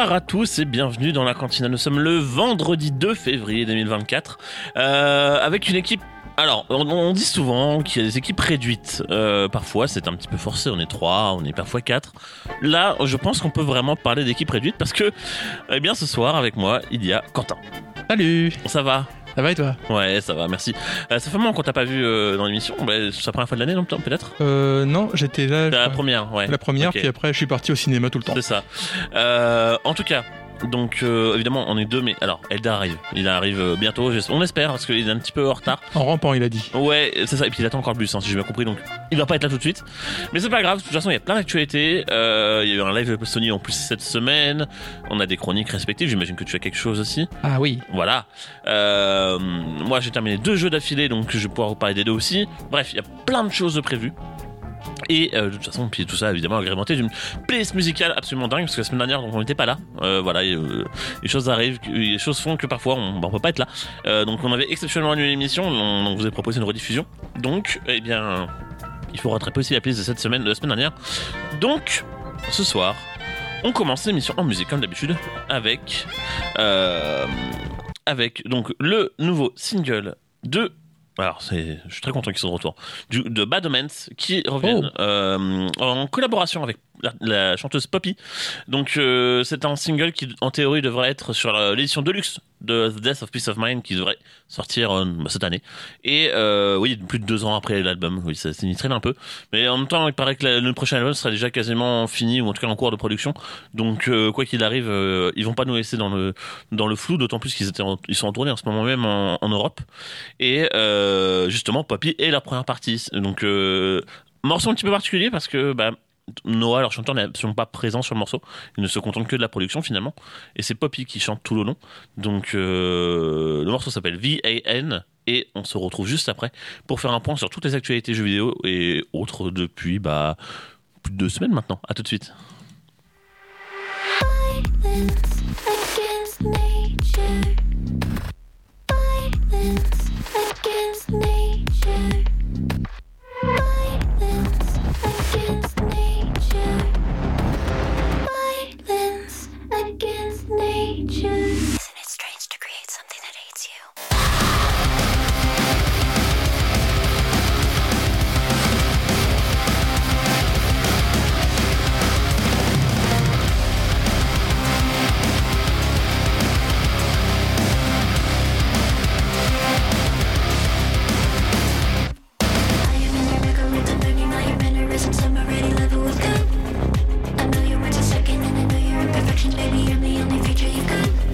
Bonsoir à tous et bienvenue dans la cantina. Nous sommes le vendredi 2 février 2024 euh, avec une équipe. Alors, on, dit souvent qu'il y a des équipes réduites. Euh, parfois, c'est un petit peu forcé. On est trois, on est parfois quatre. Là, je pense qu'on peut vraiment parler d'équipe réduite parce que, eh bien, ce soir avec moi, il y a Quentin. Salut Ça va? Ça va et toi Ouais, ça va, merci. Euh, ça fait un moment qu'on t'a pas vu euh, dans l'émission. Bah, c'est la première fois de l'année, non peut-être euh, Non, j'étais là. La première, ouais. La première, puis après je suis parti au cinéma tout le temps. C'est ça. Euh, en tout cas, donc euh, évidemment, on est deux, mais alors Eldar arrive. Il arrive euh, bientôt, on espère, parce qu'il est un petit peu en retard. En rampant, il a dit. Ouais, c'est ça. Et puis il attend encore le bus, hein, si j'ai bien compris. Donc il va pas être là tout de suite. Mais c'est pas grave. De toute façon, il y a plein d'actualités. Euh, il y a eu un live de Sony en plus cette semaine. On a des chroniques respectives. J'imagine que tu as quelque chose aussi. Ah oui. Voilà. Euh, moi, j'ai terminé deux jeux d'affilée, donc je vais pouvoir vous parler des deux aussi. Bref, il y a plein de choses de prévues. Et euh, de toute façon, puis tout ça évidemment agrémenté d'une playlist musicale absolument dingue parce que la semaine dernière on n'était pas là. Euh, voilà, euh, les choses arrivent, les choses font que parfois on, bah, on peut pas être là. Donc on avait exceptionnellement annulé l'émission, on, vous a proposé une rediffusion. Donc, eh bien, il faut rattraper aussi la playlist de cette semaine, de la semaine dernière. Donc, ce soir, on commence l'émission en musique comme d'habitude avec avec donc le nouveau single de alors c'est je suis très content qu'ils soient de retour. Du, de Bad Omens qui reviennent euh, en collaboration avec la, chanteuse Poppy. Donc euh, c'est un single qui en théorie devrait être sur l'édition deluxe de The Death of Peace of Mind qui devrait sortir euh, cette année. Et euh, oui plus de deux ans après l'album. Oui ça, traîne un peu. Mais en même temps il paraît que la- le prochain album sera déjà quasiment fini ou en tout cas en cours de production. Donc quoi qu'il arrive ils vont pas nous laisser dans le dans le flou d'autant plus qu'ils ils sont en tournée en ce moment même en, Europe. Et justement Poppy est la première partie. Donc morceau un petit peu particulier parce que bah, Noah, leur chanteur, n'est absolument pas présent sur le morceau. Il ne se contente que de la production finalement. Et c'est Poppy qui chante tout le long. Donc euh, le morceau s'appelle V.A.N. Et on se retrouve juste après pour faire un point sur toutes les actualités jeux vidéo et autres depuis bah, plus de deux semaines maintenant. À tout de suite. Baby. I'm the only feature you've got.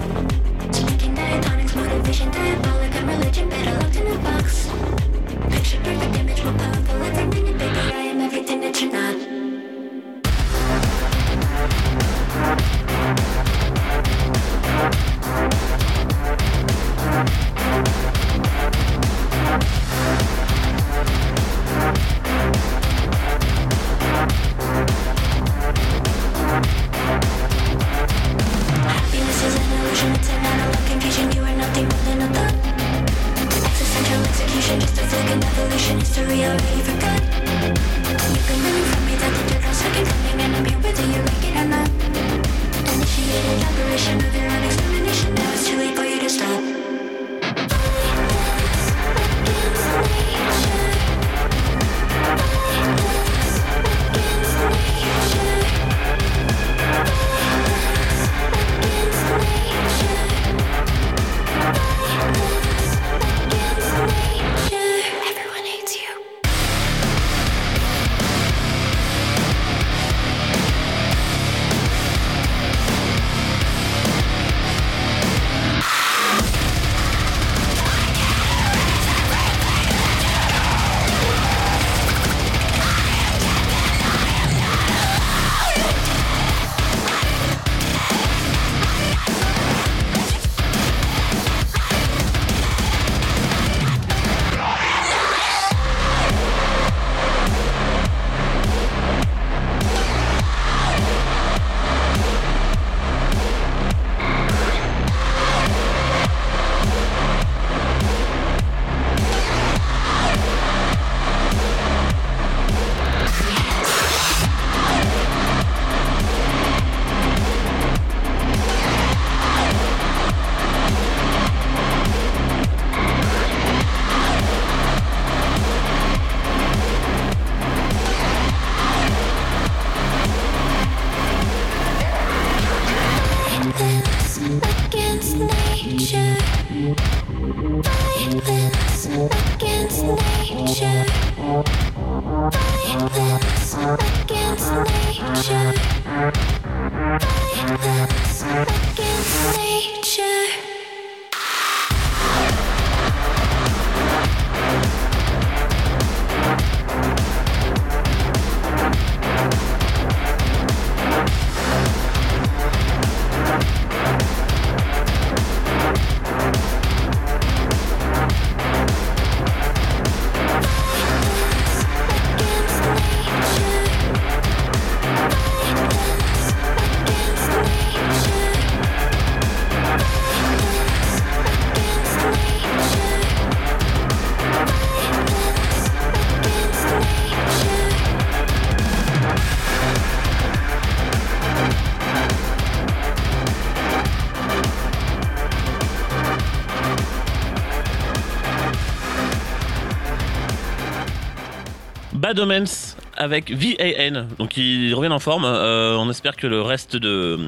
Bad Omens avec VAN, donc ils reviennent en forme. Euh, on espère que le reste de,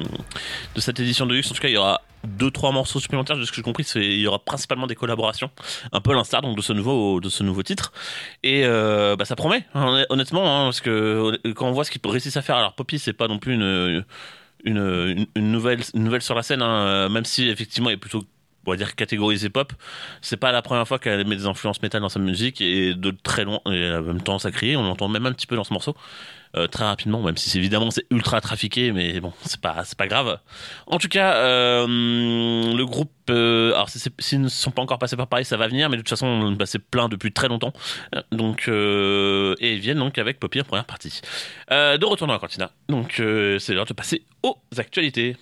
de cette édition de luxe, en tout cas, il y aura deux trois morceaux supplémentaires. De ce que j'ai compris, il y aura principalement des collaborations, un peu l'instar de ce nouveau de ce nouveau titre. Et euh, bah, ça promet, hein, honnêtement, hein, parce que quand on voit ce qu'ils réussissent à faire, alors Poppy, c'est pas non plus une une, nouvelle nouvelle sur la scène, hein, même si effectivement, elle est plutôt on va dire catégorisée pop, c'est pas la première fois qu'elle met des influences métal dans sa musique et de très loin et en même temps ça crie, on l'entend même un petit peu dans ce morceau. euh, très rapidement, même si évidemment c'est ultra trafiqué, mais bon, c'est pas c'est pas grave. En tout cas, euh, le groupe, euh, alors s'ils ne sont pas encore passés par Paris, ça va venir, mais de toute façon, bah, c'est plein depuis très longtemps. Donc, euh, et viennent donc avec Poppy en première partie. De retour dans la cantina. Donc, c'est l'heure de passer aux actualités.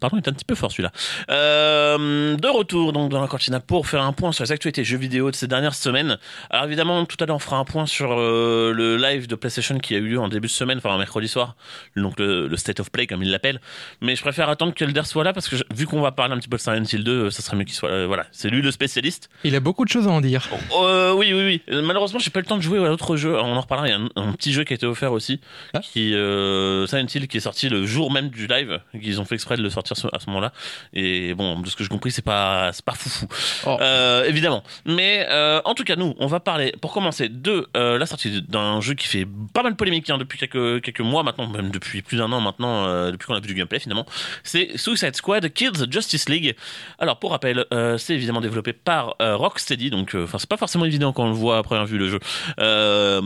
Pardon, il est un petit peu fort celui-là. Euh, de retour donc dans la cantina pour faire un point sur les actualités jeux vidéo de ces dernières semaines. Alors évidemment, tout à l'heure on fera un point sur euh, le live de PlayStation qui a eu lieu en début de semaine, enfin mercredi soir, donc le, le State of Play comme il l'appelle. Mais je préfère attendre que Elder soit là parce que je- vu qu'on va parler un petit peu de Silent Hill 2, euh, ça serait mieux qu'il soit là. Voilà, c'est lui le spécialiste. Il a beaucoup de choses à en dire. Euh, oui, oui, oui. Malheureusement, j'ai pas eu le temps de jouer à d'autres jeux. On en reparlera. Il y a un, un petit jeu qui a été offert aussi, Ah. qui Silent Hill, qui est sorti le jour même du live. Qu'ils ont fait exprès de le sortir ce- à ce moment-là. Et bon, de ce que j'ai compris, c'est pas, c'est pas foufou. Oh. Euh, évidemment. Mais euh, en tout cas, nous, on va parler, pour commencer, de euh, la sortie d'un jeu qui fait pas mal de polémique hein, depuis quelques, quelques mois maintenant, même depuis plus d'un an maintenant, depuis qu'on a vu du gameplay finalement. C'est Suicide Squad Kills the Justice League. Alors, pour rappel, c'est évidemment développé par Rocksteady, donc enfin c'est pas forcément évident quand on le voit à première vue le jeu.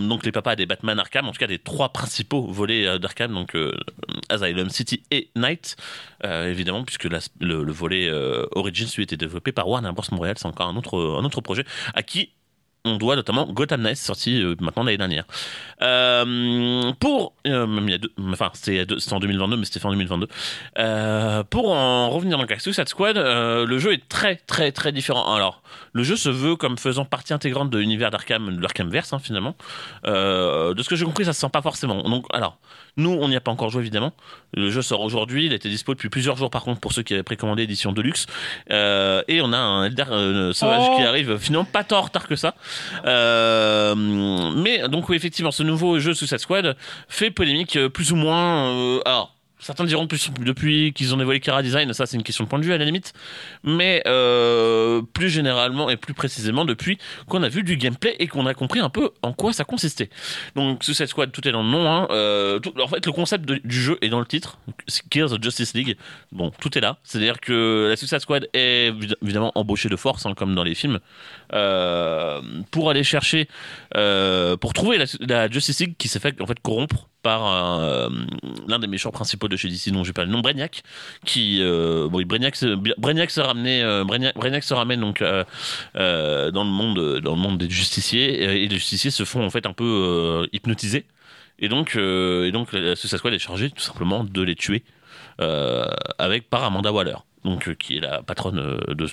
Donc les papas des Batman Arkham, en tout cas des trois principaux volets d'Arkham, donc Asylum City et Night, euh, évidemment, puisque le, le volet euh, Origins lui était développé par Warner Bros Montréal, c'est encore un autre un autre projet à qui on doit notamment Gotham Knights sorti euh, maintenant l'année dernière. Euh, pour euh, enfin c'était en 2022 mais c'était en 2022. Euh, pour en revenir dans Suicide Squad, euh, le jeu est très très très différent. Alors le jeu se veut comme faisant partie intégrante de l'univers d'Arkham, de l'Arkhamverse hein, finalement. Euh, de ce que j'ai compris, ça se sent pas forcément. Donc alors nous on n'y a pas encore joué évidemment. Le jeu sort aujourd'hui, il a été dispo depuis plusieurs jours par contre pour ceux qui avaient précommandé l'édition Deluxe. Euh, et on a un Elder euh, Sauvage Oh. qui arrive finalement pas tant en retard que ça. Euh, mais donc oui, effectivement, ce nouveau jeu Suicide Squad fait polémique euh, plus ou moins. euh, alors. Certains diront plus depuis qu'ils ont dévoilé Kara Design, ça c'est une question de point de vue à la limite, mais euh, plus généralement et plus précisément depuis qu'on a vu du gameplay et qu'on a compris un peu en quoi ça consistait. Donc Suicide Squad, tout est dans le nom. Hein, euh, en fait, le concept du jeu est dans le titre, Kills the Justice League. Bon, tout est là. C'est-à-dire que la Suicide Squad est évid- évidemment embauchée de force, hein, comme dans les films, euh, pour aller chercher, pour trouver la, la Justice League qui s'est fait en fait corrompre par euh, l'un des méchants principaux de chez DC, dont j'ai pas le nom, Brainiac, qui, bon, se- se ramène donc euh, euh, dans le monde, dans le monde des justiciers, et, les justiciers se font en fait un peu hypnotiser. Et donc, euh, et donc Suicide Squad est chargée tout simplement de les tuer avec par Amanda Waller, donc qui est la patronne de, de-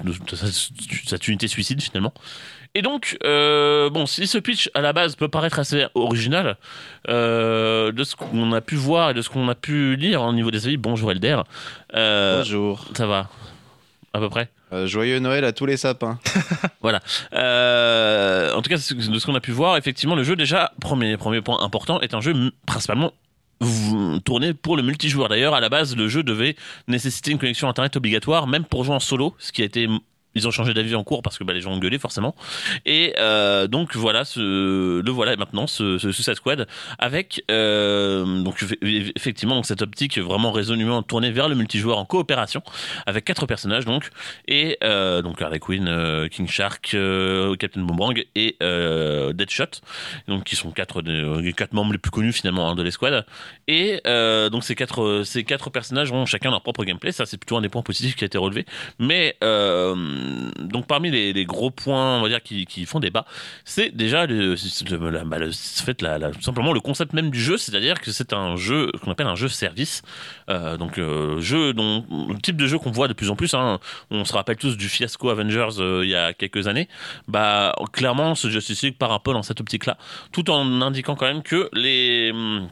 cette unité suicide finalement. Et donc, euh, bon, si ce pitch à la base peut paraître assez original, euh, de ce qu'on a pu voir et de ce qu'on a pu lire au niveau des avis, bonjour Elder, euh, Bonjour. ça va à peu près? Joyeux Noël à tous les sapins. Euh, en tout cas, de ce qu'on a pu voir, effectivement, le jeu déjà, premier, premier point important, est un jeu principalement tourné pour le multijoueur. D'ailleurs, à la base, le jeu devait nécessiter une connexion internet obligatoire, même pour jouer en solo, ce qui a été ils ont changé d'avis en cours parce que bah, les gens ont gueulé forcément. Et euh, donc voilà, le voilà maintenant, ce, ce Suicide Squad, avec euh, donc eff- effectivement donc, cette optique vraiment résolument tournée vers le multijoueur en coopération, avec quatre personnages donc, et euh, donc Harley Quinn, King Shark, Captain Boomerang et Deadshot, donc qui sont quatre des quatre membres les plus connus finalement hein, de l'escouade. Et donc ces quatre ces quatre personnages ont chacun leur propre gameplay, ça c'est plutôt un des points positifs qui a été relevé. Mais donc parmi les, gros points, on va dire qui, font débat, c'est déjà le, bah, fait, simplement le concept même du jeu, c'est-à-dire que c'est un jeu qu'on appelle un jeu service, euh, donc euh, jeu dont le type de jeu qu'on voit de plus en plus. hein, on se rappelle tous du fiasco Avengers euh, il y a quelques années. Bah clairement, ce Justice League part un peu dans cette optique-là, tout en indiquant quand même que les hum,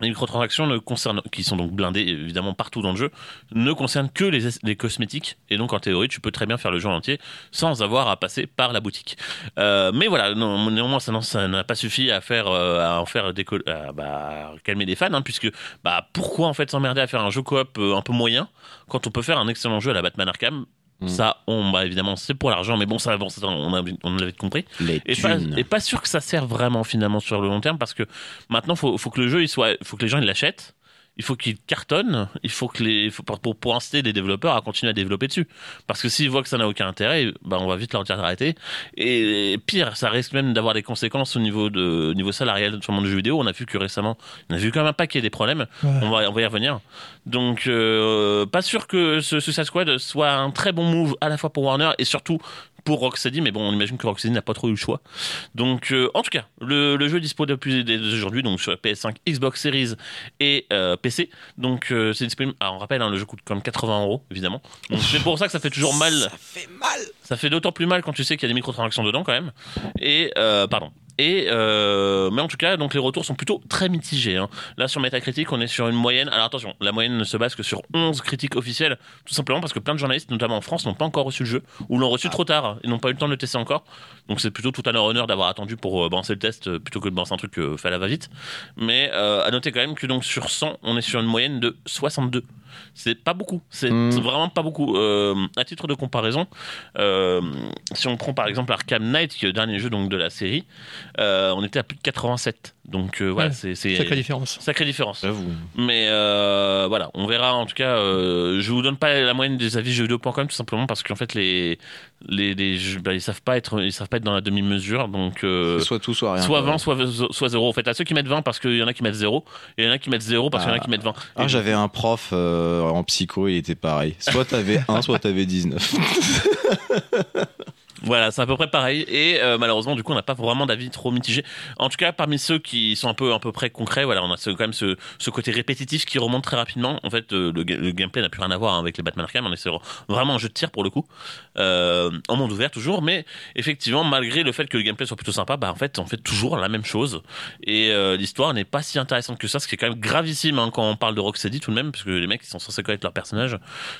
les microtransactions ne concernent, qui sont donc blindées évidemment partout dans le jeu, ne concernent que les, cosmétiques. Et donc en théorie, tu peux très bien faire le jeu entier sans avoir à passer par la boutique. Euh, mais voilà, non, néanmoins, ça n'a pas suffi à faire, euh, à en faire bah, calmer les fans, hein, puisque bah pourquoi en fait s'emmerder à faire un jeu coop euh, un peu moyen quand on peut faire un excellent jeu à la Batman Arkham. Mm. Ça, on, bah, évidemment, c'est pour l'argent, mais bon, ça, bon, ça, on, a, on l'avait compris. Les et pas, et pas sûr que ça sert vraiment finalement sur le long terme parce que maintenant faut, faut que le jeu il soit faut que les gens ils l'achètent il faut qu'il cartonne il faut que les faut pour, pour, inciter les développeurs à continuer à développer dessus parce que s'ils voient que ça n'a aucun intérêt bah on va vite leur dire d'arrêter et, pire ça risque même d'avoir des conséquences au niveau de au niveau salarial sur le monde du jeu vidéo on a vu que récemment on a vu quand même un paquet des problèmes Ouais. on va, on va y revenir. Donc, euh, pas sûr que ce Suicide Squad soit un très bon move à la fois pour Warner et surtout pour Rocksteady, mais bon, on imagine que Rocksteady n'a pas trop eu le choix. Donc, euh, en tout cas, le, le jeu est dispo depuis aujourd'hui, donc sur PS5, Xbox Series et euh, PC. Donc, euh, c'est disponible. Alors, on rappelle, hein, le jeu coûte quand même 80 euros, évidemment. Donc, c'est pour ça que ça fait toujours mal. Ça fait mal. Ça fait d'autant plus mal quand tu sais qu'il y a des microtransactions dedans quand même. Et euh, pardon. Et euh, mais en tout cas, donc les retours sont plutôt très mitigés. hein. Là sur Metacritic, on est sur une moyenne. Alors attention, la moyenne ne se base que sur 11 critiques officielles, tout simplement parce que plein de journalistes, notamment en France, n'ont pas encore reçu le jeu ou l'ont reçu trop tard et n'ont pas eu le temps de le tester encore. Donc c'est plutôt tout à leur honneur d'avoir attendu pour euh, balancer le test euh, plutôt que de balancer un truc euh, fait à la va-vite. Mais euh, à noter quand même que donc sur 100, on est sur une moyenne de 62. C'est pas beaucoup, c'est Mm. c'est vraiment pas beaucoup. Euh, à titre de comparaison, euh, si on prend par exemple Arkham Knight, qui est le dernier jeu donc de la série, euh, on était à plus de 87. Donc euh, voilà, Ouais, c'est Sacrée différence. sacrée différence. J'avoue. Mais euh, voilà, on verra en tout cas. Euh, je vous donne pas la moyenne des avis jeuxvideo.com tout simplement parce qu'en fait les les, les bah, ils savent pas être ils savent pas être dans la demi mesure donc. euh, soit tout, soit rien. Soit quoi. 20, soit, soit 0. En fait, à ceux qui mettent 20 parce qu'il y en a qui mettent 0, et il y en a qui mettent 0 parce qu'il y en a qui mettent 20. Ah, Et- j'avais un prof euh, en psycho, il était pareil. Soit t'avais 1, soit t'avais 19. Voilà, c'est à peu près pareil. Et euh, malheureusement, du coup, on n'a pas vraiment d'avis trop mitigé. En tout cas, parmi ceux qui sont un peu, à peu près concrets, voilà, on a quand même ce, ce côté répétitif qui remonte très rapidement. En fait, euh, le, ga- le gameplay n'a plus rien à voir hein, avec les Batman Arkham. On est vraiment un jeu de tir pour le coup, euh, en monde ouvert toujours. Mais effectivement, malgré le fait que le gameplay soit plutôt sympa, bah en fait, on fait toujours la même chose. Et l'histoire n'est pas si intéressante que ça, ce qui est quand même gravissime hein, quand on parle de Rocksteady tout de même, parce que les mecs ils sont censés connaître leur personnage.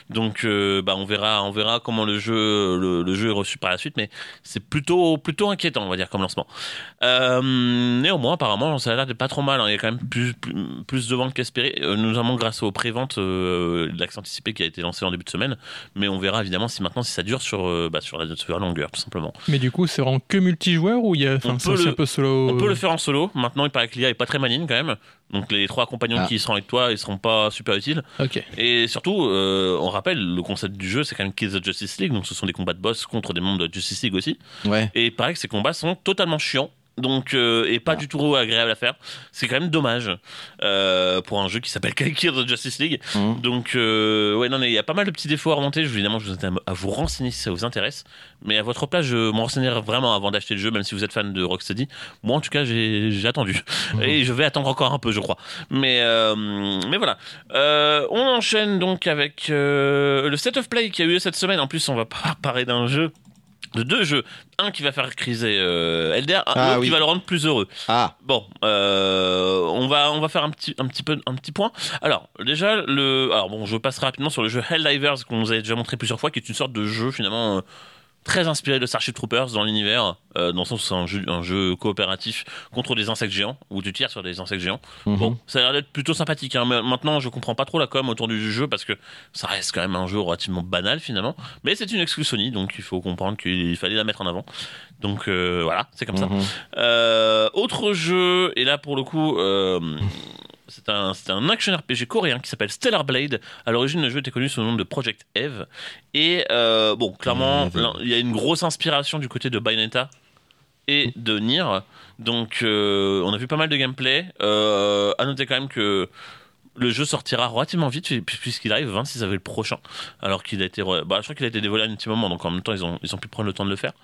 Donc, bah on verra, on verra comment le jeu, le jeu est reçu par la suite. Mais c'est plutôt plutôt inquiétant on va dire comme lancement euh, néanmoins apparemment ça a l'air d'être pas trop mal hein. il y a quand même plus, plus, plus de ventes qu'espéré euh, notamment grâce aux préventes euh, de l'accès anticipé qui a été lancé en début de semaine mais on verra évidemment si maintenant si ça dure sur, euh, bah, sur, la, sur la longueur tout simplement Mais du coup, c'est vraiment que multijoueur ou il y a. On peut le- un peu solo. on peut le faire en solo maintenant il paraît que l'IA est pas très maligne quand même donc les trois compagnons Ah. qui seront avec toi ils seront pas super utiles. Et surtout, euh, on rappelle, le concept du jeu, c'est quand même Kids of Justice League, donc ce sont des combats de boss contre des membres de Justice League aussi. Ouais. Et il paraît que ces combats sont totalement chiants. Donc euh, et pas Ah. du tout agréable à faire. C'est quand même dommage euh, pour un jeu qui s'appelle Kids of Justice League. Mmh. Donc euh, ouais non mais il y a pas mal de petits défauts à remonter. Je, évidemment, je vous invite à vous renseigner si ça vous intéresse. Mais à votre place, je m'en renseignerai vraiment avant d'acheter le jeu, même si vous êtes fan de Rocksteady. Moi en tout cas, j'ai attendu et je vais attendre encore un peu, je crois. Mais euh, mais voilà. Euh, on enchaîne donc avec euh, le set of play qui a eu lieu cette semaine. En plus, on va pas parler d'un jeu de deux jeux. Un qui va faire criser euh, Elder, un Ah oui. qui va le rendre plus heureux. Ah, Bon, euh, on va on va faire un petit un petit peu un petit point. Alors déjà le alors bon je passerai rapidement sur le jeu Helldivers qu'on vous avait déjà montré plusieurs fois, qui est une sorte de jeu finalement euh, très inspiré de Starship Troopers dans l'univers, euh, dans le sens où c'est un jeu un jeu coopératif contre des insectes géants où tu tires sur des insectes géants. mhm. Bon, ça a l'air d'être plutôt sympathique. Hein, maintenant, je comprends pas trop la com autour du jeu parce que ça reste quand même un jeu relativement banal finalement. Mais c'est une exclue Sony, donc il faut comprendre qu'il fallait la mettre en avant. Donc euh, voilà, c'est comme ça. Mhm. Euh, autre jeu, et là pour le coup, euh, c'est un, un action RPG coréen qui s'appelle Stellar Blade. À l'origine, le jeu était connu sous le nom de Project Eve. Et euh, bon, clairement, là, il y a une grosse inspiration du côté de Bayonetta et de Nier. Donc, euh, on a vu pas mal de gameplay. Euh, à noter quand même que le jeu sortira relativement vite puis- puisqu'il arrive le 26 avril prochain alors qu'il a été bah, je crois qu'il a été dévoilé à un petit moment donc en même temps ils ont ils ont pu prendre le temps de le faire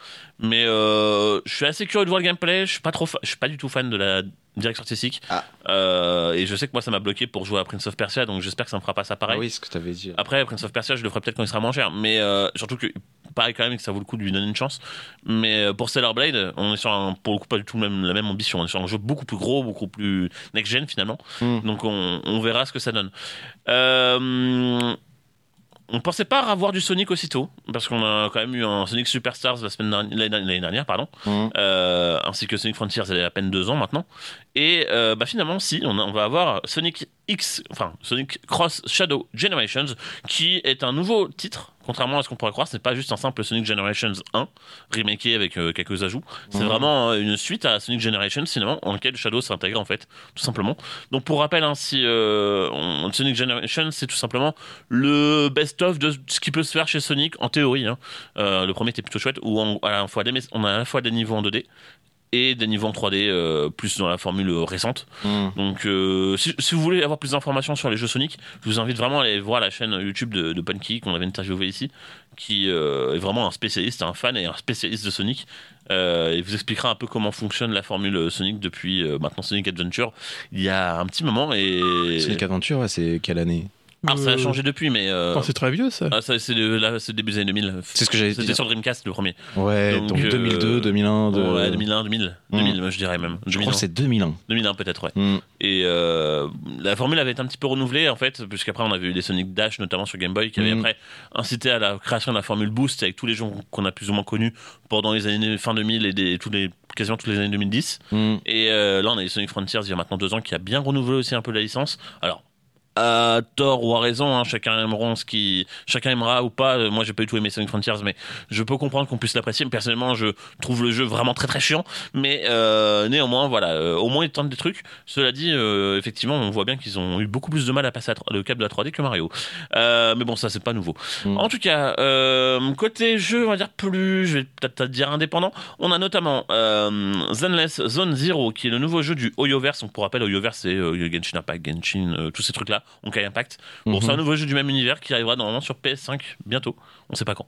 mais euh, je suis assez curieux de voir le gameplay je suis pas trop fa- je suis pas du tout fan de la direction artistique Ah. Euh, et je sais que moi ça m'a bloqué pour jouer à Prince of Persia donc j'espère que ça me fera pas ça pareil Ah oui, ce que t'avais dit. après, Prince of Persia, je le ferai peut-être quand il sera moins cher. Mais euh, surtout que, pareil quand même, que ça vaut le coup de lui donner une chance. Mais euh, pour Stellar Blade, on est sur un, pour le coup pas du tout même, la même ambition. On est sur un jeu beaucoup plus gros, beaucoup plus next-gen finalement. Mm. Donc on, on verra ce que ça donne. Euh, on pensait pas avoir du Sonic aussitôt, parce qu'on a quand même eu un Sonic Superstars la semaine l'année dernière, pardon, Mhm. euh, ainsi que Sonic Frontiers, y a à peine deux ans maintenant. Et euh, bah finalement, si, on, a- on va avoir Sonic X, enfin Sonic Cross Shadow Generations, qui est un nouveau titre. Contrairement à ce qu'on pourrait croire, c'est pas juste un simple Sonic Generations 1 remaké avec euh, quelques ajouts. C'est Mhm. vraiment euh, une suite à Sonic Generations finalement, en lequel Shadow s'intègre en fait, tout simplement. Donc pour rappel, hein, si euh, on- Sonic Generations, c'est tout simplement le best-of de ce qui peut se faire chez Sonic en théorie. hein. Le premier était plutôt chouette, où on, à la fois des, on a à la fois des niveaux en 2D et des niveaux en 3D, euh, plus dans la formule récente. Mhm. Donc, euh, si, si vous voulez avoir plus d'informations sur les jeux Sonic, je vous invite vraiment à aller voir la chaîne YouTube de, de Punky qu'on avait interviewé ici, qui euh, est vraiment un spécialiste, un fan et un spécialiste de Sonic. Euh, il vous expliquera un peu comment fonctionne la formule Sonic depuis euh, maintenant Sonic Adventure il y a un petit moment et Sonic Adventure, ouais, c'est quelle année? Alors ça a Euh, changé depuis mais euh, oh, c'est très vieux ça. ah, ça, c'est de- là, c'est début des années 2000 C'est ce que j'allais c'était sur Dreamcast le premier Ouais, Donc, donc, euh, 2002, 2001. De... ouais 2001 2000 Hmm. 2000 moi, je dirais même Je 2001. crois que c'est 2001. 2001 peut-être ouais Mhm. Et euh, la formule avait été un petit peu renouvelée en fait, puisqu'après on avait eu des Sonic Dash notamment sur Game Boy qui avaient Mhm. après incité à la création de la formule Boost avec tous les jeux qu'on a plus ou moins connus pendant les années fin 2000 et des, tous les, quasiment toutes les années 2010. Mhm. Et euh, là on a eu Sonic Frontiers il y a maintenant deux ans qui a bien renouvelé aussi un peu la licence. Alors à tort ou à raison, hein, chacun aimera ce qui, chacun aimera ou pas. Euh, Moi, j'ai pas du tout aimé Sonic Frontiers, mais je peux comprendre qu'on puisse l'apprécier. Personnellement, je trouve le jeu vraiment très très chiant, mais euh, néanmoins, voilà, euh, au moins ils tentent des trucs. Cela dit, euh, effectivement, on voit bien qu'ils ont eu beaucoup plus de mal à passer à le cap de la 3D que Mario. Euh, mais bon, ça c'est pas nouveau. Mm. En tout cas, euh, côté jeu, on va dire plus, je vais peut-être dire indépendant. On a notamment euh, Zenless Zone Zero, qui est le nouveau jeu du Oyoverse. Donc pour rappel, Oyoverse c'est euh, Genshin Impact, Genshin, tous ces trucs-là, Honkai Impact. Bon, Mhm. c'est un nouveau jeu du même univers qui arrivera normalement sur PS5 bientôt. On sait pas quand.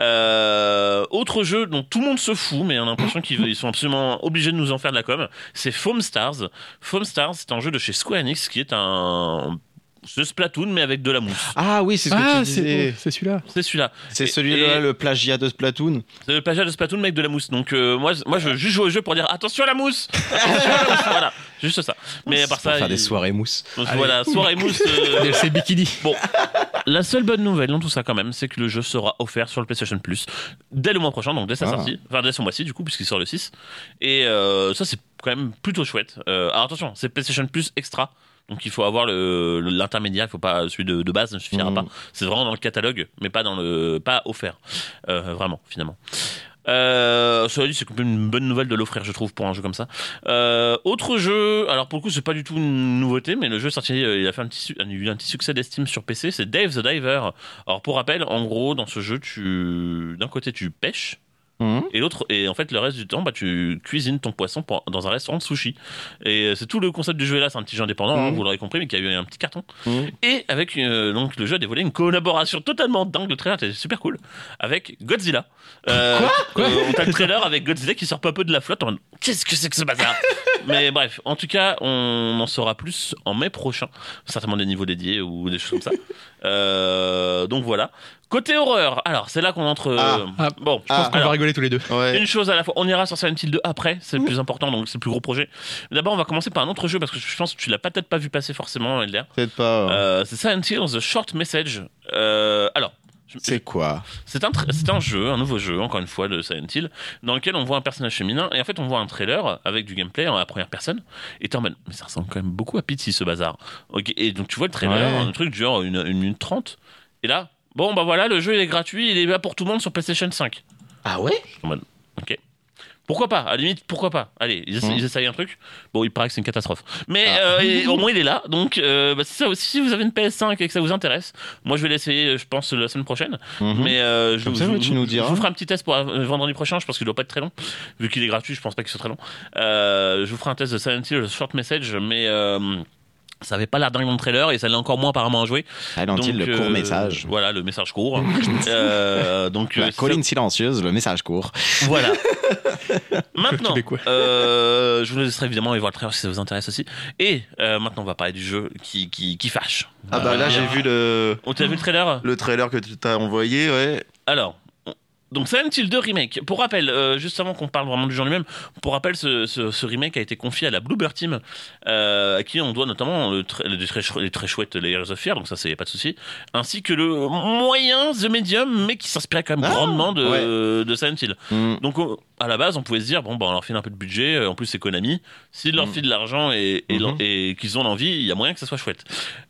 Euh, autre jeu dont tout le monde se fout, mais on a l'impression qu'ils ils sont absolument obligés de nous en faire de la com, c'est Foam Stars. Foam Stars, c'est un jeu de chez Square Enix qui est un ce Splatoon mais avec de la mousse. Ah oui, c'est ce que Ah, tu disais. c'est c'est celui-là. C'est celui-là. C'est celui-là, le plagiat de Splatoon. C'est le plagiat de Splatoon mais avec de la mousse. Donc euh, moi, je- moi je juste joue au jeu pour dire attention à la mousse. Attention à la mousse. Voilà, juste ça. Mais à part Pour ça, faire des soirées mousse. donc, voilà, soirée mousse. euh, DLC Bikini. Bon, la seule bonne nouvelle dans tout ça quand même, c'est que le jeu sera offert sur le PlayStation Plus dès le mois prochain, donc dès sa Ah. sortie, enfin dès ce mois-ci du coup, puisqu'il sort le 6. Et euh, ça c'est quand même plutôt chouette. Euh, alors attention, c'est PlayStation Plus extra. Donc il faut avoir l'intermédiaire, il faut pas celui de, de base ne suffira pas. C'est vraiment dans le catalogue, mais pas dans le pas offert, Euh, vraiment finalement. Euh, cela dit, c'est une bonne nouvelle de l'offrir, je trouve, pour un jeu comme ça. Euh, autre jeu, alors pour le coup, c'est pas du tout une nouveauté, mais le jeu sorti, il a fait un petit, eu un petit succès d'estime sur PC, c'est Dave the Diver. Alors pour rappel, en gros, dans ce jeu, tu, d'un côté, tu pêches. Mhm. Et l'autre, et en fait, le reste du temps, bah, tu cuisines ton poisson pour- dans un restaurant de sushi. Et euh, c'est tout le concept du jeu là, c'est un petit jeu indépendant, hein, Mhm. vous l'aurez compris, mais qui a eu un petit carton. Mhm. Et avec euh, donc le jeu a dévoilé une collaboration totalement dingue, le trailer était super cool, avec Godzilla. Euh, Quoi? Euh, On t'a le trailer avec Godzilla qui sort pas peu de la flotte en mode Qu'est-ce que c'est que ce bazar? Mais bref, en tout cas, on en saura plus en mai prochain. Certainement des niveaux dédiés ou des choses comme ça. Euh, donc voilà. Côté horreur, alors c'est là qu'on entre. Ah. euh, Ah. bon, Je pense qu'on va rigoler tous les deux. Ouais. une chose à la fois. On ira sur Silent Hill 2 après, c'est le plus important, donc c'est le plus gros projet. D'abord, on va commencer par un autre jeu parce que je pense que tu l'as peut-être pas vu passer forcément, Elder. Peut-être pas. hein. Euh, c'est Silent Hill The Short Message. Euh, alors. C'est quoi? C'est un, tra- c'est un jeu, un nouveau jeu, encore une fois, de Silent Hill, dans lequel on voit un personnage féminin, et en fait, on voit un trailer avec du gameplay en la première personne, et t'es en mode, mais ça ressemble quand même beaucoup à Pitsy, ce bazar. Et donc, tu vois le trailer, Ouais. un truc genre une, une minute trente, et là, bon, bah voilà, le jeu, il est gratuit, il est là pour tout le monde sur PlayStation 5. Ah ouais? Ok. Pourquoi pas À la limite, pourquoi pas Allez, ils, essa- Mhm. ils essayent un truc. Bon, il paraît que c'est une catastrophe. Mais Ah. euh, et au moins, il est là. Donc, euh, bah, ça si vous avez une PS5 et que ça vous intéresse, moi, je vais l'essayer, je pense, la semaine prochaine. Mais euh, je, Comme vous- ça, je- ouais, tu je- nous je diras. vous ferai un petit test pour euh, vendredi prochain. Je pense qu'il doit pas être très long. Vu qu'il est gratuit, je pense pas qu'il soit très long. Je vous ferai un test de Silent Hill, le short message, mais ça avait pas l'air dingue dans le trailer et ça l'est encore moins apparemment à jouer. Silent Hill, Donc, le court euh, message. Voilà, le message court. Euh, donc, euh, La ça- colline silencieuse, le message court. voilà. maintenant, euh, je vous laisserai évidemment aller voir le trailer si ça vous intéresse aussi. Et euh, maintenant, on va parler du jeu qui, qui, qui fâche. Ah bah là Euh, j'ai vu le, On t'a vu le trailer? le trailer que tu t'as envoyé, ouais. Alors, donc Silent Hill 2 Remake. Pour rappel, euh, juste avant qu'on parle vraiment du en lui-même, pour rappel, ce, ce- ce remake a été confié à la Bluebird Team, euh, à qui on doit notamment le tr- les, très, les très chouettes Layers of Fear, donc ça c'est pas de souci, ainsi que le moyen The Medium, mais qui s'inspirait quand même Ah, grandement de, de Silent Hill. Mm. Donc à la base, on pouvait se dire bon, bah, on leur file un peu de budget. euh, En plus, c'est Konami. S'ils leur Mm. filent de l'argent et, et, Mhm. l'en- et qu'ils ont l'envie, il y a moyen que ça soit chouette.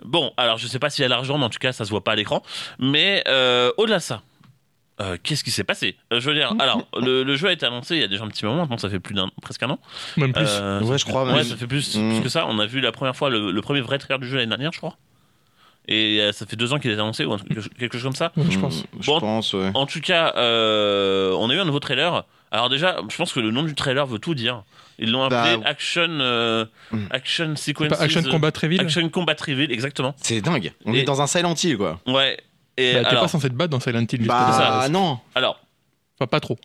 Bon, alors je sais pas s'il y a l'argent, mais en tout cas, ça se voit pas à l'écran. Mais euh, au-delà de ça. Euh, Qu'est-ce qui s'est passé Euh, Je veux dire, alors le, le jeu a été annoncé il y a déjà un petit moment, maintenant ça fait plus d'un, presque un an. Même plus. Euh, Ouais, je crois, Ouais, même. ça fait plus, Mm. plus que ça. On a vu la première fois le, le premier vrai trailer du jeu l'année dernière, je crois. Et euh, ça fait deux ans qu'il est annoncé ou un truc- quelque chose comme ça. Ouais, je pense. Je Bon. pense, ouais. En tout cas, euh, on a eu un nouveau trailer. Alors déjà, je pense que le nom du trailer veut tout dire. Ils l'ont appelé Bah, Action euh, Mm. Action Sequences. Action Combat Reveal Action Combat Reveal, exactement. C'est dingue. On Et- est dans un Silent Hill, quoi. Ouais. Et Bah, T'es alors, pas censé te battre dans Silent Hill. Bah, pour ça. non. alors, Enfin, pas trop.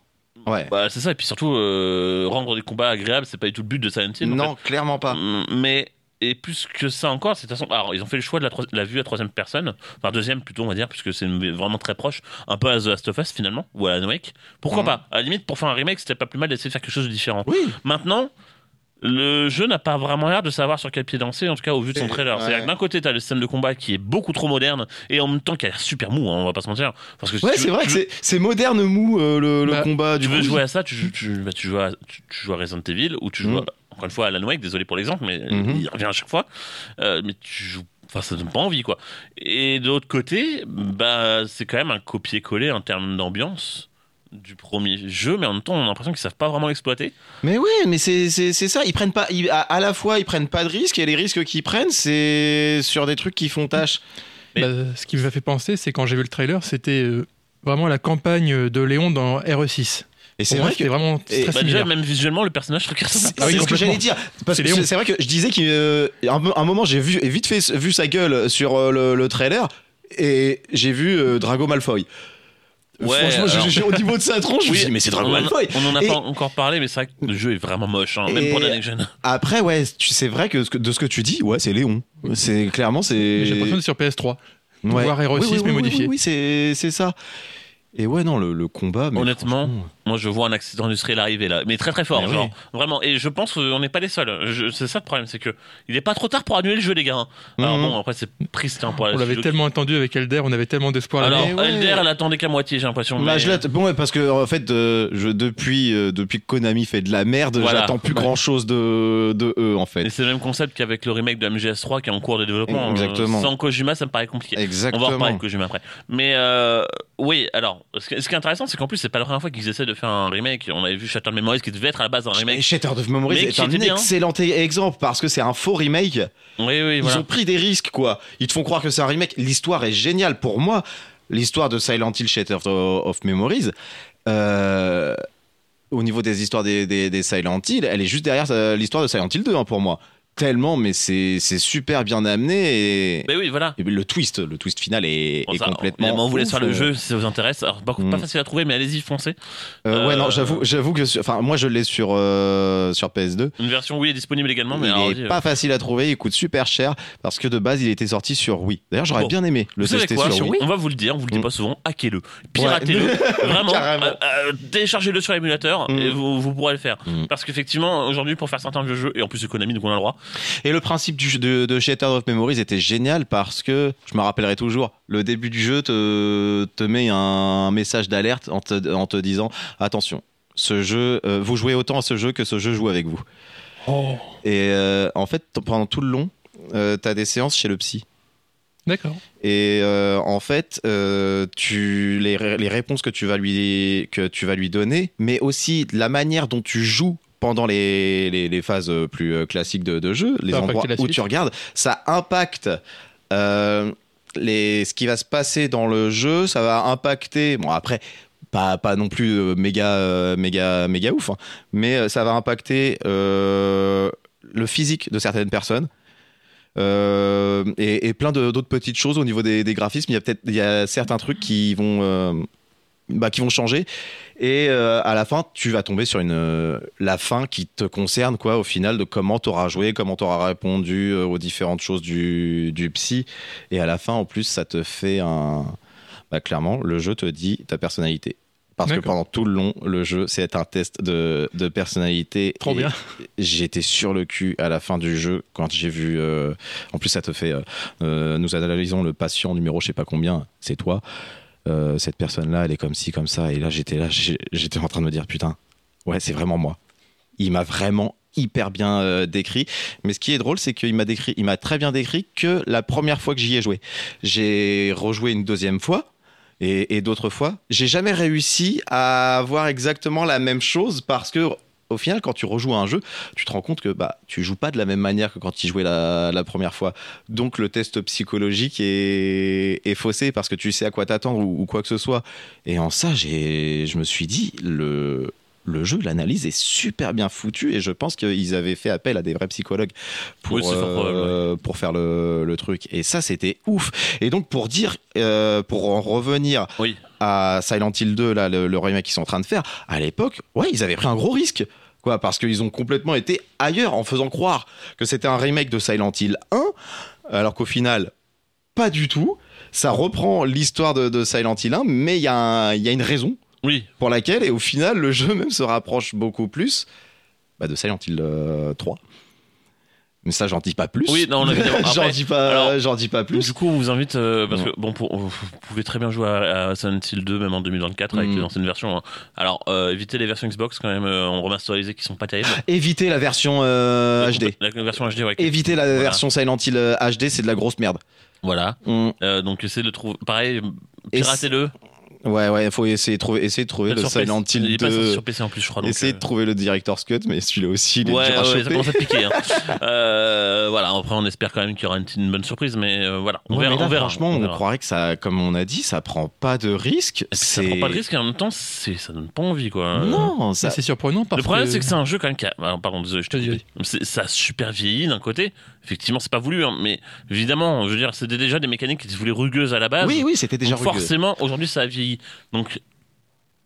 Ouais. bah, c'est ça. Et puis surtout, euh, rendre des combats agréables, c'est pas du tout le but de Silent Hill. en non, clairement pas. Mm, Mais et plus que ça encore, c'est de toute façon. Alors, ils ont fait le choix de la, la vue à troisième personne, enfin deuxième plutôt, on va dire, puisque c'est vraiment très proche, un peu à The Last of Us finalement, ou à Alan Wake. Pourquoi Mhm. pas? À la limite, pour faire un remake, c'était pas plus mal d'essayer de faire quelque chose de différent. Oui. Maintenant, le jeu n'a pas vraiment l'air de savoir sur quel pied danser, en tout cas au vu de son trailer. ouais. C'est-à-dire que d'un côté, t'as le système de combat qui est beaucoup trop moderne et en même temps qui a l'air super mou, hein, on va pas se mentir. Parce que si Ouais, tu c'est veux- vrai tu que veux- c'est- moderne mou euh, le, le Bah, combat tu du veux coup. jouer à ça, tu, joues- tu, bah, tu joues à, tu, tu joues à Resident Evil ou tu joues, Mhm. à- encore une fois, à Alan Wake, désolé pour l'exemple, mais Mhm. il revient à chaque fois. Euh, mais tu joues. Enfin, ça donne pas envie, quoi. Et de l'autre côté, bah, c'est quand même un copier-coller en termes d'ambiance du premier jeu, mais en même temps, on a l'impression qu'ils savent pas vraiment l'exploiter. Mais ouais, mais c'est c'est- c'est ça. Ils prennent pas. ils- à, à la fois, ils prennent pas de risques et les risques qu'ils prennent, c'est sur des trucs qui font tâche. Mais- Bah, ce qui m'a fait penser, c'est quand j'ai vu le trailer, c'était euh, vraiment la campagne de Léon dans RE6. Et c'est vrai que vraiment et- très Bah, déjà, même visuellement, le personnage, je C'est à Ah oui, c'est ce que j'allais dire. Parce C'est que c'est vrai que je disais qu'à un, un moment, j'ai vu vite fait vu sa gueule sur euh, le, le trailer et j'ai vu euh, Drago Malfoy. Ouais, Franchement, au niveau de sa tronche, je me Oui, suis dit, mais c'est Drago on en a- Malfoy. On en a Et- pas encore parlé, mais c'est vrai que le jeu est vraiment moche, hein, même pour la next gen. Après, ouais, tu- c'est vrai que ce que- de ce que tu dis, ouais, c'est Léon. C'est clairement, c'est. J'ai l'impression d'être sur PS3. Ouais. voir RE6 Oui, oui, oui, mais modifié. Oui, oui, c'est c'est ça. Et ouais, non, le, le combat. mais Honnêtement, franchement, Moi, je vois un accident industriel arriver là, mais très très fort, Mais genre oui. vraiment. Et je pense qu'on n'est pas les seuls. Je- C'est ça le problème, c'est que il est pas trop tard pour annuler le jeu, les gars. hein. Alors Mhm. bon, après c'est triste hein, pour la On l'avait tellement attendu avec Elder, on avait tellement d'espoir Alors, ouais. Elder, elle attendait qu'à moitié, j'ai l'impression. Bah, mais- je l'attends- bon, ouais, parce que en fait, euh, je, depuis, euh, depuis que Konami fait de la merde, Voilà. j'attends plus grand chose de, de eux, en Et fait. c'est le même concept qu'avec le remake de MGS3 qui est en cours de développement. Exactement. Euh, Sans Kojima, ça me paraît compliqué. On va en Exactement. reparler de Kojima après. Mais euh, oui, alors, ce qui ce qui est intéressant, c'est qu'en plus, c'est pas la première fois qu'ils essaient de faire un remake. On avait vu Shattered Memories qui devait être à la base un remake. Shattered of Memories est un excellent exemple parce que c'est un faux remake. Oui, oui, Ils voilà. ont pris des risques, quoi. Ils te font croire que c'est un remake. L'histoire est géniale pour moi. L'histoire de Silent Hill Shattered of Memories. euh, au niveau des histoires des, des, des Silent Hill, elle est juste derrière euh, l'histoire de Silent Hill 2 hein, pour moi. Tellement, mais c'est super bien amené et, Mais oui, voilà. et le twist, le twist final est, Bon, est ça, complètement. évidemment, on vous laisse faire le jeu si ça vous intéresse. Alors, par contre, Mm. pas facile à trouver, mais allez-y, foncez. Euh, ouais, Euh, non, j'avoue, j'avoue que, enfin, moi je l'ai sur euh, sur PS2. Une version Wii est disponible également, mais il alors, est vas-y, pas facile à trouver, il coûte super cher parce que de base il était sorti sur Wii. D'ailleurs, j'aurais Bon. bien aimé le Vous tester quoi sur Wii. On va vous le dire, on vous le dit Mm. pas souvent, hackez-le, piratez-le, vraiment, euh, euh, téléchargez-le sur l'émulateur Mm. et vous, vous pourrez le faire. Mm. Parce qu'effectivement, aujourd'hui, pour faire certains jeux, et en plus Konami, donc on a le droit, Et le principe du, de, de Shattered of Memories était génial parce que, je me rappellerai toujours, le début du jeu te, te met un message d'alerte en te, en te disant attention, ce jeu, euh, vous jouez autant à ce jeu que ce jeu joue avec vous. Oh. Et euh, en fait, pendant tout le long, euh, t'as des séances chez le psy. D'accord. Et euh, en fait, euh, tu, les, les réponses que tu, vas lui, que tu vas lui donner, mais aussi la manière dont tu joues pendant les, les, les phases plus euh, classiques de, de jeu, les endroits où tu regardes, ça impacte euh, les, ce qui va se passer dans le jeu, ça va impacter. Bon, après. Pas, pas non plus euh, méga, euh, méga, méga ouf, hein, mais euh, ça va impacter euh, le physique de certaines personnes, euh, et, et plein d'autres petites choses au niveau des, des graphismes. Il y a peut-être certains trucs qui vont euh, bah, qui vont changer et euh, à la fin tu vas tomber sur une euh, la fin qui te concerne quoi au final de comment tu auras joué, comment tu auras répondu euh, aux différentes choses du, du psy et à la fin en plus ça te fait un bah, clairement le jeu te dit ta personnalité. Parce que pendant tout le long, le jeu, c'est un test de, de personnalité. Trop Et bien. J'étais sur le cul à la fin du jeu quand j'ai vu. en plus, ça te fait. nous analysons le patient numéro, je sais pas combien, c'est toi. Euh, cette personne-là, elle est comme ci, comme ça. Et là, j'étais là, j'étais en train de me dire, putain, ouais, c'est vraiment moi. Il m'a vraiment hyper bien euh, décrit. Mais ce qui est drôle, c'est qu'il m'a décrit, il m'a très bien décrit que la première fois que j'y ai joué. J'ai rejoué une deuxième fois. Et, et d'autres fois, j'ai jamais réussi à avoir exactement la même chose parce que au final, quand tu rejoues à un jeu, tu te rends compte que bah tu joues pas de la même manière que quand tu jouais la, première fois. Donc le test psychologique est, est faussé parce que tu sais à quoi t'attendre ou, ou quoi que ce soit. Et en ça, je me suis dit le le jeu, l'analyse est super bien foutue et je pense qu'ils avaient fait appel à des vrais psychologues pour, Oui, euh, pour faire le, le truc. Et ça, c'était ouf. Et donc, pour dire, euh, pour en revenir oui. à Silent Hill 2, là, le, le remake qu'ils sont en train de faire, à l'époque, ouais, ils avaient pris un gros risque. Quoi, parce qu'ils ont complètement été ailleurs en faisant croire que c'était un remake de Silent Hill 1, alors qu'au final, pas du tout. Ça reprend l'histoire de, de Silent Hill 1, mais il y, y a une raison Oui, pour laquelle, et au final, le jeu même se rapproche beaucoup plus bah, de Silent Hill euh, 3. Mais ça, j'en dis pas plus. Oui, non, j'en dis pas, alors, j'en dis pas plus. Du coup, on vous invite euh, parce Ouais. que bon, pour, vous pouvez très bien jouer à, à Silent Hill 2 même en 2024 avec Mm. les anciennes versions. hein. Alors, euh, évitez les versions Xbox quand même euh, en remasterisé qui sont pas terribles. Évitez la version euh, HD. La version HD, ouais. Évitez la Voilà. version Silent Hill euh, HD, c'est de la grosse merde. Voilà. Mm. Euh, donc essayez de trouver. Pareil, piratez-le. Ouais, ouais, faut essayer de trouver, essayer de trouver le. Silent Il Hill est pas 2. sur PC en plus, je crois. donc, Essayez euh, de trouver le Director's Cut, mais celui-là aussi, il est Ouais, dur à ouais, ça commence à piquer. hein. Euh, voilà, après on espère quand même qu'il y aura une, une bonne surprise, mais euh, voilà, on Ouais, verra. mais là, on verra, franchement, on croirait que ça, comme on a dit, ça prend pas de risque. Ça prend pas de risque et en même temps, ça donne pas envie quoi. Non, ça. C'est surprenant parce Le problème, que... c'est que c'est un jeu quand même qui a. ah, Pardon, désolé, je te dis. Ça a super vieilli d'un côté. Effectivement, c'est pas voulu, hein, mais évidemment, je veux dire, c'était déjà des mécaniques qui se voulaient rugueuses à la base. Oui, oui, c'était déjà rugueux. forcément, aujourd'hui, ça a vieilli. Donc,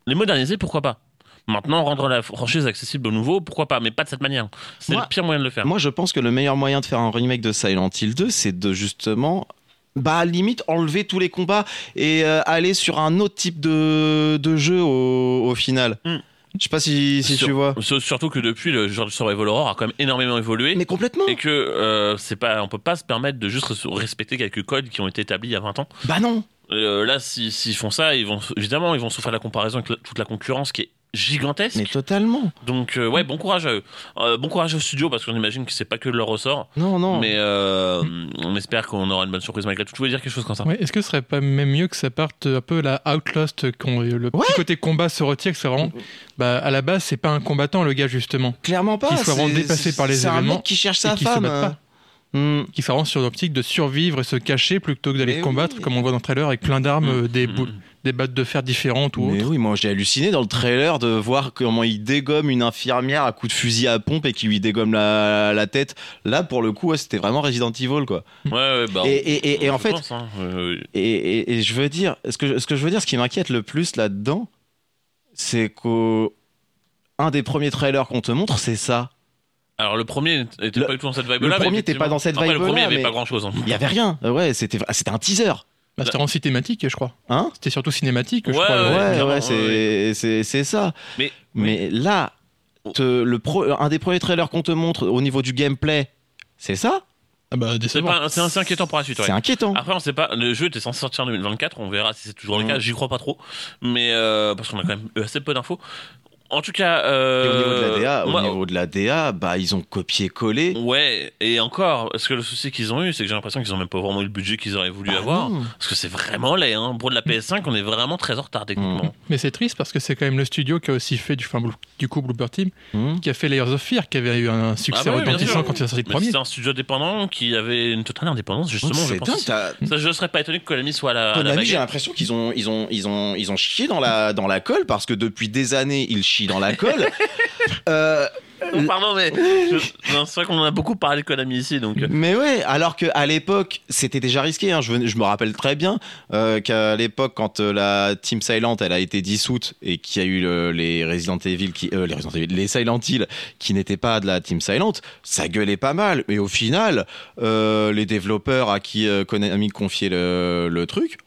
les moderniser, pourquoi pas? Maintenant, rendre la franchise accessible aux nouveaux, pourquoi pas? Mais pas de cette manière. C'est le pire moyen de le faire. Moi, je pense que le meilleur moyen de faire un remake de Silent Hill 2, c'est de justement. Bah, limite, enlever tous les combats et euh, aller sur un autre type de, de jeu au, au final. Hmm. Je sais pas si, si Sur- tu vois. Sur- Surtout que depuis, le genre de Survival Horror a quand même énormément évolué. Mais complètement. Et que euh, c'est pas, on peut pas se permettre de juste res- respecter quelques codes qui ont été établis il y a 20 ans. Bah non. Euh, là, si- s'ils font ça, ils vont évidemment, ils vont souffrir la comparaison avec la- toute la concurrence qui est gigantesque. Mais totalement. Donc euh, ouais, bon courage à eux. Euh, bon courage au studio parce qu'on imagine que c'est pas que de leur ressort. Non, non. Mais euh, on espère qu'on aura une bonne surprise malgré tout. Tu voulais dire quelque chose comme ça Ouais, Est-ce que ce serait pas même mieux que ça parte un peu la Outlast, quand le Ouais. petit côté combat se retire, que c'est vraiment, bah, à la base, c'est pas un combattant le gars justement, Clairement pas. Qu'il soit vraiment c'est- dépassé par les C'est un événements mec qui cherche sa qui femme. pas. Hmm. qui soit vraiment sur l'optique de survivre et se cacher plutôt que d'aller Mais combattre, oui. comme on voit dans le trailer, avec plein d'armes, Mm. euh, des, Mm. Des battes de fer différentes ou Mais autres. oui, moi j'ai halluciné dans le trailer de voir comment il dégomme une infirmière à coup de fusil à pompe et qui lui dégomme la, la tête. Là, pour le coup, ouais, c'était vraiment Resident Evil, quoi. Ouais, ouais, bah. Et, et- et- et en fait, pense, hein, et, et- et je veux dire, ce que, ce que je veux dire, ce qui m'inquiète le plus là-dedans, c'est qu'au un des premiers trailers qu'on te montre, c'est ça. Alors le premier était Le- pas du tout dans cette vibe le premier était pas dans cette Après, le vibe-là, premier, il y avait mais- pas grand chose. Il y avait rien. Ouais, c'était, c'était un teaser. Bah, c'était en cinématique, je crois. Hein C'était surtout cinématique, je Ouais, crois. ouais, Ouais, c'est, ça. Mais, Mais là, te- le pro- un des premiers trailers qu'on te montre au niveau du gameplay, c'est ça? Ah bah, c'est assez inquiétant pour la suite. ouais. C'est inquiétant. Après, on sait pas. Le jeu était censé sortir en 2024. On verra si c'est toujours le Mm. cas. J'y crois pas trop, mais euh, parce qu'on a quand même assez peu d'infos. En tout cas, Et euh, au niveau de la DA, au moi- niveau de la DA, bah ils ont copié-collé. Ouais, et encore, parce que le souci qu'ils ont eu, c'est que j'ai l'impression qu'ils ont même pas vraiment eu le budget qu'ils auraient voulu Bah avoir. non. Parce que c'est vraiment laid, hein. Pour de la PS5, on est vraiment très en retard techniquement. Mais c'est triste parce que c'est quand même le studio qui a aussi fait du, enfin, Blue- du coup Blooper Team, Hmm. qui a fait Layers of Fear, qui avait eu un succès Ah bah oui, bien retentissant quand il a sorti le premier. c'est un studio indépendant qui avait une totale indépendance, justement, je pense. dingue, aussi. t'as- Ça, je serais pas étonné que Konami soit à la, Konami, j'ai l'impression qu'ils ont, ils ont, ils ont, ils ont chié dans la, dans la colle parce que depuis des années, ils dans la colle. Euh, Pardon, mais c'est vrai qu'on en a beaucoup parlé de Konami ici, donc. euh, mais ouais, alors qu'à l'époque, c'était déjà risqué. hein. Je, me rappelle très bien euh, qu'à l'époque, quand euh, la Team Silent elle a été dissoute et qu'il y a eu le- les Resident Evil, qui, euh, les Resident Evil, les Silent Hill qui n'étaient pas de la Team Silent, ça gueulait pas mal. Mais au final, les développeurs à qui Konami confiait le, le truc.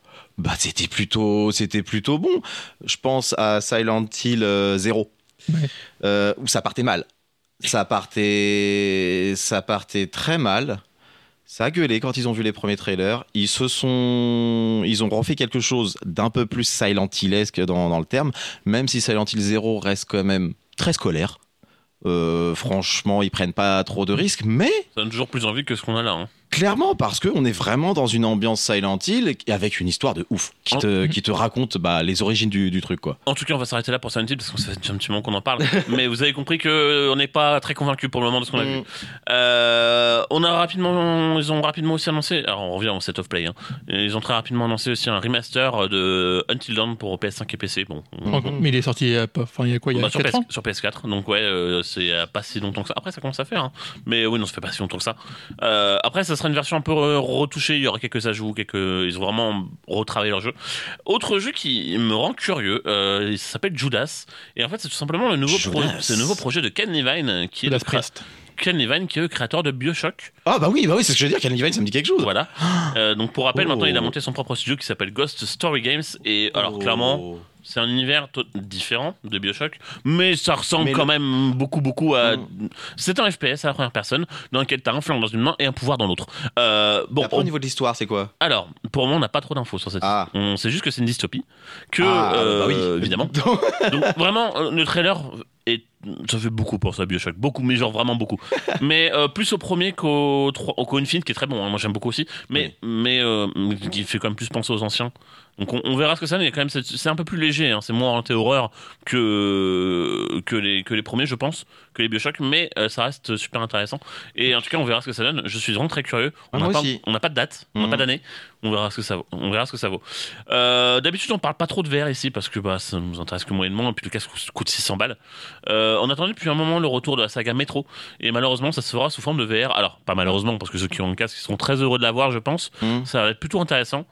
Bah, c'était plutôt, c'était plutôt bon. Je pense à Silent Hill euh, 0, Ouais. euh, où ça partait mal. Ça partait, ça partait très mal. Ça a gueulé quand ils ont vu les premiers trailers. Ils se sont, ils ont refait quelque chose d'un peu plus Silent Hillesque dans, dans le terme, même si Silent Hill 0 reste quand même très scolaire. Euh, franchement, ils prennent pas trop de risques, mais Ça donne toujours plus envie que ce qu'on a là. hein. Clairement parce qu'on est vraiment dans une ambiance Silent Hill et avec une histoire de ouf qui te, qui te raconte bah, les origines du, du truc quoi. En tout cas, on va s'arrêter là pour Silent Hill parce qu'on ça fait un petit moment qu'on en parle. Mais vous avez compris que euh, on n'est pas très convaincu pour le moment de ce qu'on a vu. Mm. Euh, on a rapidement, ils ont rapidement aussi annoncé. Alors on revient au set of play. hein. Ils ont très rapidement annoncé aussi un remaster de Until Dawn pour PS5 et PC. Bon, on- Mais il est sorti il y a, pas- enfin, il y a quoi Il y a bah, sur, 4 PS, ans sur PS4, donc ouais, euh, c'est pas si longtemps que ça. Après, ça commence à faire, hein. mais oui, non, ça fait pas si longtemps que ça. Euh, après, ça sera une version un peu euh, retouchée. Il y aura quelques ajouts, quelques. Ils ont vraiment retravaillé leur jeu. Autre jeu qui me rend curieux, euh, il s'appelle Judas, et en fait, c'est tout simplement le nouveau, pro- Judas. c'est le nouveau projet de Ken Levine, qui est Judas le créa- Priest. Ken Levine, qui est le créateur de Bioshock. Ah bah oui, bah oui, c'est ce que je veux dire. Ken Levine, ça me dit quelque chose. Voilà. Euh, donc pour rappel, Oh. maintenant, il a monté son propre studio qui s'appelle Ghost Story Games, et alors Oh. clairement. C'est un univers différent de Bioshock, mais ça ressemble Mais quand le- même beaucoup, beaucoup à. Mm. C'est un FPS à la première personne, dans lequel t'as un flingue dans une main et un pouvoir dans l'autre. Euh, bon, Après, on- au niveau de l'histoire, c'est quoi? Alors, pour moment, on n'a pas trop d'infos sur cette. Ah. On sait juste que c'est une dystopie, que Ah, euh, bah oui. évidemment. Donc vraiment, euh, le trailer est, ça fait beaucoup pour ça, Bioshock, beaucoup, mais genre vraiment beaucoup. mais euh, plus au premier qu'au trois- qu'au Infinite, qui est très bon. hein, moi, j'aime beaucoup aussi, mais mais euh, qui fait quand même plus penser aux anciens. Donc on, on verra ce que ça donne. Il y a quand même c'est un peu plus léger. hein, c'est moins orienté horreur que que les que les premiers, je pense, que les Bioshock, mais euh, ça reste super intéressant. Et en tout cas, on verra ce que ça donne. Je suis vraiment très curieux. On n'a pas, de date, on n'a Mhm. pas d'année. On verra ce que ça vaut. On verra ce que ça vaut. Euh, D'habitude, on parle pas trop de VR ici parce que bah, ça nous intéresse que moyennement et puis le casque coûte- coûte 600 balles. Euh, on attendait depuis un moment le retour de la saga Metro et malheureusement, ça se fera sous forme de VR. Alors, pas malheureusement parce que ceux qui ont un casque ils seront très heureux de l'avoir, je pense. Hmm. Ça va être plutôt intéressant.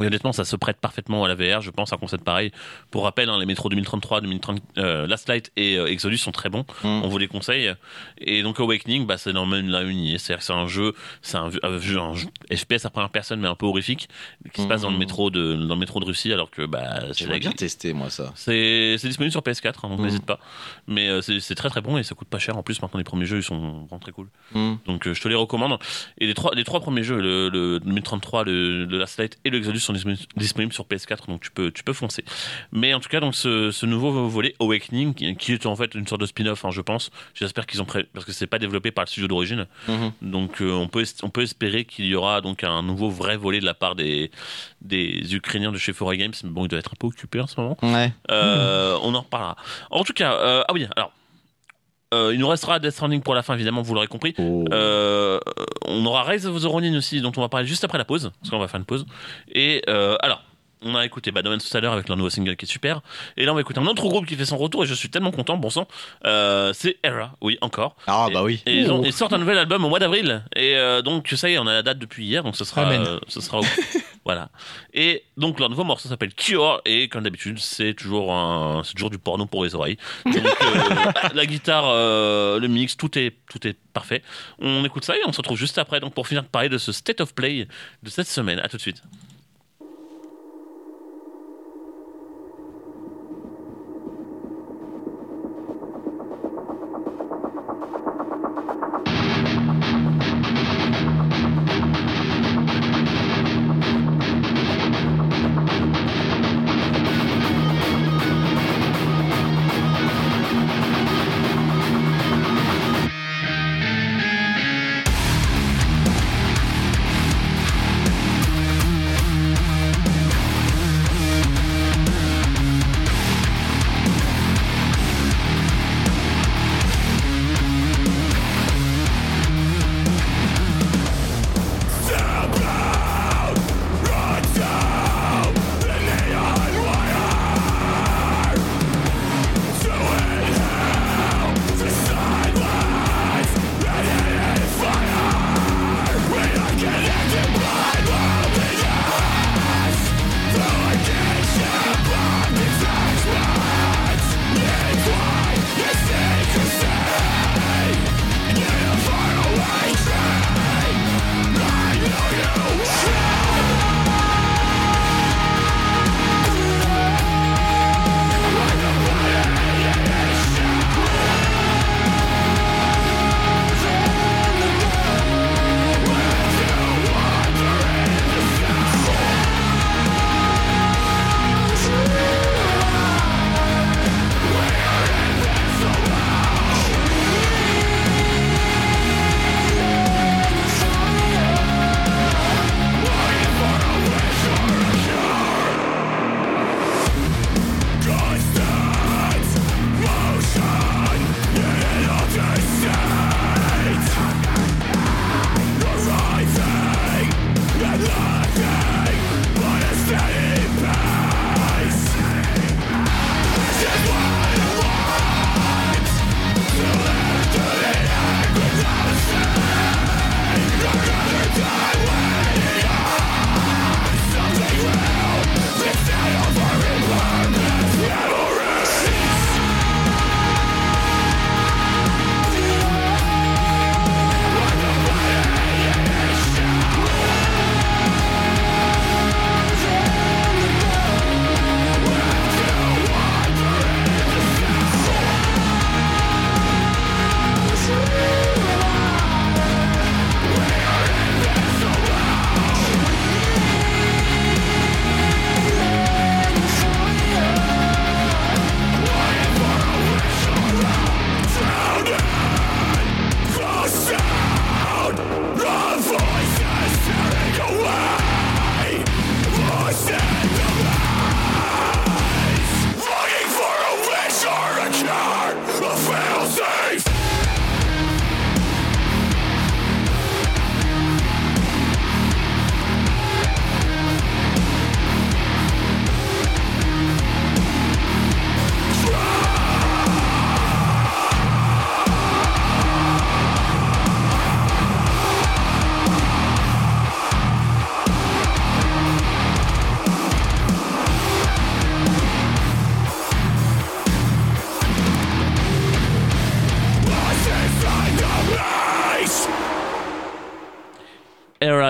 Et honnêtement, ça se prête parfaitement à la VR. Je pense un concept pareil. Pour rappel, hein, les métros 2033, 2030, euh, Last Light et euh, Exodus sont très bons. Mm. On vous les conseille. Et donc Awakening, bah, c'est dans le même. C'est-à-dire que c'est un jeu, c'est un, un jeu, un jeu FPS à première personne, mais un peu horrifique, qui se passe dans le Mm. métro de, dans le métro de Russie, alors que bah, c'est la- bien tester, moi, ça. c'est c'est disponible sur PS4, hein, donc Mm. n'hésite pas. Mais euh, c'est c'est très très bon et ça coûte pas cher. En plus, maintenant les premiers jeux ils sont vraiment très cool. Donc euh, je te les recommande. Et les trois, les trois premiers jeux, le, le 2033, le, le Last Light et le Exodus sont disponibles, sur PS4, donc tu peux, tu peux foncer. Mais en tout cas, donc ce, ce nouveau volet Awakening, qui, qui est en fait une sorte de spin-off, hein, je pense. J'espère qu'ils ont pré... parce que c'est pas développé par le studio d'origine. Mhm. Donc euh, on peut on peut espérer qu'il y aura donc un nouveau vrai volet de la part des des Ukrainiens de chez Foray Games. Mais bon, il doit être un peu occupé en ce moment. Ouais. Euh, On en reparlera. En tout cas, euh, ah oui, alors. Euh, il nous restera Death Stranding pour la fin, évidemment, vous l'aurez compris. Oh. Euh, on aura Rise of the Ronin aussi, dont on va parler juste après la pause, parce qu'on va faire une pause. Et euh, alors, On a écouté Bad Omens tout à l'heure avec leur nouveau single qui est super. Et là, on va écouter un autre groupe qui fait son retour et je suis tellement content, bon sang. Euh, c'est Era, oui, encore. Ah, Et- bah oui. Et ils, ont- ils sortent un nouvel album au mois d'avril. Et euh, donc, ça y est, on a la date depuis hier, donc ce sera. Euh, ce sera au- voilà. Et donc, leur nouveau morceau s'appelle Cure. Et comme d'habitude, c'est toujours, un, c'est toujours du porno pour les oreilles. Donc, euh, la guitare, euh, le mix, tout est, tout est parfait. On écoute ça et on se retrouve juste après donc pour finir de parler de ce State of Play de cette semaine. À tout de suite.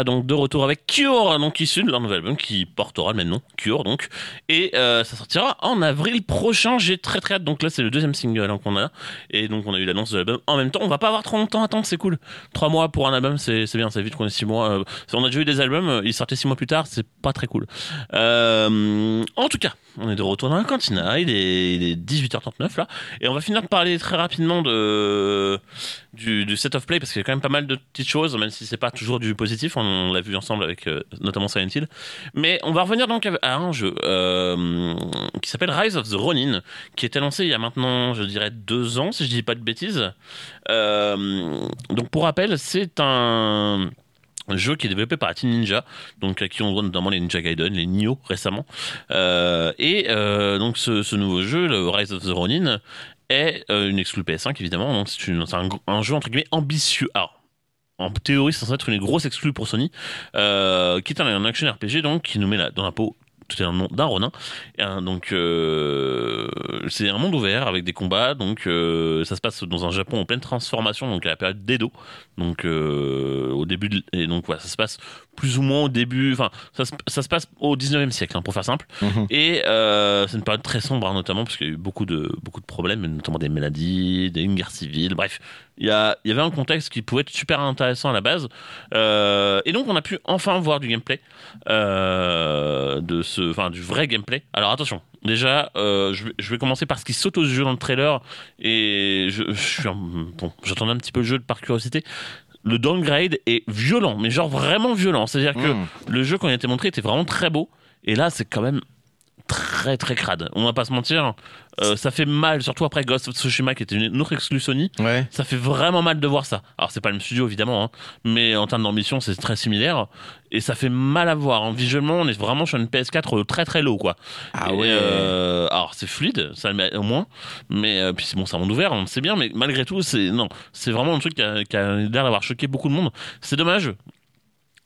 Donc de retour avec Cure, donc issu de leur nouvel album qui portera le même nom, Cure donc. Et euh, ça sortira en avril prochain. J'ai très très hâte. Donc là, c'est le deuxième single hein, qu'on a. Et donc on a eu l'annonce de l'album en même temps. On va pas avoir trop longtemps à attendre, c'est cool. Trois mois pour un album, c'est bien, c'est vite qu'on est six mois. Euh, on a déjà eu des albums, euh, ils sortaient six mois plus tard, c'est pas très cool. En tout cas, on est de retour dans la cantina. Il est, il est 18h39 là. Et on va finir de parler très rapidement de du, set of play parce qu'il y a quand même pas mal de petites choses, même si c'est pas toujours du positif. On, l'a vu ensemble avec euh, notamment Silent Hill. Mais on va revenir donc à un jeu euh, qui s'appelle Rise of the Ronin, qui était lancé il y a maintenant, je dirais, deux ans, si je dis pas de bêtises. Euh, donc pour rappel, c'est un Un jeu qui est développé par Team Ninja, donc à qui on doit notamment les Ninja Gaiden, les Nioh récemment. Euh, et euh, donc ce, nouveau jeu, le Rise of the Ronin, est euh, une exclu PS5 évidemment. Donc c'est un, un jeu entre guillemets ambitieux. Alors, en théorie, c'est censé être une grosse exclue pour Sony, qui est un, un action RPG donc qui nous met là, dans la peau. Tout est un nom d'un Ronin. Un- donc euh, c'est un monde ouvert avec des combats. Donc euh, ça se passe dans un Japon en pleine transformation, donc à la période d'Edo. Donc euh, au début et donc voilà, ça se passe plus ou moins au début. Enfin, ça, se- ça se passe au 19e siècle, hein, pour faire simple. Mhm. Et euh, c'est une période très sombre, hein, notamment parce qu'il y a eu beaucoup de beaucoup de problèmes, notamment des maladies, des une guerre civile. Bref, il y a il y avait un contexte qui pouvait être super intéressant à la base. Euh, et donc on a pu enfin voir du gameplay, euh, de ce, enfin du vrai gameplay. Alors attention. Déjà, euh, je, vais, je vais commencer par ce qui saute aux yeux dans le trailer et je, je suis un- bon, j'attendais un petit peu le jeu par curiosité. Le downgrade est violent, mais genre vraiment violent. C'est-à-dire que Mmh. le jeu quand il a été montré était vraiment très beau et là c'est quand même très très crade. On va pas se mentir, euh, ça fait mal, surtout après Ghost of Tsushima qui était une autre exclu Sony. Ouais. Ça fait vraiment mal de voir ça. Alors c'est pas le même studio évidemment, hein, mais en termes d'ambition c'est très similaire et ça fait mal à voir. hein. Visuellement on est vraiment sur une PS4 très très low quoi. Ah Et, ouais. euh, alors c'est fluide, ça le met au moins, mais euh, puis c'est bon, un monde ouvert, on le sait bien, mais malgré tout c'est non, c'est vraiment un truc qui a, qui a l'air d'avoir choqué beaucoup de monde. C'est dommage.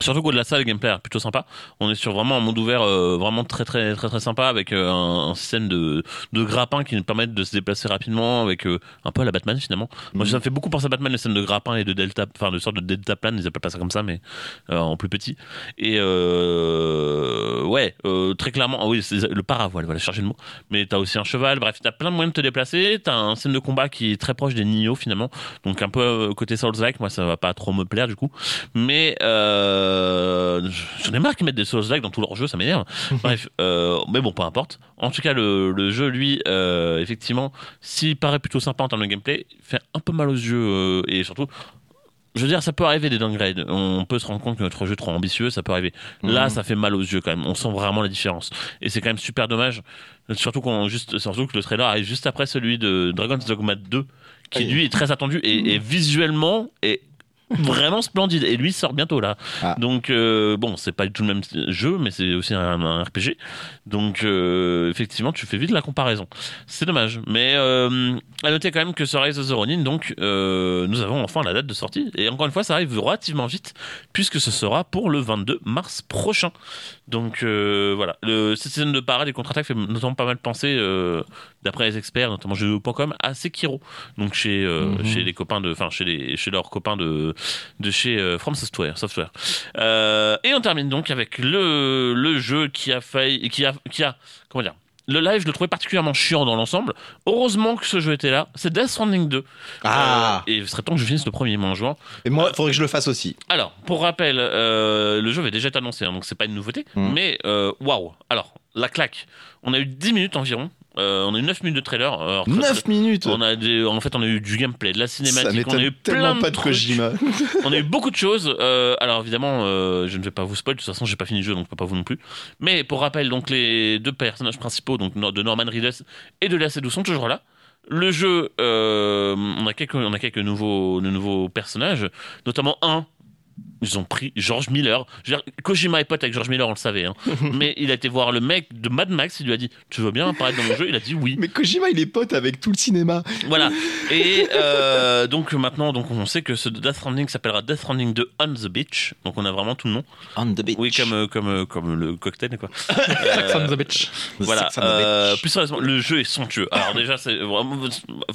Surtout qu'au-delà de ça, le gameplay est plutôt sympa. On est sur vraiment un monde ouvert euh, vraiment très très très très sympa avec euh, un, un système de, de grappin qui nous permettent de se déplacer rapidement avec euh, un peu à la Batman finalement. Moi Mhm. ça me fait beaucoup penser à Batman les scènes de grappin et de delta, enfin de sorte de delta plane, ils appellent pas ça comme ça mais euh, en plus petit. Et euh, ouais, très clairement, ah oui, le paravoile, voilà, chercher le mot. Mais t'as aussi un cheval, bref, t'as plein de moyens de te déplacer. T'as un scène de combat qui est très proche des Nioh finalement, donc un peu côté Souls-like. Moi, ça va pas trop me plaire du coup, mais euh, j'en ai marre qu'ils mettent des Souls-like dans tous leurs jeux, ça m'énerve. bref, euh, mais bon, peu importe. En tout cas, le, le jeu, lui, euh, effectivement, s'il paraît plutôt sympa en termes de gameplay, fait un peu mal aux yeux euh, et surtout. Je veux dire, ça peut arriver des downgrades. On peut se rendre compte que notre jeu est trop ambitieux, ça peut arriver. Là, Mhm. ça fait mal aux yeux quand même. On sent vraiment la différence. Et c'est quand même super dommage. Surtout, qu'on juste, surtout que le trailer arrive juste après celui de Dragon's Dogma 2, qui lui est très attendu et, et visuellement est vraiment splendide. Et lui sort bientôt là. Ah. Donc, euh, bon, c'est pas du tout le même jeu, mais c'est aussi un, un RPG. Donc, euh, effectivement, tu fais vite la comparaison. C'est dommage. Mais euh, à noter quand même que sur Rise of the Ronin, donc, nous avons enfin la date de sortie. Et encore une fois, ça arrive relativement vite, puisque ce sera pour le 22 mars prochain. Donc, voilà. Le, cette scène de parade et contre-attaque fait notamment pas mal penser, d'après les experts, notamment jeux.com, à Sekiro. Donc, chez, euh, Mhm. chez les copains de, enfin, chez, les, chez leurs copains de, de chez euh, From Software. Software. Euh, et on termine donc avec le, le jeu qui a failli, qui a, qui a, comment dire, le live, je le trouvais particulièrement chiant dans l'ensemble. Heureusement que ce jeu était là. C'est Death Stranding 2. Ah Euh, et il serait temps que je finisse le premier mois en juin. Et moi, faudrait que je le fasse aussi. Alors, pour rappel, euh, le jeu avait déjà été annoncé, hein, donc c'est pas une nouveauté. Mm. Mais waouh Alors, la claque. On a eu 10 minutes environ. Euh, on a eu 9 minutes de trailer. Alors, très- 9 minutes on a des, en fait, on a eu du gameplay, de la Ça cinématique, on a eu plein de pas de trucs. Kojima. on a eu beaucoup de choses. Euh, alors évidemment, euh, je ne vais pas vous spoiler. De toute façon, j'ai pas fini le jeu, donc pas vous non plus. Mais pour rappel, donc les deux personnages principaux, donc de Norman Reedus et de Léa Seydoux, sont toujours là. Le jeu, euh, on a quelques, on a quelques nouveaux, de nouveaux personnages, notamment un. Ils ont pris George Miller. Kojima est pote avec George Miller, on le savait. hein. Mais il a été voir le mec de Mad Max. Il lui a dit Tu veux bien apparaître dans mon jeu? Il a dit oui. Mais Kojima, il est pote avec tout le cinéma. Voilà. Et euh, donc maintenant, donc on sait que ce Death Stranding s'appellera Death Stranding 2 on the Beach. Donc on a vraiment tout le nom. On the beach. Oui, comme euh, comme euh, comme le cocktail quoi. Euh, Sex on the Beach. voilà. Euh, plus sérieusement, le jeu est somptueux. Alors déjà, c'est vraiment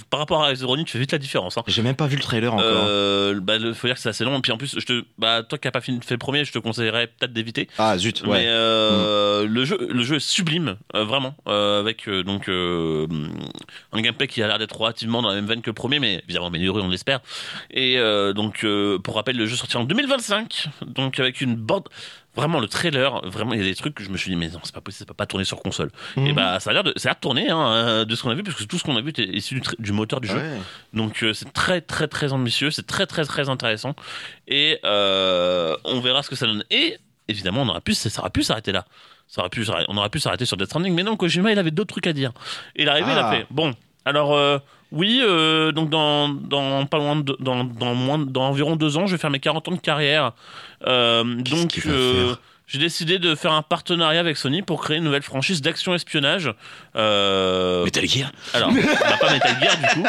par rapport à Ronin, tu fais vite la différence. Hein. J'ai même pas vu le trailer encore. Euh, bah, faut dire que c'est assez long. Et puis en plus, je te, bah, toi qui n'as pas fait le premier, je te conseillerais peut-être d'éviter. Ah zut, Mais ouais. euh, le jeu, le jeu est sublime, euh, vraiment, euh, avec donc un gameplay qui a l'air d'être relativement dans la même veine que le premier, mais évidemment amélioré, on l'espère. Et donc, pour rappel, le jeu sortira en 2025, donc avec une bande. Vraiment le trailer, vraiment il y a des trucs que je me suis dit mais non c'est pas possible, ça peut pas tourner sur console. Mhm. Et bah ça a l'air de, ça a hein, euh, de ce qu'on a vu parce que tout ce qu'on a vu était issu du, moteur du jeu. Ouais. Donc euh, c'est très très très ambitieux, c'est très très très intéressant et euh, on verra ce que ça donne. Et évidemment, on aurait pu, ça aurait pu s'arrêter là. Ça aurait pu, on aurait pu s'arrêter sur Death Stranding, mais non, Kojima, il avait d'autres trucs à dire. Et il est arrivé, il a Ah. fait bon. Alors euh, oui, euh, donc dans, dans pas loin de, dans, dans moins dans environ deux ans, je vais faire mes 40 ans de carrière. Euh, donc j'ai décidé de faire un partenariat avec Sony pour créer une nouvelle franchise d'action espionnage. Euh, Metal Gear alors, on n'a pas Metal Gear du coup.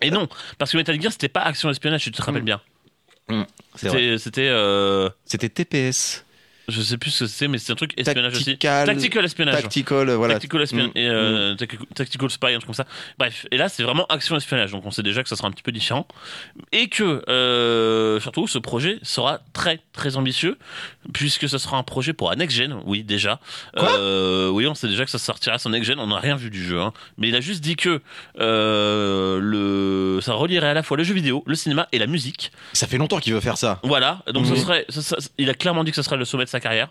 Et non, parce que Metal Gear c'était pas action espionnage, tu te rappelles bien. C'est vrai. C'était, c'était, euh, C'était TPS. Je sais plus ce que c'est, mais c'est un truc espionnage aussi. Tactical. Tactical espionnage. Tactical, euh, voilà. Tactical, espion- Mm, et, euh, tactical- tactical spy, un truc comme ça. Bref, et là c'est vraiment action espionnage, donc on sait déjà que ça sera un petit peu différent. Et que, euh, surtout, ce projet sera très très ambitieux, puisque ce sera un projet pour un next-gen, oui déjà. Euh, oui, on sait déjà que ça sortira sur next-gen, on n'a rien vu du jeu, hein. mais il a juste dit que le... ça relierait à la fois le jeu vidéo, le cinéma et la musique. Ça fait longtemps qu'il veut faire ça. Voilà, donc ce Mhm. serait, il a clairement dit que ce serait le sommet de sa carrière.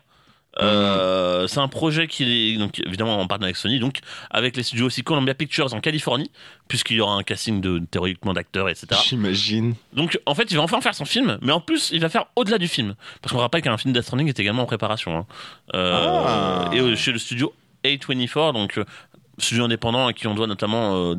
Euh, C'est un projet qui est donc évidemment en partenariat avec Sony, donc avec les studios aussi Columbia Pictures en Californie, puisqu'il y aura un casting de théoriquement d'acteurs, etc. J'imagine. Donc en fait, il va enfin faire son film, mais en plus, il va faire au-delà du film, parce qu'on rappelle qu'un film Death Stranding est également en préparation. hein. Euh, Ah. Et euh, chez le studio A24, donc euh, studio indépendant à qui on doit notamment euh,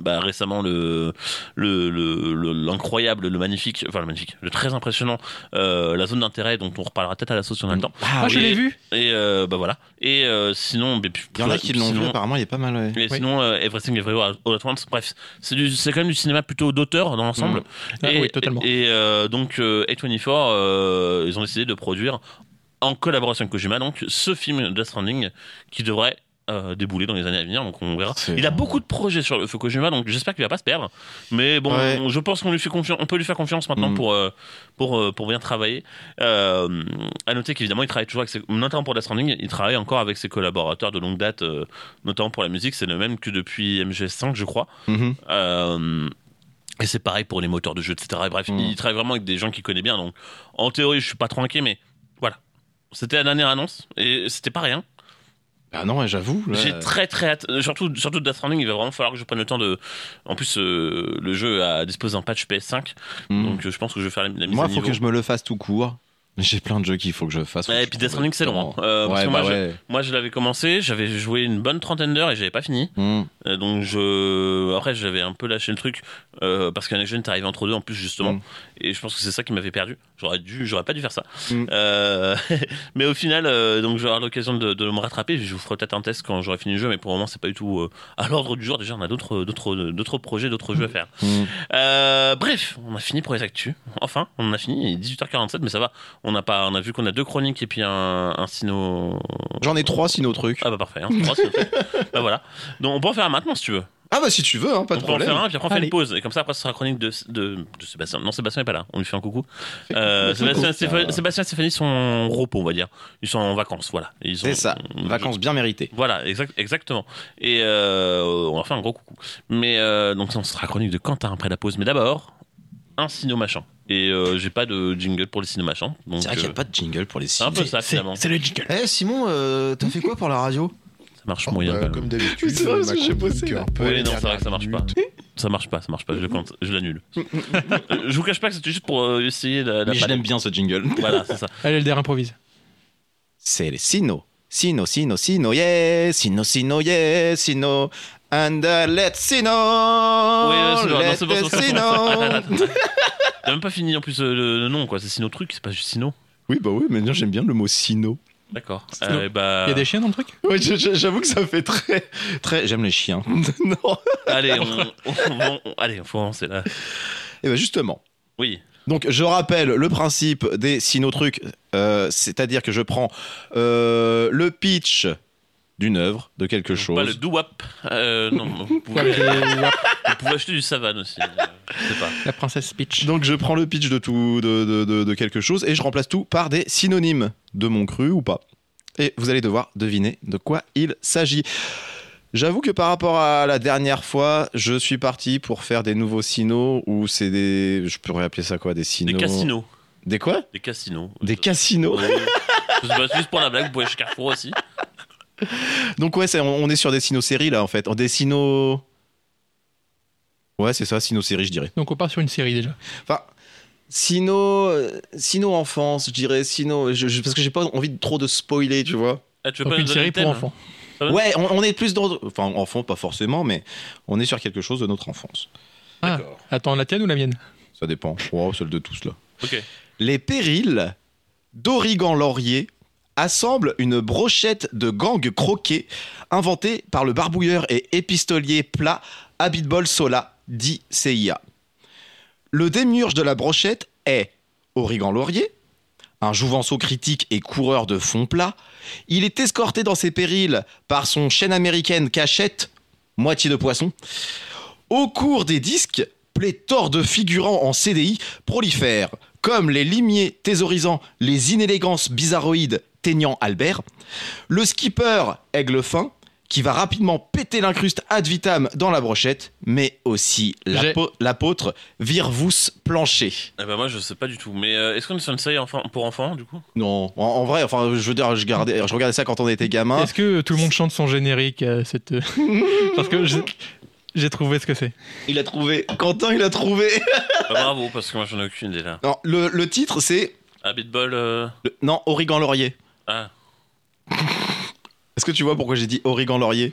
bah, récemment le le- le- le- l'incroyable, le, magnifique, enfin le magnifique, le très impressionnant, euh, la zone d'intérêt dont on reparlera peut-être à la sauce a le temps. Ah, je oui. l'ai vu. Et euh, bah voilà. Et euh, sinon, Il y en a qui l'ont vu, apparemment, il est pas mal. ouais. et Oui. sinon, euh, Everything Everywhere All at Once, bref, c'est quand même du cinéma plutôt d'auteur dans l'ensemble. Ah et, oui, totalement. Et euh, donc, euh, A24, euh, ils ont décidé de produire, en collaboration avec Kojima, donc, ce film Death Stranding qui devrait euh, débouler dans les années à venir, donc on verra. Il a beaucoup de projets sur le feu Kojima, donc j'espère qu'il va pas se perdre. Mais bon, Ouais. je pense qu'on lui fait confiance, on peut lui faire confiance maintenant Mm. pour euh, pour euh, pour bien travailler. Euh, à noter qu'évidemment, il travaille toujours avec ses, notamment pour Death Stranding, il travaille encore avec ses collaborateurs de longue date, notamment pour la musique. C'est le même que depuis MGS5, je crois. Mhm. Euh, et c'est pareil pour les moteurs de jeu, etc. Et bref, Mm. il travaille vraiment avec des gens qu'il connaît bien. Donc, en théorie, je suis pas trop inquiet, mais voilà. C'était la dernière annonce et c'était pas rien. Ah non, j'avoue. J'ai très très hâte. Euh, Surtout, surtout Death Stranding, il va vraiment falloir que je prenne le temps de. En plus, euh, le jeu a disposé d'un patch PS5, mhm. donc euh, je pense que je vais faire la, mise Moi, à il faut que je me le fasse tout court. J'ai plein de jeux qu'il faut que je fasse. Et puis Death Stranding, c'est long. hein. Euh, parce ouais, que bah moi, je- ouais. moi, je l'avais commencé, j'avais joué une bonne trentaine d'heures et j'avais pas fini. Mhm. Euh, donc je après j'avais un peu lâché le truc euh, parce qu'un Next Gen t'es arrivé entre deux en plus justement Mm. et je pense que c'est ça qui m'avait perdu j'aurais dû j'aurais pas dû faire ça Mm. Euh, mais au final euh, donc j'aurai l'occasion de, de me rattraper je vous ferai peut-être un test quand j'aurai fini le jeu mais pour le moment c'est pas du tout euh, à l'ordre du jour déjà on a d'autres d'autres d'autres projets d'autres jeux à faire euh, bref on a fini pour les actus enfin on en a fini il est 18h47 mais ça va on a pas on a vu qu'on a deux chroniques et puis un, un sino J'en ai trois sinon trucs. ah bah parfait hein, trois, c'est fait. bah voilà donc on peut en faire un maintenant si tu veux Ah bah si tu veux, hein, pas de on peut en problème. faire un, puis après on fait Allez. une pause. Et comme ça, après, ce sera chronique de, de, de Sébastien. Non, Sébastien n'est pas là. On lui fait un coucou. Euh, Sébastien, coucou. Stéphanie, Sébastien et Stéphanie sont en repos, on va dire. Ils sont en vacances, voilà. Ils sont- C'est ça, vacances bien méritées. Voilà, exact, exactement. Et euh, on leur fait un gros coucou. Mais euh, donc, ça, ce sera chronique de Quentin après la pause. Mais d'abord, un sino machin. Et euh, j'ai pas de jingle pour les sino machins. Donc, C'est vrai qu'il n'y euh, a pas de jingle pour les c'est un signes. peu ça, C'est finalement. c'est le jingle. Eh Simon, euh, t'as fait quoi pour la radio? Ça marche moyen. Bah, quand même. Comme d'habitude, C'est vrai, parce que j'ai bossé, là. un peu Oui, les non, c'est vrai que ça marche pas. Ça marche pas, ça marche pas. Je, le compte, je l'annule. Euh, je vous cache pas que c'était juste pour euh, essayer la, la Mais je l'aime bien ce jingle. Voilà, c'est ça. Allez, Elder improvise. C'est les Sino. Sino, Sino, Sino, yeah. Sino, Sino, yeah. Sino. And uh, let's Sino. Oui, ouais, c'est bon, non, let c'est bon, us c'est bon, c'est bon. Sino. Attends, attends, attends. T'as même pas fini en plus euh, le, le nom, quoi. C'est Sino Truc, c'est pas juste Sino. Oui, bah oui, mais non, j'aime bien le mot Sino. D'accord. Euh, bah, Il y a des chiens dans le truc? Ouais, je- j'avoue que ça fait très. très... J'aime les chiens. non. Allez, on, on- on- on- allez, faut avancer là. Et ben justement. Oui. Donc je rappelle le principe des sinotrucs, euh, c'est-à-dire que je prends euh, le pitch d'une œuvre, de quelque chose. Pas le doo-wop. Euh, non, vous pouvez, vous acheter du savane aussi. euh, Je sais pas. La princesse Peach. Donc je prends le pitch de tout, de, de- de- de quelque chose et je remplace tout par des synonymes de mon cru ou pas. Et vous allez devoir deviner de quoi il s'agit. J'avoue que par rapport à la dernière fois, je suis parti pour faire des nouveaux sinos ou c'est des, je pourrais appeler ça quoi, des Des sinos. casinos. Des quoi? Des casinos. Des casinos. Ouais. Juste pour la blague, vous pouvez chez Carrefour aussi. Donc ouais, c'est- on on est sur des sinos-séries là en fait. Des sinos. Ouais, c'est ça, sinos-séries, je dirais. Donc on part sur une série déjà. Enfin, sino, euh, sino enfance, je dirais. Sino, je- je- parce que j'ai pas envie de trop de spoiler, tu vois. Ah, tu veux Donc pas une série pour enfants. Ouais on, on est plus dans. Enfin, enfant, pas forcément, mais on est sur quelque chose de notre enfance. Ah, attends, la tienne ou la mienne? Ça dépend. Oh, celle de tous, là. Ok. Les périls d'Origan Laurier assemblent une brochette de gang croqué inventée par le barbouilleur et épistolier plat Abitbol Sola, dit CIA. Le démiurge de la brochette est Origan Laurier, un jouvenceau critique et coureur de fond plat. Il est escorté dans ses périls par son chaîne américaine cachette, moitié de poisson. Au cours des disques, pléthore de figurants en CDI prolifèrent, comme les limiers thésaurisants, les inélégances bizarroïdes Albert, le skipper Aigle Fin, qui va rapidement péter l'incruste ad vitam dans la brochette, mais aussi l'apôtre Virvous Plancher. Eh ben moi je sais pas du tout. Mais euh, est-ce qu'on est sur une série enfant, pour enfants du coup? Non, en, en vrai, enfin, je veux dire, je, gardais, je regardais ça quand on était gamin. Est-ce que tout le monde chante son générique à cette... Parce que j'ai- trouvé ce que c'est. Il a trouvé. Quentin, il a trouvé. Bah, Bravo parce que moi j'en ai aucune idée là. Non, le, le titre, c'est. Habitball. Euh... le- Non, Origan Laurier. Ah. Est-ce que tu vois pourquoi j'ai dit Origan Laurier?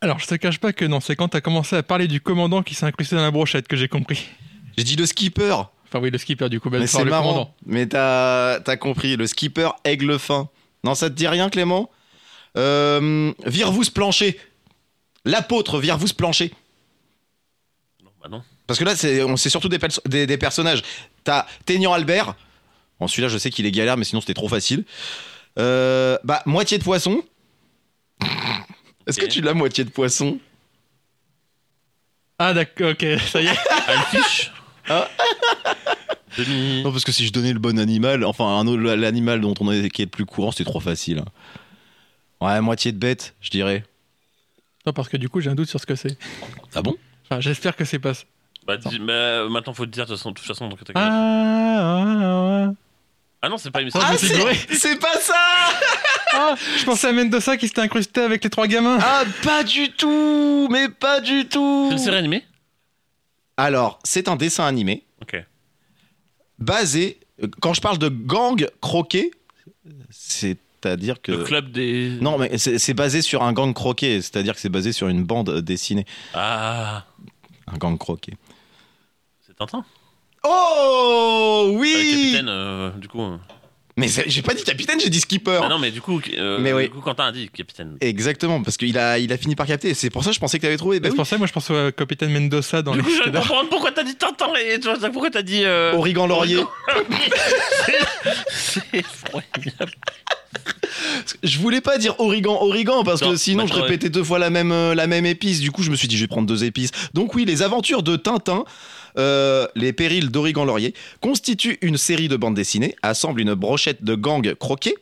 Alors, je te cache pas que non, c'est quand t'as commencé à parler du commandant qui s'est incrusté dans la brochette que j'ai compris. J'ai dit le skipper. Enfin oui, le skipper du coup, ben, Mais c'est le marrant. commandant. Mais t'as as compris, le skipper aigle fin. Non, ça te dit rien, Clément? Euh, Virvous Plancher. L'apôtre Virvous Plancher. Non, bah non. Parce que là, c'est on- c'est surtout des, des, des personnages. T'as Teignant Albert. Bon, celui-là, je sais qu'il est galère, mais sinon, c'était trop facile. Euh, bah, moitié de poisson. Est-ce que tu l'as, moitié de poisson? Ah d'accord, ok, ça y est. Ah, fiche Ah. Demi. Non, parce que si je donnais le bon animal, enfin, l'animal dont on est, qui est le plus courant, c'était trop facile. hein. Ouais, moitié de bête, je dirais. Non, parce que du coup, j'ai un doute sur ce que c'est. Ah bon? Enfin, j'espère que c'est pas ça. Bah dis, mais euh, maintenant faut te dire de toute façon. De toute façon donc, Ah, ah, ah. Ah non c'est pas une Ah, série. c'est c'est pas ça Ah, je pensais à Mendoza qui s'était incrusté avec les trois gamins. Ah, pas du tout Mais pas du tout C'est une série animée? Alors, c'est un dessin animé Ok. basé. euh, Quand je parle de gang croqué, c'est-à-dire que. Le club des. Non, mais c'est c'est basé sur un gang croqué, c'est-à-dire que c'est basé sur une bande dessinée. Ah. Un gang croqué. C'est Tintin? Oh oui le capitaine euh, du coup. euh. Mais c'est- j'ai pas dit capitaine, j'ai dit skipper. Ah non mais du coup. euh, Mais oui. Du coup Quentin a dit capitaine. Exactement, parce qu'il a, il a fini par capter. C'est pour ça que je pensais que t'avais trouvé. Bah c'est oui. pour ça, moi, je pense au capitaine Mendoza dans Du les coup je viens de Citadins. comprendre pourquoi t'as dit Tintin et tu vois, pourquoi t'as dit. Euh... Origan Laurier. C'est effroyable. Je voulais pas dire Origan, Origan, parce Non, que sinon bah, je t'aurais- répétais deux fois la même, euh, la même épice. Du coup, je me suis dit, je vais prendre deux épices. Donc, oui, les aventures de Tintin, euh, les périls d'Origan Laurier, constituent une série de bandes dessinées, assemblent une brochette de gang croqué,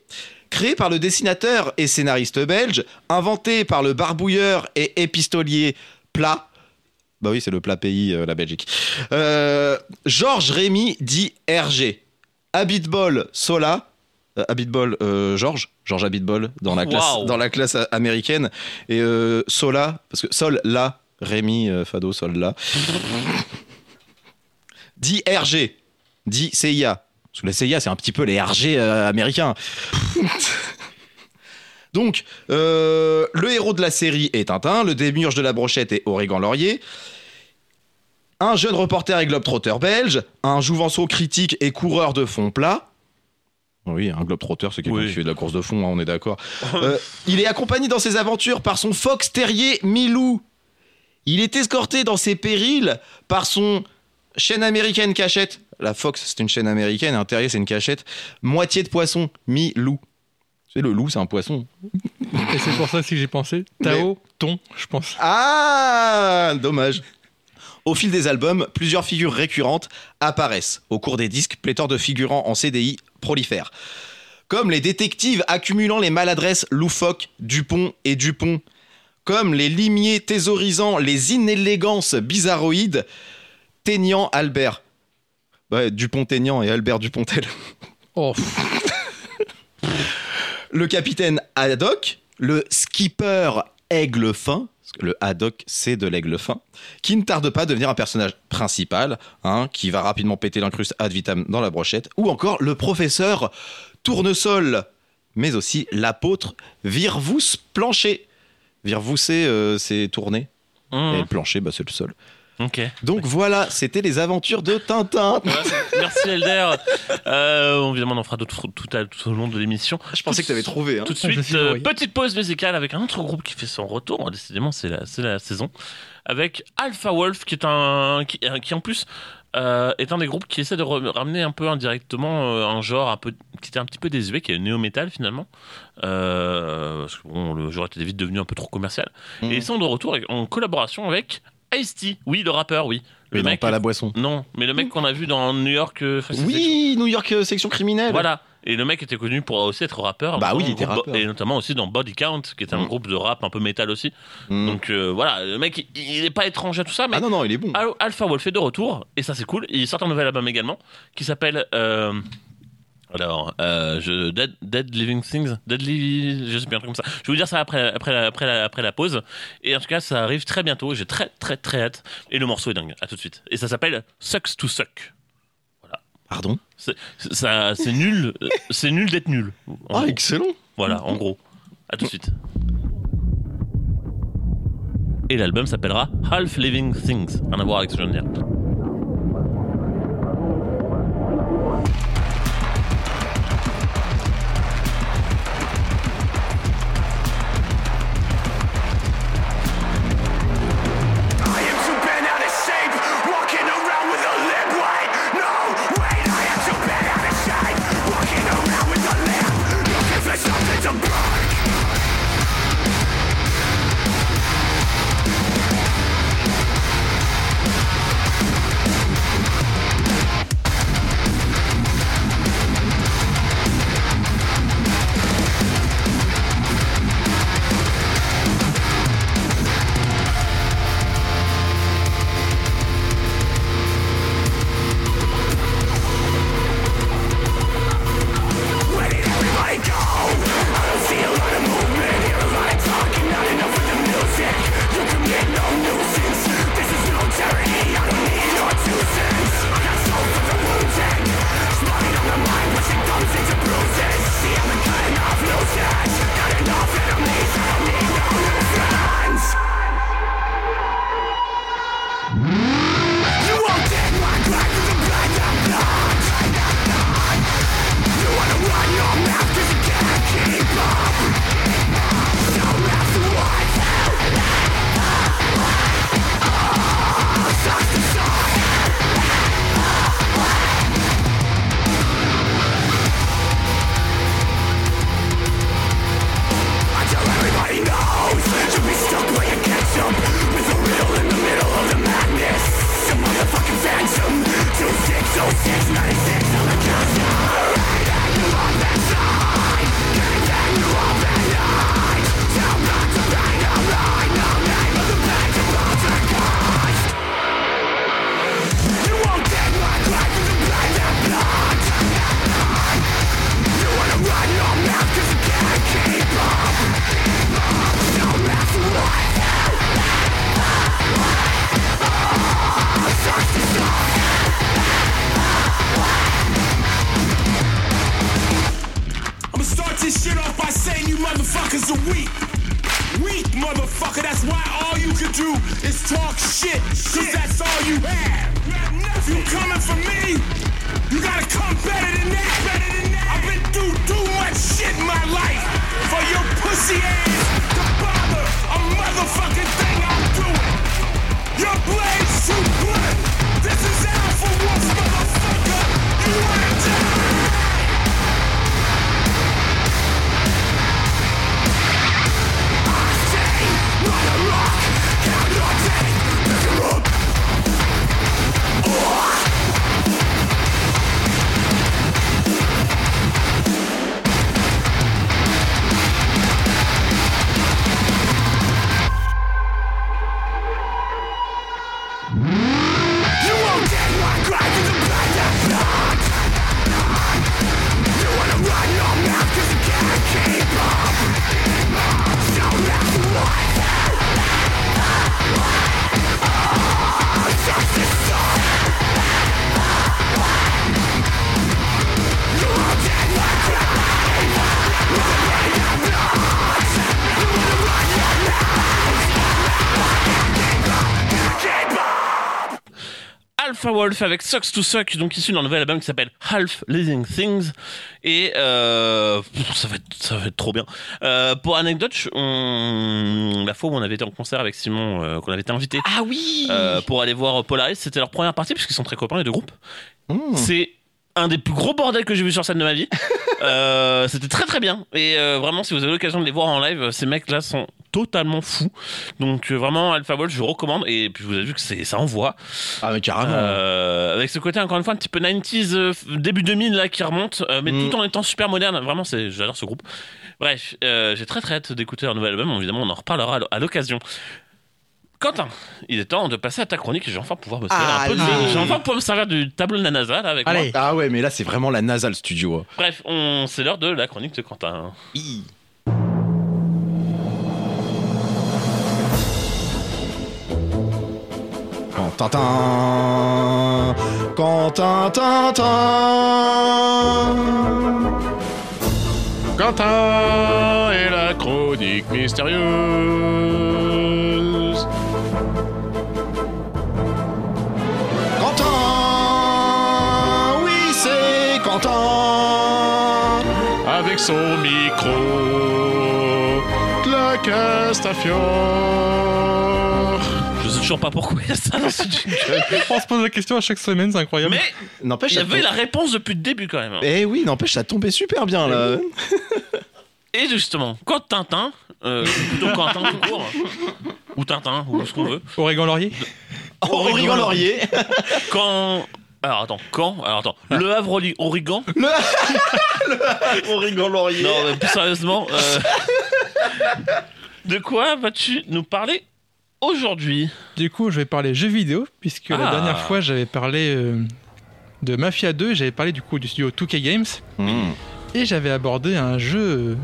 créée par le dessinateur et scénariste belge, inventée par le barbouilleur et épistolier plat. Bah oui, c'est le plat pays, euh, la Belgique. Euh, Georges Rémy dit RG. Habitbol Sola. Habitbol euh, Georges? Georges Habitbol dans la classe, dans la classe américaine. Et euh, Sola, parce que Sol là, Rémi euh, Fado Sol là. Dit RG. Dit CIA. Parce que les CIA, c'est un petit peu les RG euh, américains. Donc, euh, le héros de la série est Tintin, le démiurge de la brochette est Origan Laurier, un jeune reporter et globetrotter belge, un jouvenceau critique et coureur de fond plat. Oui, un globetrotter, c'est quelqu'un Oui. qui fait de la course de fond, hein, on est d'accord. Euh, il est accompagné dans ses aventures par son fox terrier Milou. Il est escorté dans ses périls par son chaîne américaine cachette. La fox, c'est une chaîne américaine, un terrier, c'est une cachette. Moitié de poisson, Milou. Tu sais, le loup, c'est un poisson. Et c'est pour ça que j'ai pensé. Tao, ton, je pense. Ah, dommage. Au fil des albums, plusieurs figures récurrentes apparaissent. Au cours des disques, pléthore de figurants en CDI prolifèrent. Comme les détectives accumulant les maladresses loufoques Dupont et Dupont. Comme les limiers thésaurisant les inélégances bizarroïdes Teignant Albert. Ouais, Dupont-Aignan et Albert Dupontel. Oh, le capitaine Haddock, le skipper Aigle Fin, parce que le Haddock c'est de l'aigle fin, qui ne tarde pas à devenir un personnage principal, hein, qui va rapidement péter l'incruste ad vitam dans la brochette, ou encore le professeur Tournesol, mais aussi l'apôtre Virvous Plancher. Virvous, c'est euh, c'est tourné, et Mmh, le plancher, bah, c'est le sol. Donc voilà, c'était les aventures de Tintin. Ouais, merci Elder. Euh, évidemment, on en fera d'autres tout, au long de l'émission. Je pensais que tu avais trouvé. Hein. Tout de Ah, suite, euh, petite pause musicale avec un autre groupe qui fait son retour. Décidément, c'est la, c'est la saison. Avec Alpha Wolf, qui est un. qui, euh, qui en plus. euh, est un des groupes qui essaie de ramener un peu indirectement euh, un genre un peu qui était un petit peu désuet qui est le néo-metal finalement euh, parce que bon le genre était vite devenu un peu trop commercial Mhm. et ils sont de retour avec- en collaboration avec Ice-T oui le rappeur oui Mais le non, mec pas la boisson. non mais le mec qu'on a vu dans New York euh. Oui, New York euh, section criminelle. Voilà. Et le mec était connu pour aussi être rappeur. Bah oui, il était rappeur. Et notamment aussi dans Body Count, qui était un Mm. groupe de rap un peu métal aussi. Mm. Donc euh, voilà, le mec, il, il est pas étranger à tout ça, mais Ah non, non, il est bon. Al- Alpha Wolf est de retour, et ça c'est cool. Il sort un nouvel album également, qui s'appelle... alors, euh, je, Dead, Dead Living Things, Deadly, je sais plus un truc comme ça. Je vais vous dire ça après, après, la, après, la, après la pause. Et en tout cas, ça arrive très bientôt. J'ai très, très, très hâte. Et le morceau est dingue. À tout de suite. Et ça s'appelle Sucks to Suck. Pardon? C'est- nul. euh, C'est nul d'être nul. Ah, gros. excellent. Voilà, en gros. À tout de suite. Et l'album s'appellera Half Living Things. Rien à voir avec ce que je viens de dire. Wolf avec Sucks to Suck, donc issu d'un nouvel album qui s'appelle Half Living Things. Et euh, ça, va être, ça va être trop bien. Euh, pour anecdote, on, la fois où on avait été en concert avec Simon, euh, qu'on avait été invité Ah oui euh, pour aller voir Polaris, c'était leur première partie, puisqu'ils sont très copains les deux groupes. Mmh. C'est un des plus gros bordels que j'ai vu sur scène de ma vie. Euh, c'était très très bien. Et euh, vraiment, si vous avez l'occasion de les voir en live, ces mecs-là sont totalement fous. Donc euh, vraiment, Alpha Wolf, je vous recommande. Et puis vous avez vu que c'est ça envoie. Ah mais carrément. Euh, avec ce côté encore une fois un petit peu 90s euh, début 2000 là qui remonte euh, mais Mm. tout en étant super moderne vraiment c'est j'adore ce groupe bref euh, j'ai très très hâte d'écouter leur nouvel album évidemment on en reparlera à l'occasion Quentin, il est temps de passer à ta chronique. Je vais enfin pouvoir me servir un peu de- vais enfin pouvoir me servir du tableau de la NASA là, avec moi. Allez. Ah ouais, mais là c'est vraiment la NASA le studio. hein. Bref, on... c'est l'heure de la chronique de Quentin. Quentin, Quentin, Tintin. Quentin et la chronique mystérieuse. Quentin. Avec son micro, la Castafiore. Je sais toujours pas pourquoi il y a ça dans ce jingle. On se pose la question à chaque semaine, c'est incroyable. Mais N'empêche, il y ça avait tombe- la réponse depuis le début quand même. Eh oui, n'empêche, ça tombait super bien là. Et justement, quand Tintin, euh, plutôt Quentin tout court, ou Tintin, ou ce qu'on veut, Oregon Laurier Origan Laurier. quand. Alors attends, quand Alors attends, le Havre Origan Origan Laurier. Non, mais plus sérieusement, euh, de quoi vas-tu nous parler aujourd'hui? Du coup, je vais parler jeux vidéo, puisque la Ah. dernière fois, j'avais parlé euh, de Mafia 2, j'avais parlé du coup du studio 2K Games, Mmh. et j'avais abordé un jeu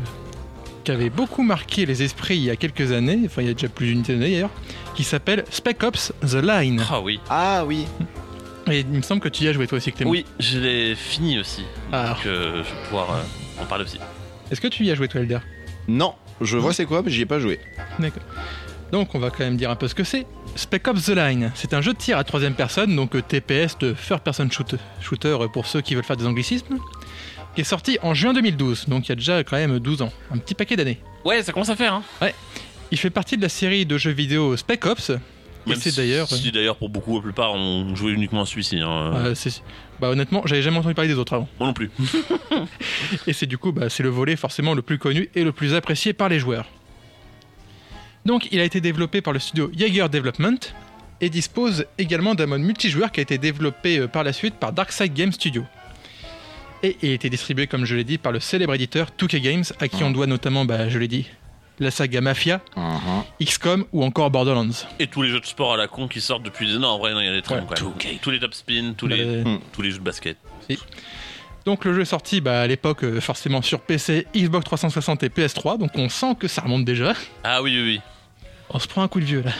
qui avait beaucoup marqué les esprits il y a quelques années, enfin il y a déjà plus d'une d'années d'ailleurs, qui s'appelle Spec Ops The Line. Ah oui. Ah oui. Et il me semble que tu y as joué toi aussi, Clément. Oui, je l'ai fini aussi. Ah. Donc euh, je vais pouvoir euh, en parler aussi. Est-ce que tu y as joué toi, Elder? Non, je vois c'est quoi, mais j'y ai pas joué. D'accord. Donc on va quand même dire un peu ce que c'est. Spec Ops The Line, c'est un jeu de tir à troisième personne, donc euh, TPS de Third Person Shooter, shooter pour ceux qui veulent faire des anglicismes, qui est sorti en juin 2012, donc il y a déjà quand même 12 ans, un petit paquet d'années. Ouais, ça commence à faire, hein. Il fait partie de la série de jeux vidéo Spec Ops, Même c'est d'ailleurs... Si d'ailleurs, pour beaucoup, la plupart, on jouait uniquement à celui-ci. Hein. euh, c'est- bah honnêtement, j'avais jamais entendu parler des autres avant. Moi non plus. Et c'est du coup, bah, c'est le volet forcément le plus connu et le plus apprécié par les joueurs. Donc, il a été développé par le studio Jaeger Development et dispose également d'un mode multijoueur qui a été développé euh, par la suite par Darkside Game Studio. Et il a été distribué, comme je l'ai dit, par le célèbre éditeur 2K Games, à qui on doit notamment, bah, je l'ai dit, la saga Mafia, XCOM ou encore Borderlands. Et tous les jeux de sport à la con qui sortent depuis des ans, en vrai, non, il y en a très Ouais. bons quand même. Tous les top spin, tous les, Euh, tous les jeux de basket. Donc le jeu est sorti bah, à l'époque euh, forcément sur PC, Xbox 360 et PS3, donc on sent que ça remonte déjà. Ah oui, oui, oui. On se prend un coup de vieux là.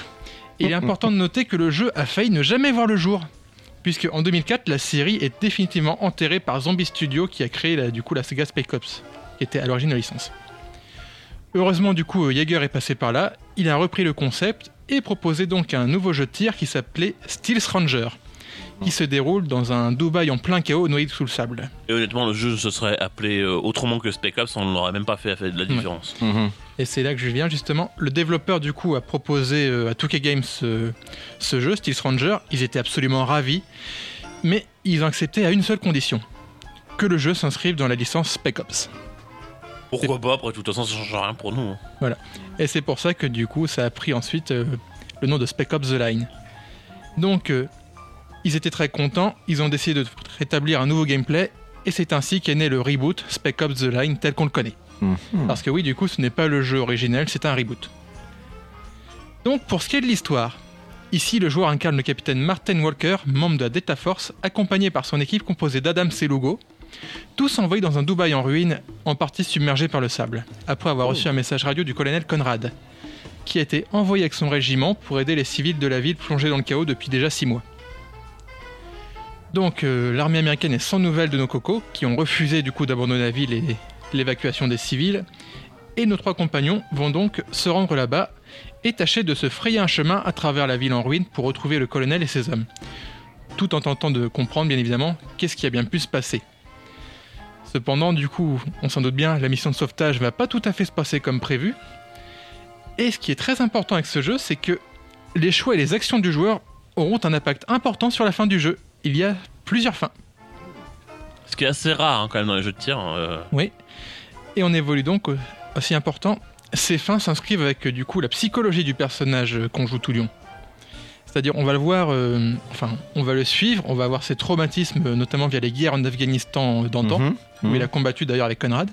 Et il est important de noter que le jeu a failli ne jamais voir le jour. Puisque en 2004, la série est définitivement enterrée par Zombie Studio qui a créé la- du coup la saga Spec Ops, qui était à l'origine de la licence. Heureusement du coup Jaeger est passé par là, il a repris le concept et proposé donc un nouveau jeu de tir qui s'appelait Steel Ranger, qui se déroule dans un Dubaï en plein chaos noyé sous le sable. Et honnêtement, le jeu se serait appelé euh, autrement que Spec Ops, on n'aurait même pas fait, fait de la différence. Et c'est là que je viens justement. Le développeur du coup a proposé euh, à 2K Games euh, ce jeu, Steel Ranger. Ils étaient absolument ravis, mais ils ont accepté à une seule condition que le jeu s'inscrive dans la licence Spec Ops. Pourquoi pas Après, de toute façon, ça change rien pour nous. hein. Et c'est pour ça que du coup ça a pris ensuite euh, le nom de Spec Ops The Line. Donc euh, ils étaient très contents, ils ont décidé de rétablir un nouveau gameplay et c'est ainsi qu'est né le reboot Spec Ops The Line tel qu'on le connaît. Parce que oui, du coup, ce n'est pas le jeu originel, c'est un reboot. Donc, pour ce qui est de l'histoire, ici, le joueur incarne le capitaine Martin Walker, membre de la Delta Force, accompagné par son équipe composée d'Adam Selugo, tous envoyés dans un Dubaï en ruine, en partie submergé par le sable, après avoir reçu un message radio du colonel Conrad, qui a été envoyé avec son régiment pour aider les civils de la ville plongés dans le chaos depuis déjà six mois. Donc, euh, l'armée américaine est sans nouvelles de nos cocos, qui ont refusé du coup d'abandonner la ville et l'évacuation des civils, et nos trois compagnons vont donc se rendre là-bas et tâcher de se frayer un chemin à travers la ville en ruine pour retrouver le colonel et ses hommes. tout en tentant de comprendre bien évidemment qu'est-ce qui a bien pu se passer. Cependant, du coup, on s'en doute bien, la mission de sauvetage va pas tout à fait se passer comme prévu. Et ce qui est très important avec ce jeu, c'est que les choix et les actions du joueur auront un impact important sur la fin du jeu. Il y a plusieurs fins. Ce qui est assez rare hein, quand même dans les jeux de tir. euh, Oui. Et on évolue donc aussi important. Ces fins s'inscrivent avec du coup la psychologie du personnage euh, qu'on joue tout lion. C'est-à-dire on va le voir, euh, enfin on va le suivre, on va avoir ses traumatismes notamment via les guerres en Afghanistan euh, d'antan, Mhm. où Mhm. il a combattu d'ailleurs avec Conrad.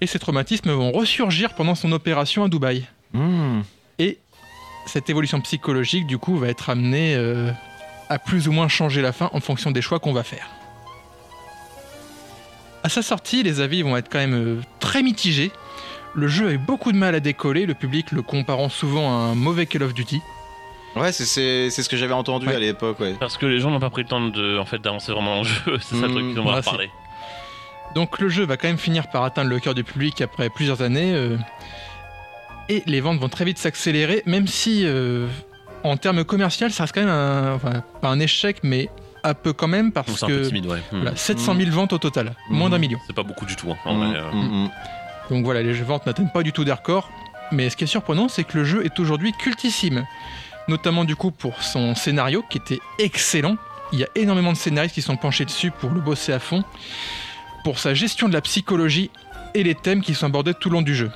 Et ces traumatismes vont ressurgir pendant son opération à Dubaï. Mhm. Et cette évolution psychologique du coup va être amenée euh, à plus ou moins changer la fin en fonction des choix qu'on va faire. À sa sortie, les avis vont être quand même euh, très mitigés. Le jeu a eu beaucoup de mal à décoller, le public le comparant souvent à un mauvais Call of Duty. Ouais, c'est- c'est c'est ce que j'avais entendu Ouais. à l'époque, ouais. Parce que les gens n'ont pas pris le temps de, en fait, d'avancer vraiment dans le jeu. C'est ça le Mm, truc dont on va reparler. Donc le jeu va quand même finir par atteindre le cœur du public après plusieurs années. euh, et les ventes vont très vite s'accélérer, même si euh, en termes commerciaux, ça reste quand même un, enfin, pas un échec, mais un peu quand même, parce c'est un peu que timide, ouais. Mm. voilà, 700 000 ventes au total, moins d'un Mhm. million. C'est pas beaucoup du tout. hein, en euh. Donc voilà, les ventes n'atteignent pas du tout des records. Mais ce qui est surprenant, c'est que le jeu est aujourd'hui cultissime. Notamment du coup pour son scénario qui était excellent. Il y a énormément de scénaristes qui sont penchés dessus pour le bosser à fond. Pour sa gestion de la psychologie et les thèmes qui sont abordés tout le long du jeu.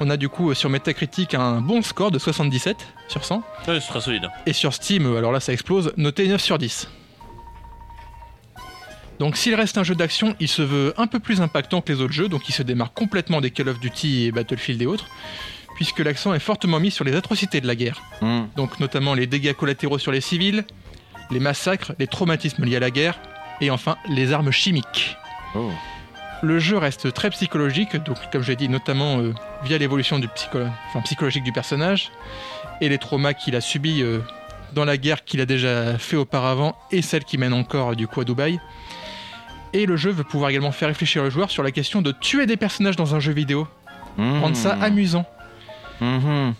On a du coup euh, sur Metacritic un bon score de 77 sur 100. Ouais, c'est très solide. Et sur Steam, euh, alors là ça explose, noté 9 sur 10. Donc s'il reste un jeu d'action, il se veut un peu plus impactant que les autres jeux, donc il se démarre complètement des Call of Duty et Battlefield et autres, puisque l'accent est fortement mis sur les atrocités de la guerre. Mhm. Donc notamment les dégâts collatéraux sur les civils, les massacres, les traumatismes liés à la guerre, et enfin les armes chimiques. Oh. Le jeu reste très psychologique, donc comme je l'ai dit, notamment euh, via l'évolution du psycho- enfin, psychologique du personnage et les traumas qu'il a subis euh, dans la guerre qu'il a déjà fait auparavant et celle qui mène encore euh, du coup à Dubaï. Et le jeu veut pouvoir également faire réfléchir le joueur sur la question de tuer des personnages dans un jeu vidéo, rendre ça amusant. Mhm.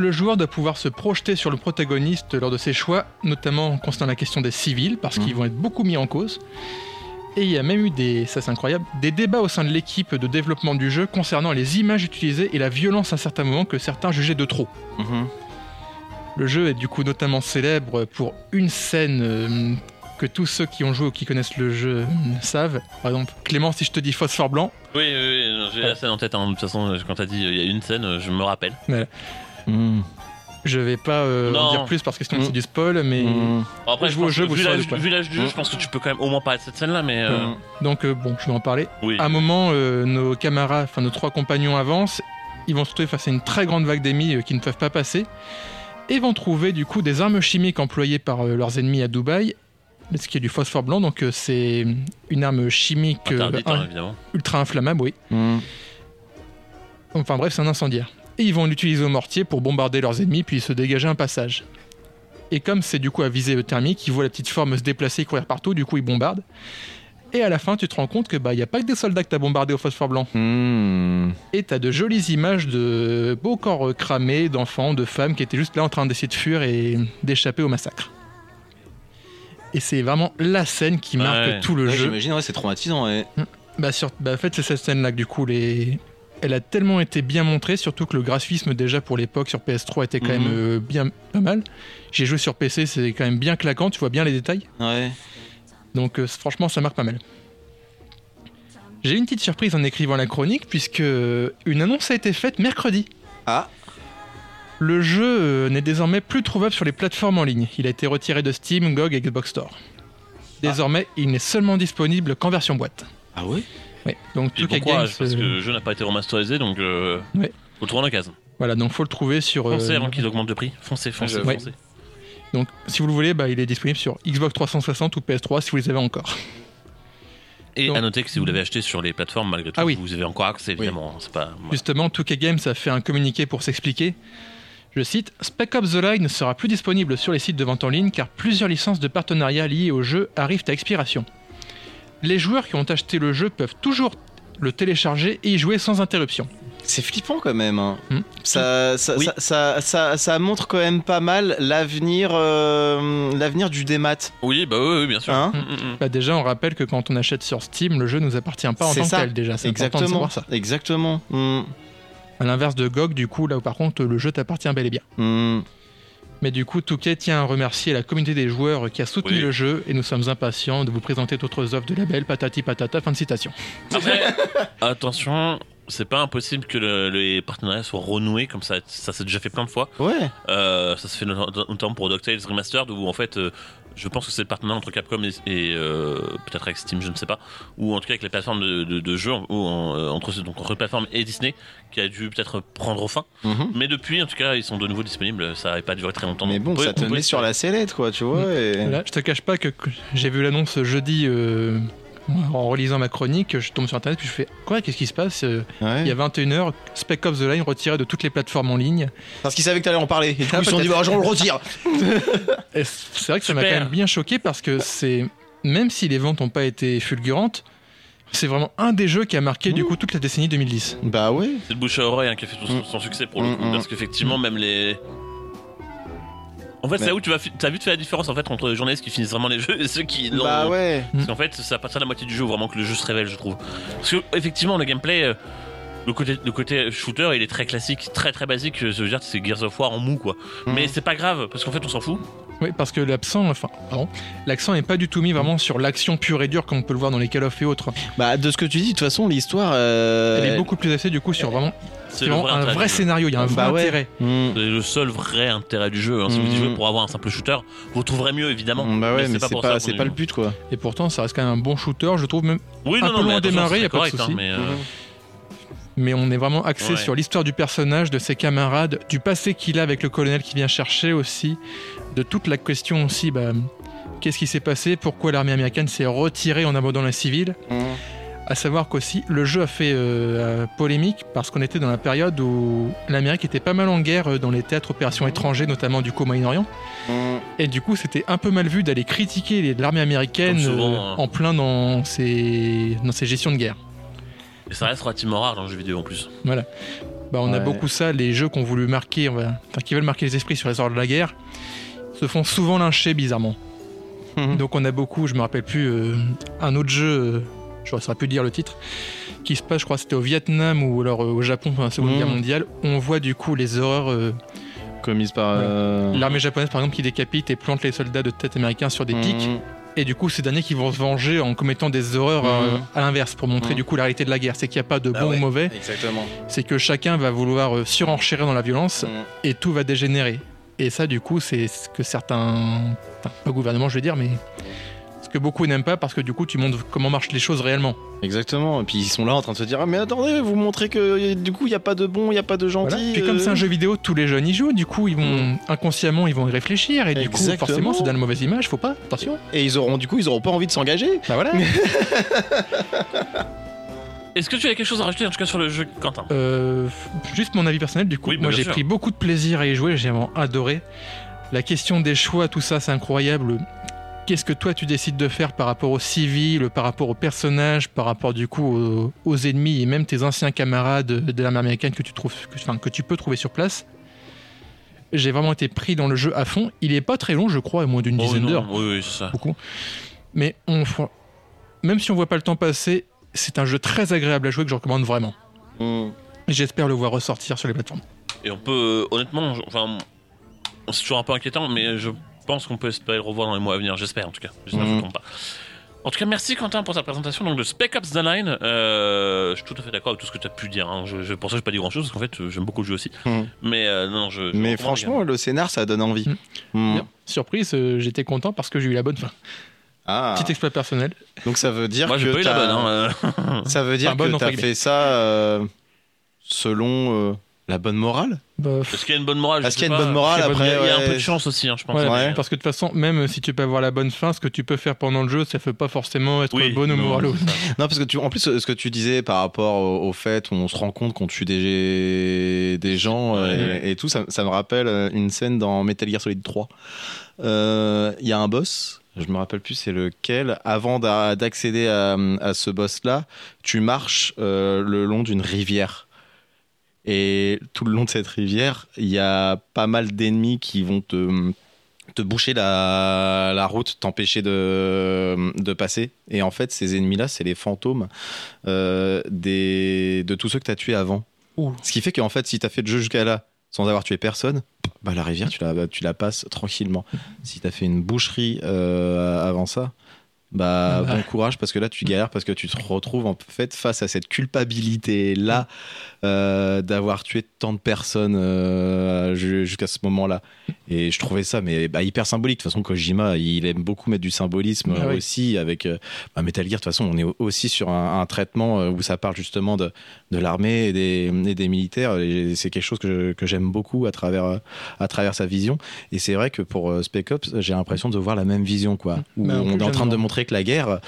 Le joueur doit pouvoir se projeter sur le protagoniste lors de ses choix, notamment concernant la question des civils, parce qu'ils Mhm. vont être beaucoup mis en cause. Et il y a même eu des, ça c'est incroyable, des débats au sein de l'équipe de développement du jeu concernant les images utilisées et la violence à certains moments que certains jugeaient de trop. Mhm. Le jeu est du coup notamment célèbre pour une scène euh, que tous ceux qui ont joué ou qui connaissent le jeu euh, savent. Par exemple, Clément, si je te dis phosphore blanc, Oui, oui, oui, j'ai la scène en tête. hein. De toute façon, quand t'as dit euh, il y a une scène, euh, je me rappelle. Mhm. je vais pas euh, en dire plus parce que sinon c'est du spoil, mais. Bon, après, Je je joue au pense jeu, vu l'âge de quoi. vu l'âge du jeu, je pense que tu peux quand même au moins parler de cette scène-là, mais euh, Mhm. donc euh, bon, je vais en parler. oui. À un moment, euh, nos camarades, enfin nos trois compagnons avancent, ils vont se retrouver face à une très grande vague d'ennemis euh, qui ne peuvent pas passer, et vont trouver du coup des armes chimiques employées par euh, leurs ennemis à Dubaï, ce qui est du phosphore blanc, donc euh, c'est une arme chimique euh, un- hein, ultra inflammable, oui. Mhm. Enfin bref, c'est un incendiaire. Et ils vont l'utiliser au mortier pour bombarder leurs ennemis, puis se dégager un passage. Et comme c'est du coup à visée thermique, ils voient la petite forme se déplacer, courir partout, du coup ils bombardent. Et à la fin, tu te rends compte que bah y a pas que des soldats que t'as bombardé au phosphore blanc. Mhm. Et t'as de jolies images de beaux corps euh, cramés, d'enfants, de femmes qui étaient juste là en train d'essayer de fuir et d'échapper au massacre. Et c'est vraiment la scène qui marque Ouais. tout le Ouais, jeu. J'imagine, ouais, c'est traumatisant. Ouais. Bah, sur... bah, en fait, c'est cette scène-là que du coup, les... elle a tellement été bien montrée, surtout que le graphisme, déjà pour l'époque sur PS3, était quand Mhm. même euh, bien pas mal. J'ai joué sur PC, c'est quand même bien claquant, tu vois bien les détails. Ouais. Donc, euh, franchement, ça marque pas mal. J'ai eu une petite surprise en écrivant la chronique, puisque euh, une annonce a été faite mercredi. Ah. Le jeu euh, n'est désormais plus trouvable sur les plateformes en ligne. Il a été retiré de Steam, GOG et Xbox Store. Désormais, il n'est seulement disponible qu'en version boîte. Ah ouais? Ouais. Donc, Puis 2K bon courage, Games, parce que le jeu n'a pas été remasterisé, donc euh, Ouais. faut le trouver en occasion. Voilà, donc faut le trouver sur. Foncez euh, avant qu'ils augmentent de prix. Foncez, foncez, Ouais. foncez. Donc, si vous le voulez, bah, il est disponible sur Xbox 360 ou PS3 si vous les avez encore. Et Donc- à noter que si vous l'avez acheté sur les plateformes, malgré tout, Ah oui. vous avez encore accès, évidemment. C'est pas. voilà. Justement, 2K Games a fait un communiqué pour s'expliquer. Je cite Spec Ops The Line ne sera plus disponible sur les sites de vente en ligne car plusieurs licences de partenariat liées au jeu arrivent à expiration. Les joueurs qui ont acheté le jeu peuvent toujours le télécharger et y jouer sans interruption. C'est flippant quand même. hein. Hmm. Ça, ça, Oui. ça, ça, ça- ça montre quand même pas mal l'avenir, euh, l'avenir du démat. Oui, bah oui, oui, bien sûr. Hein Mm, mm, mm. Bah déjà, on rappelle que quand on achète sur Steam, le jeu nous appartient pas en C'est tant que tel déjà. C'est important de savoir ça. Exactement. À l'inverse de GOG, du coup, là où par contre le jeu t'appartient bel et bien. Hmm. Mais du coup, Touquet tient à remercier la communauté des joueurs qui a soutenu Oui. le jeu et nous sommes impatients de vous présenter d'autres offres de label patati patata. Fin de citation. Après, attention, c'est pas impossible que le- les partenariats soient renoués comme ça. Ça s'est déjà fait plein de fois. Ouais. Euh, ça se fait not- notamment pour DuckTales Remastered où en fait. euh, je pense que c'est le partenariat entre Capcom et, et, euh, peut-être avec Steam, je ne sais pas, ou en tout cas avec les plateformes de, de, de jeux, ou en, euh, entre, donc, entre plateforme et Disney, qui a dû peut-être prendre fin. Mhm. Mais depuis, en tout cas, ils sont de nouveau disponibles. Ça n'avait pas duré très longtemps. Mais bon, peut- ça te met sur la sellette, quoi, tu vois. et- Là, je te cache pas que, que j'ai vu l'annonce jeudi euh, en relisant ma chronique. Je tombe sur internet puis je fais quoi Qu'est-ce qui se passe Euh, Ouais. Il y a 21h, Spec Ops The Line retiré de toutes les plateformes en ligne. Parce qu'ils savaient que t'allais en parler. Et du coup, Ah, ils se sont dit, bah, on le retire. Et c'est vrai que ça m'a quand même bien choqué parce que c'est même si les ventes n'ont pas été fulgurantes. C'est vraiment un des jeux qui a marqué du coup toute la décennie 2010. Bah ouais. C'est le bouche à oreille hein, qui a fait tout son- Mm. son succès pour le Mm, coup, parce qu'effectivement, même les. En fait, c'est là où tu vas, fi- t'as vite fait la différence en fait entre les journalistes qui finissent vraiment les jeux et ceux qui. non. Bah ouais. Parce qu'en fait, c'est à partir de la moitié du jeu où vraiment que le jeu se révèle, je trouve. Parce que effectivement, le gameplay, euh, le côté, le côté shooter, il est très classique, très très basique. Je veux dire, c'est Gears of War en mou, quoi. Mhm. Mais c'est pas grave, parce qu'en fait, on s'en fout. Oui, parce que l'accent, enfin, pardon, l'accent n'est pas du tout mis vraiment sur l'action pure et dure comme on peut le voir dans les Call of et autres. Bah de ce que tu dis, de toute façon, l'histoire. euh, Elle est beaucoup plus axée du coup sur vraiment, C'est vraiment vrai un vrai scénario. Il y a un Bah vrai ouais. intérêt. Hmm. C'est le seul vrai intérêt du jeu. hein. Si vous y jouez pour avoir un simple shooter, vous trouverez mieux évidemment. Bah ouais, mais, c'est pas, le but, quoi. Et pourtant, ça reste quand même un bon shooter, je trouve même. Oui, un non, peu non, mais loin a pas de correct, hein, mais, euh, Mais on est vraiment axé Ouais. sur l'histoire du personnage, de ses camarades, du passé qu'il a avec le colonel qui vient chercher aussi, de toute la question aussi. Bah, Qu'est-ce qui s'est passé Pourquoi l'armée américaine s'est retirée en abandonnant les civils À savoir qu'aussi, le jeu a fait euh, euh, polémique parce qu'on était dans la période où l'Amérique était pas mal en guerre euh, dans les théâtres opérations étrangers, notamment du coup au Moyen-Orient. Et du coup, c'était un peu mal vu d'aller critiquer l'armée américaine souvent, euh, hein. en plein dans ses, dans ses gestions de guerre. Et ça reste relativement rare dans le jeu vidéo en plus. Bah, on a beaucoup ça, les jeux qui ont voulu marquer, enfin, qui veulent marquer les esprits sur les ordres de la guerre, se font souvent lyncher bizarrement. Mhm. Donc on a beaucoup, je me rappelle plus, euh, un autre jeu, euh, je ne saurais plus dire le titre, qui se passe, je crois que c'était au Vietnam ou alors euh, au Japon pendant la Seconde Mhm. Guerre mondiale. On voit du coup les horreurs, euh, Commise par. euh, l'armée japonaise par exemple qui décapite et plante les soldats de tête américains sur des Mhm. pics. Et du coup, ces derniers qui vont se venger en commettant des horreurs à l'inverse pour montrer du coup la réalité de la guerre. C'est qu'il n'y a pas de Ah bon ouais. ou mauvais, Exactement. c'est que chacun va vouloir euh, surenchérir dans la violence et tout va dégénérer. Et ça, du coup, c'est ce que certains, enfin, pas gouvernement, je veux dire, mais ce que beaucoup n'aiment pas parce que du coup, tu montres comment marchent les choses réellement. Exactement. Et puis ils sont là en train de se dire Ah, mais attendez, vous montrez que du coup, il n'y a pas de bon, il n'y a pas de gentil. Voilà. Puis comme c'est un jeu vidéo, tous les jeunes y jouent. Du coup, ils vont inconsciemment, ils vont y réfléchir et du coup, forcément, ça donne une mauvaise image. Faut pas. Attention. Et ils auront, du coup, ils auront pas envie de s'engager. Bah voilà. Est-ce que tu as quelque chose à rajouter en tout cas sur le jeu, Quentin? Euh, juste mon avis personnel, du coup, Oui, bah, moi j'ai sûr. pris beaucoup de plaisir à y jouer, j'ai vraiment adoré. La question des choix, tout ça, c'est incroyable. Qu'est-ce que toi tu décides de faire par rapport aux civils, par rapport aux personnages, par rapport du coup aux, aux ennemis et même tes anciens camarades de l'armée américaine que tu trouves, que, enfin, que tu peux trouver sur place? J'ai vraiment été pris dans le jeu à fond. Il est pas très long, je crois, moins d'une Oh, dizaine non, d'heures, Oui, oui, c'est ça. beaucoup. Mais on, même si on voit pas le temps passer, c'est un jeu très agréable à jouer que je recommande vraiment. Hmm. J'espère le voir ressortir sur les plateformes. Et on peut, honnêtement, enfin, c'est toujours un peu inquiétant, mais je pense qu'on peut espérer le revoir dans les mois à venir. J'espère en tout cas. J'espère que je trompe pas. En tout cas, merci Quentin pour sa présentation donc, de Spec Ops The Line. Euh, je suis tout à fait d'accord avec tout ce que tu as pu dire. hein. Je, je, pour ça, je pas dit grand chose parce qu'en fait, euh, j'aime beaucoup le jeu aussi. Mhm. Mais euh, non, je. je Mais franchement, le scénar, ça donne envie. Hmm. Hmm. Surprise, euh, j'étais content parce que j'ai eu la bonne fin. Ah. Petit exploit personnel. Donc ça veut dire. Moi, j'ai que pas eu la t'as- bonne. Hein. Ça veut dire Enfin, que t'as guillemets. fait ça euh, selon euh, la bonne morale. Bah, Est-ce qu'il y a une bonne morale? Est-ce qu'il y a une bonne morale après Il y a un peu de chance aussi, hein, je pense. Ouais. Parce que de toute façon, même si tu peux avoir la bonne fin, ce que tu peux faire pendant le jeu, ça fait pas forcément être Oui, bonne ou ça. Non, parce que tu, en plus, ce que tu disais par rapport au, au fait où on se rend compte qu'on tue des, des gens euh, et, et tout, ça, ça me rappelle une scène dans Metal Gear Solid 3. Euh, Il y a un boss, je me rappelle plus c'est lequel. Avant d'a- d'accéder à, à ce boss-là, tu marches euh, le long d'une rivière. Et tout le long de cette rivière, il y a pas mal d'ennemis qui vont te, te boucher la, la route, t'empêcher de, de passer. Et en fait, ces ennemis-là, c'est les fantômes euh, des, de tous ceux que tu as tués avant. Ouh. Ce qui fait qu'en fait, si tu as fait le jeu jusqu'à là sans avoir tué personne, bah, la rivière, tu la, tu la passes tranquillement. Si tu as fait une boucherie euh, avant ça, bah, Ah bah. bon courage parce que là tu galères parce que tu te retrouves en fait face à cette culpabilité là d'avoir tué tant de personnes euh, ju- jusqu'à ce moment-là. Et je trouvais ça mais bah, hyper symbolique. De toute façon Kojima il aime beaucoup mettre du symbolisme Ah euh, oui. aussi avec euh, bah, Metal Gear. De toute façon on est au- aussi sur un, un traitement euh, où ça parle justement de, de l'armée et des, et des militaires. Et c'est quelque chose que, que j'aime beaucoup à travers euh, à travers sa vision. Et c'est vrai que pour euh, Spec Ops j'ai l'impression de voir la même vision quoi. Où Bah, on est en train de montrer que la guerre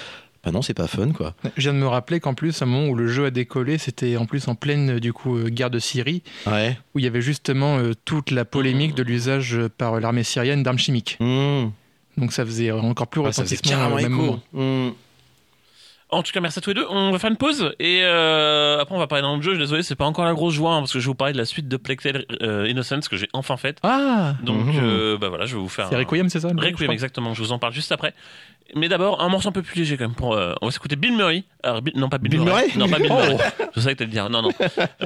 bah non c'est pas fun quoi Je viens de me rappeler qu'en plus, à un moment où le jeu a décollé, c'était en plus en pleine du coup euh, guerre de Syrie, ouais où il y avait justement euh, toute la polémique de l'usage euh, par l'armée syrienne d'armes chimiques. Mmh. Donc ça faisait encore plus Ouais, ça faisait retentissement carrément au même moment. Mmh. En tout cas, merci à tous les deux. On va faire une pause et euh, après on va parler dans le jeu. Je suis désolé, c'est pas encore la grosse joie hein, parce que je vais vous parler de la suite de Plague Tale euh, Innocence que j'ai enfin faite. Ah Donc, Mhm. euh, bah voilà, je vais vous faire. C'est un- Requiem, c'est ça le jeu, je Requiem, exactement. Je vous en parle juste après. Mais d'abord, un morceau un peu plus léger quand même. Pour, euh, on va s'écouter Bill Murray. Alors, Bill- non, pas Bill, Bill Murray Non, pas Bill Murray. Oh. Je savais que t'allais dire. Non, non.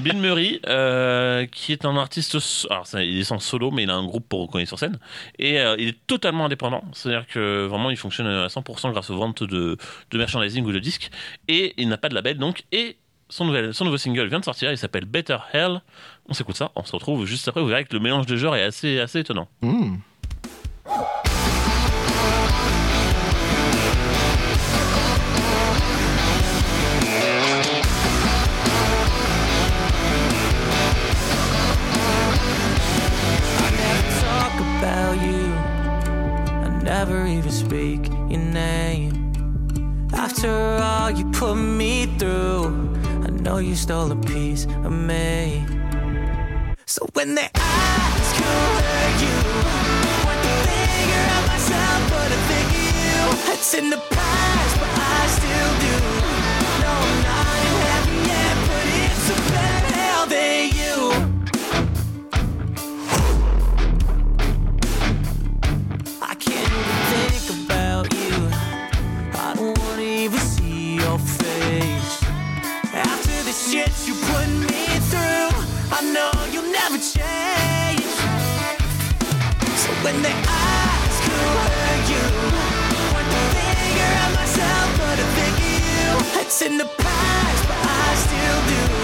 Bill Murray, euh, qui est un artiste. so- Alors, ça, il est sans solo, mais il a un groupe pour qu'on est sur scène. Et euh, il est totalement indépendant. C'est-à-dire que vraiment, il fonctionne à 100% grâce aux ventes de, de merchandising ou de disques. Et il n'a pas de label, donc. Et son, nouvel, son nouveau single vient de sortir. Il s'appelle Better Hell. On s'écoute ça. On se retrouve juste après. Vous verrez que le mélange de genres est assez, assez étonnant. Mmh. Never even speak name. After all you put me through, I know you stole a piece of me. So when they ask who hurt you, point the finger at myself, but I think you. It's in the past, but I still do. No, I'm not in heaven yet, but it's a shit you put me through, I know you'll never change. So when they ask who hurt you, point the finger at myself, but I think of you. It's in the past, but I still do.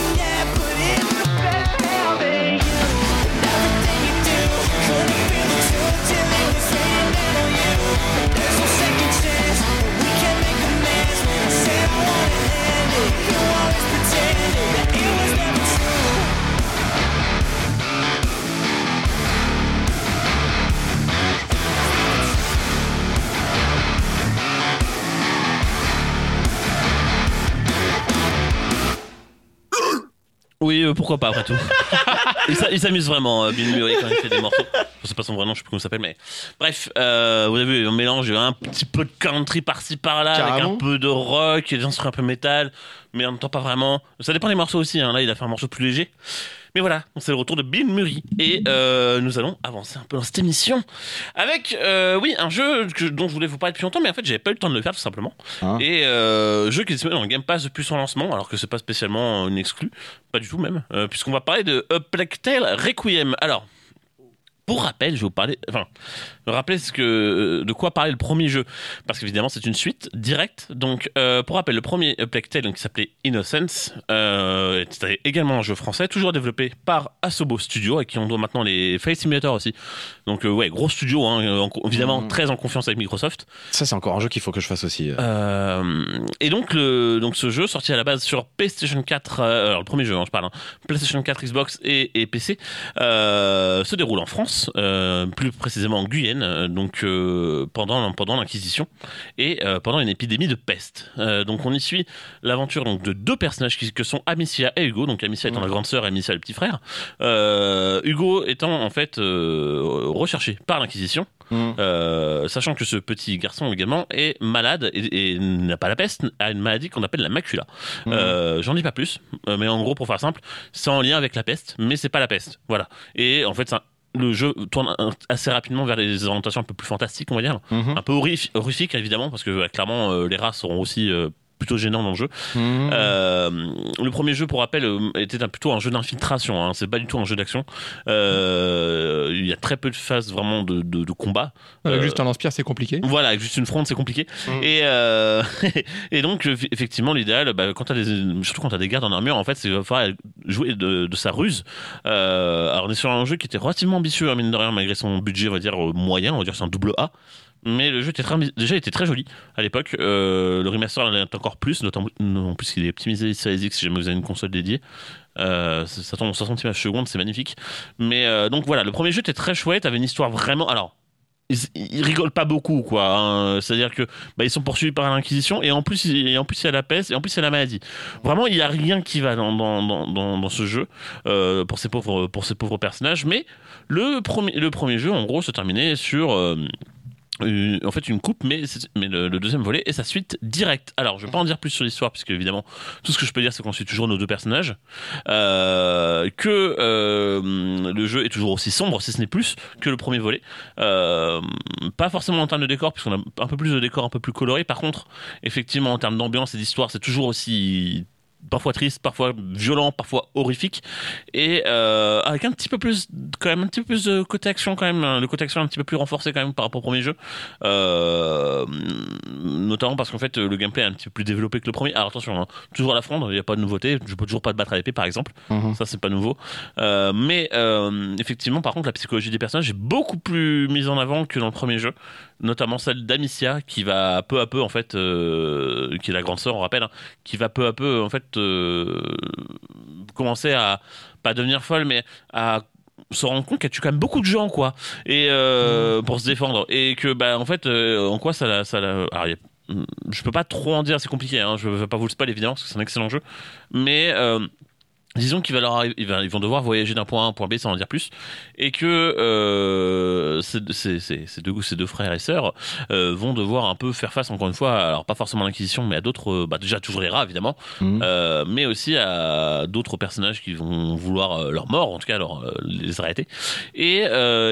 Oui, euh, pourquoi pas après tout. il s'a- il s'amuse vraiment, euh, Bill Murray, quand il fait des morceaux. Sais pas son vrai nom, je sais plus comment il s'appelle, mais bref, euh, vous avez vu, on mélange un petit peu de country par-ci par-là, avec un peu de rock, des instruments un peu métal, mais en même temps pas vraiment. Ça dépend des morceaux aussi. Hein. Là, il a fait un morceau plus léger. Mais voilà, c'est le retour de Bill Murray et euh, nous allons avancer un peu dans cette émission avec, euh, oui, un jeu que- dont je voulais vous parler depuis longtemps, mais en fait, j'avais pas eu le temps de le faire tout simplement. Hein et euh, jeu qui est disponible dans le Game Pass depuis son lancement, alors que c'est pas spécialement une exclue, pas du tout même, puisqu'on va parler de A Plague Tale Requiem. Alors, Pour rappel, je vous parler, enfin, rappeler ce que, de quoi parlait le premier jeu, parce qu'évidemment c'est une suite directe. Donc, euh, pour rappel, le premier Plague Tale, qui s'appelait Innocence, euh, c'était également un jeu français, toujours développé par Asobo Studio, et qui on doit maintenant les Flight Simulator aussi. Donc, euh, ouais, gros studio, hein, en- évidemment Mhm. très en confiance avec Microsoft. Ça, c'est encore un jeu qu'il faut que je fasse aussi. euh. Euh, et donc, le, donc ce jeu, sorti à la base sur PlayStation 4, euh, alors le premier jeu, hein, je parle, hein, PlayStation 4, Xbox et, et PC, euh, se déroule en France, euh, plus précisément en Guyane, euh, donc euh, pendant, pendant l'Inquisition et euh, pendant une épidémie de peste. Donc on y suit l'aventure donc, de deux personnages qui, que sont Amicia et Hugo, donc Amicia étant la grande sœur et Amicia le petit frère. Hugo étant en fait recherché par l'Inquisition. Mm. Euh, sachant que ce petit garçon également est malade et, et n'a pas la peste, a une maladie qu'on appelle la macula. Mm. Euh, J'en dis pas plus, mais en gros pour faire simple, c'est en lien avec la peste, mais c'est pas la peste. Voilà. Et en fait, ça- le jeu tourne assez rapidement vers des orientations un peu plus fantastiques, on va dire, Mhm. un peu horrif- horrifiques évidemment, parce que euh, clairement euh, les races seront aussi euh, plutôt gênants dans le jeu. Mhm. Euh, le premier jeu, pour rappel, euh, était un- plutôt un jeu d'infiltration. Hein, c'est pas du tout un jeu d'action. Euh, il y a très peu de phases vraiment de, de- de combat. Avec Euh, juste un lance-pierre, c'est compliqué. Voilà, avec juste une fronde, c'est compliqué. Mm. Et, et donc, effectivement, l'idéal, bah, quand des, surtout quand t'as des gardes en armure, en fait, c'est qu'il va falloir jouer de, de sa ruse. Alors, on est sur un jeu qui était relativement ambitieux, hein, mine de rien, malgré son budget, on va dire, moyen, on va dire c'est un double A. Mais le jeu était très, déjà était très joli à l'époque. Euh, le remaster l'est encore plus, notamment en plus il est optimisé sur les X si jamais vous avez une console dédiée. Euh, ça tourne en 60 images secondes, c'est magnifique. Mais euh, donc voilà, le premier jeu était très chouette, avait une histoire vraiment. Alors, ils, rigolent pas beaucoup, quoi. hein. C'est-à-dire que bah, ils sont poursuivis par l'Inquisition et en plus, et en plus il y a la peste et en plus il y a la maladie. Vraiment, il y a rien qui va dans, dans, dans, ce jeu pour ces pauvres pour ces pauvres personnages. Mais le premier le premier jeu, en gros, se terminait sur en fait une coupe, mais, le, deuxième volet et sa suite directe. Alors, je vais pas en dire plus sur l'histoire, puisque évidemment, tout ce que je peux dire, c'est qu'on suit toujours nos deux personnages, euh, que euh, le jeu est toujours aussi sombre, si ce n'est plus, que le premier volet. Euh, pas forcément en termes de décor, puisqu'on a un peu plus de décor, un peu plus coloré. Par contre, effectivement, en termes d'ambiance et d'histoire, c'est toujours aussi parfois triste, parfois violent, parfois horrifique, et euh, avec un petit peu plus, quand même, un petit peu plus de côté action quand même, le côté action un petit peu plus renforcé quand même par rapport au premier jeu, euh, notamment parce qu'en fait le gameplay est un petit peu plus développé que le premier. Alors attention, hein, toujours à la fronde, il n'y a pas de nouveauté, je peux toujours pas te battre à l'épée par exemple, Mhm. ça c'est pas nouveau, Euh, mais effectivement par contre la psychologie des personnages est beaucoup plus mise en avant que dans le premier jeu, notamment celle d'Amicia qui va peu à peu en fait, euh, qui est la grande sœur on rappelle, hein, qui va peu à peu en fait euh, commencer à pas devenir folle mais à se rendre compte qu'elle tue quand même beaucoup de gens quoi et euh, pour se défendre. Et que bah en fait en quoi ça la, ça la- alors, il y a- je peux pas trop en dire c'est compliqué hein, je vais pas vous le spoil évidemment parce que c'est un excellent jeu mais Disons qu'ils vont devoir voyager d'un point A à un point B sans en dire plus, et que euh, ces, ces- ces- ces deux, ces deux frères et sœurs euh, vont devoir un peu faire face encore une fois, alors pas forcément à l'Inquisition, mais à d'autres, euh, bah déjà toujours les rats évidemment, euh, mais aussi à d'autres personnages qui vont vouloir leur mort, en tout cas leur, les arrêter. Et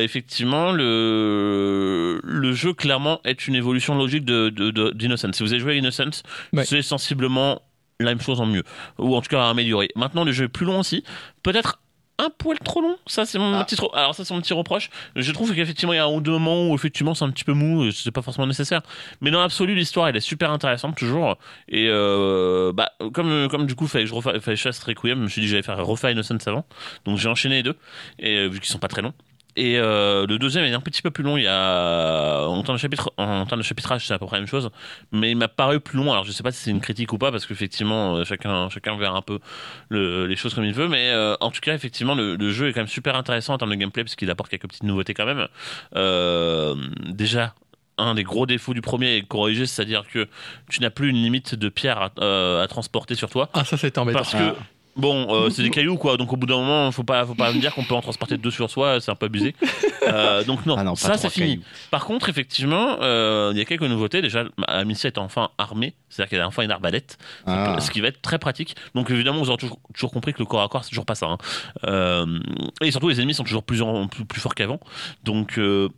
effectivement, le, le jeu clairement est une évolution logique de, de, de- d'Innocence. Si vous avez joué à Innocence, Ouais. c'est sensiblement la même chose en mieux, ou en tout cas amélioré. Maintenant, le jeu est plus long aussi, peut-être un poil trop long. Ça, c'est mon Ah. petit alors ça c'est mon petit reproche. Je trouve qu'effectivement il y a un ou deux moments où effectivement c'est un petit peu mou, c'est pas forcément nécessaire. Mais dans l'absolu, l'histoire elle est super intéressante toujours. Et euh, bah comme comme du coup fallait que je refasse, fallait que je fasse Requiem, je me suis dit que j'allais faire refaire Innocence avant. Donc j'ai enchaîné les deux et euh, vu qu'ils sont pas très longs. Et euh, le deuxième est un petit peu plus long. Il y a en termes de chapitre, en termes de chapitrage, c'est à peu près la même chose, mais il m'a paru plus long. Alors je sais pas si c'est une critique ou pas, parce qu'effectivement euh, chacun chacun verra un peu le- les choses comme il veut, mais euh, en tout cas effectivement le, le jeu est quand même super intéressant en termes de gameplay parce qu'il apporte quelques petites nouveautés quand même. Euh, déjà. Un des gros défauts du premier est corrigé, c'est-à-dire que tu n'as plus une limite de pierre à, euh, à transporter sur toi. Ah, ça, c'est embêtant. Parce que, bon, euh, c'est des cailloux, quoi. Donc, au bout d'un moment, faut pas, faut pas me dire qu'on peut en transporter deux sur soi, c'est un peu abusé. Euh, donc, non, Ah non, ça, c'est fini. Par contre, effectivement, euh, il y a quelques nouveautés. Déjà, Amicia est enfin armée, c'est-à-dire qu'elle a enfin une arbalète, Ah. ce qui va être très pratique. Donc, évidemment, vous aurez toujours, toujours compris que le corps à corps, c'est toujours pas ça. hein. Euh, et surtout, les ennemis sont toujours plus, en- plus, plus forts qu'avant. Donc, euh,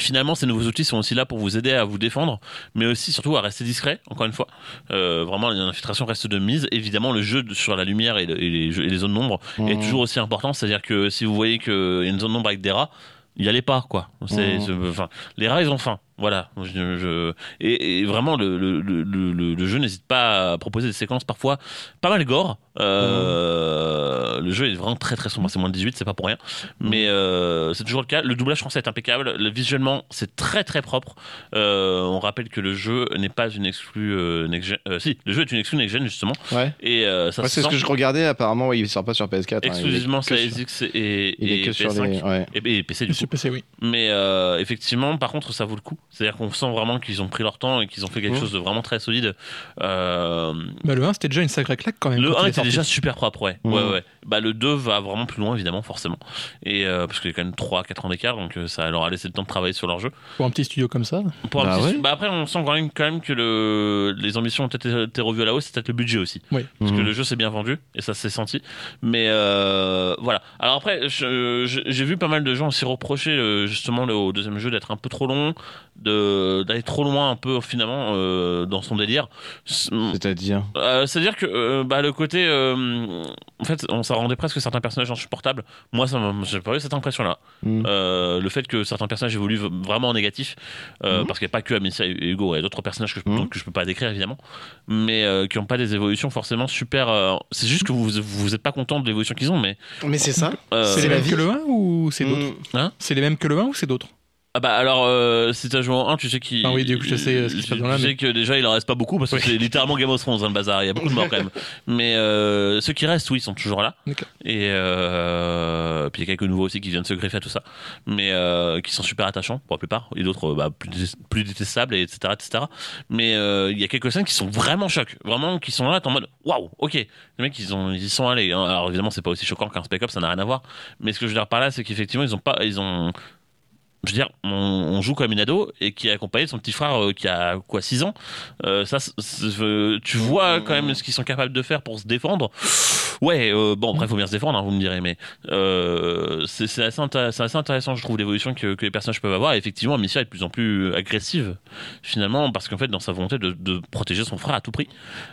Finalement, ces nouveaux outils sont aussi là pour vous aider à vous défendre, mais aussi surtout à rester discret. Encore une fois, euh, vraiment l'infiltration reste de mise. Évidemment, le jeu de- sur la lumière et, le- et les, jeux- et les zones d'ombre est Mhm. toujours aussi important. C'est-à-dire que si vous voyez qu'il y a une zone d'ombre avec des rats, y allez pas quoi. C'est, Mhm. c'est- enfin, les rats ils ont faim. Voilà. Je, je- et, et vraiment le, le, le, le- le jeu n'hésite pas à proposer des séquences parfois pas mal gore. Euh, Le jeu est vraiment très très sombre. C'est moins de 18, c'est pas pour rien. Mais euh, c'est toujours le cas. Le doublage français est impeccable. Le, visuellement, c'est très très propre. Euh, on rappelle que le jeu n'est pas une exclue euh, next euh, si, le jeu est une exclue next gen justement. Ouais. Et euh, ça Ouais, c'est ce que je regardais. Apparemment, ouais, il sort pas sur PS4. hein, exclusivement que sur sur- SX et, et que sur PS5. les. Ouais. Et, et PC du Sur coup. PC, oui. Mais euh, effectivement, par contre, ça vaut le coup. C'est-à-dire qu'on sent vraiment qu'ils ont pris leur temps et qu'ils ont fait quelque Mhm. chose de vraiment très solide. Euh, Bah, le 1, c'était déjà une sacrée claque quand même. le quand 1 il est était déjà super propre, ouais. Mhm. ouais, ouais. Bah, le 2 va vraiment plus loin, évidemment, forcément. Et euh, parce qu'il y a quand même 3-4 ans d'écart, donc euh, ça leur a laissé le temps de travailler sur leur jeu. Pour un petit studio comme ça. Pour un Bah petit- ouais. bah après, on sent quand même, quand même que le... les ambitions ont peut-être été revues à la hausse, c'est peut-être le budget aussi. Oui. Parce que Mhm. le jeu s'est bien vendu et ça s'est senti. Mais euh, voilà. Alors après, j'ai vu pas mal de gens aussi reprocher justement le, au deuxième jeu d'être un peu trop long, d'aller trop loin un peu finalement euh, dans son délire. C'est- C'est-à-dire. euh, C'est-à-dire que euh, bah, le côté, euh, en fait, on ça rendait presque certains personnages insupportables. Moi, ça m'a- j'ai pas eu cette impression-là. Euh, le fait que certains personnages évoluent vraiment en négatif, euh, Mhm. parce qu'il n'y a pas que Amicia et Hugo, il y a d'autres personnages que je, donc, que je peux pas décrire évidemment, mais euh, qui n'ont pas des évolutions forcément super. euh, c'est juste que vous vous êtes pas content de l'évolution qu'ils ont, mais Mais c'est ça. euh, c'est les mêmes que le 1 ou c'est d'autres? Mm. C'est les mêmes que le 1 ou c'est d'autres? Ah bah alors euh, si t'as joué en 1 tu sais qu'il Ah oui, du coup, je sais, euh, ce qui se passe dans là, tu sais mais- que déjà il en reste pas beaucoup parce que c'est littéralement Game of Thrones hein, le bazar il y a beaucoup de morts quand même. Mais euh, ceux qui restent oui ils sont toujours là. Et euh, puis il y a quelques nouveaux aussi qui viennent se greffer à tout ça. Mais euh, qui sont super attachants pour la plupart. Et d'autres bah, plus, plus détestables et etc etc mais euh, il y a quelques scènes qui sont vraiment chocs vraiment qui sont là t'es en mode waouh ok. Les mecs ils ont ils y sont allés hein. alors évidemment c'est pas aussi choquant qu'un Spec Ops ça n'a rien à voir. Mais ce que je veux dire par là c'est qu'effectivement ils ont pas ils ont je veux dire, on, on joue comme une ado et qui est accompagné de son petit frère euh, qui a quoi 6 ans. Euh, ça, euh, tu vois quand même ce qu'ils sont capables de faire pour se défendre. Ouais, euh, bon après il faut bien se défendre, hein, vous me direz, mais c'est assez, intéressant, je trouve, l'évolution que, que les personnages peuvent avoir. Et effectivement, Amicia est de plus en plus agressive finalement parce qu'en fait dans sa volonté de, de protéger son frère à tout prix.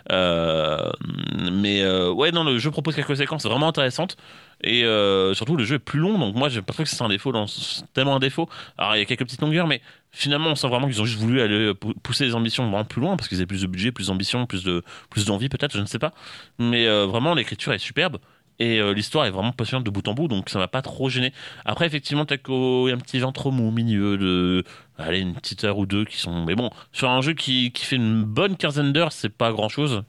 Mais ouais, non, le jeu propose quelques séquences vraiment intéressantes. Et euh, surtout, le jeu est plus long, donc moi, j'ai pas trouvé que c'est un défaut, dans, tellement un défaut. Alors, il y a quelques petites longueurs, mais finalement, on sent vraiment qu'ils ont juste voulu aller pou- pousser les ambitions vraiment plus loin, parce qu'ils avaient plus de budget, plus d'ambition, plus de plus d'envie, peut-être, je ne sais pas. Mais euh, vraiment, l'écriture est superbe. Et euh, l'histoire est vraiment passionnante de bout en bout, donc ça m'a pas trop gêné. Après, effectivement, a un petit ventre mou au milieu de. Allez, une petite heure ou deux qui sont. Mais bon, sur un jeu qui, qui fait une bonne quinzaine d'heures, c'est pas grand chose.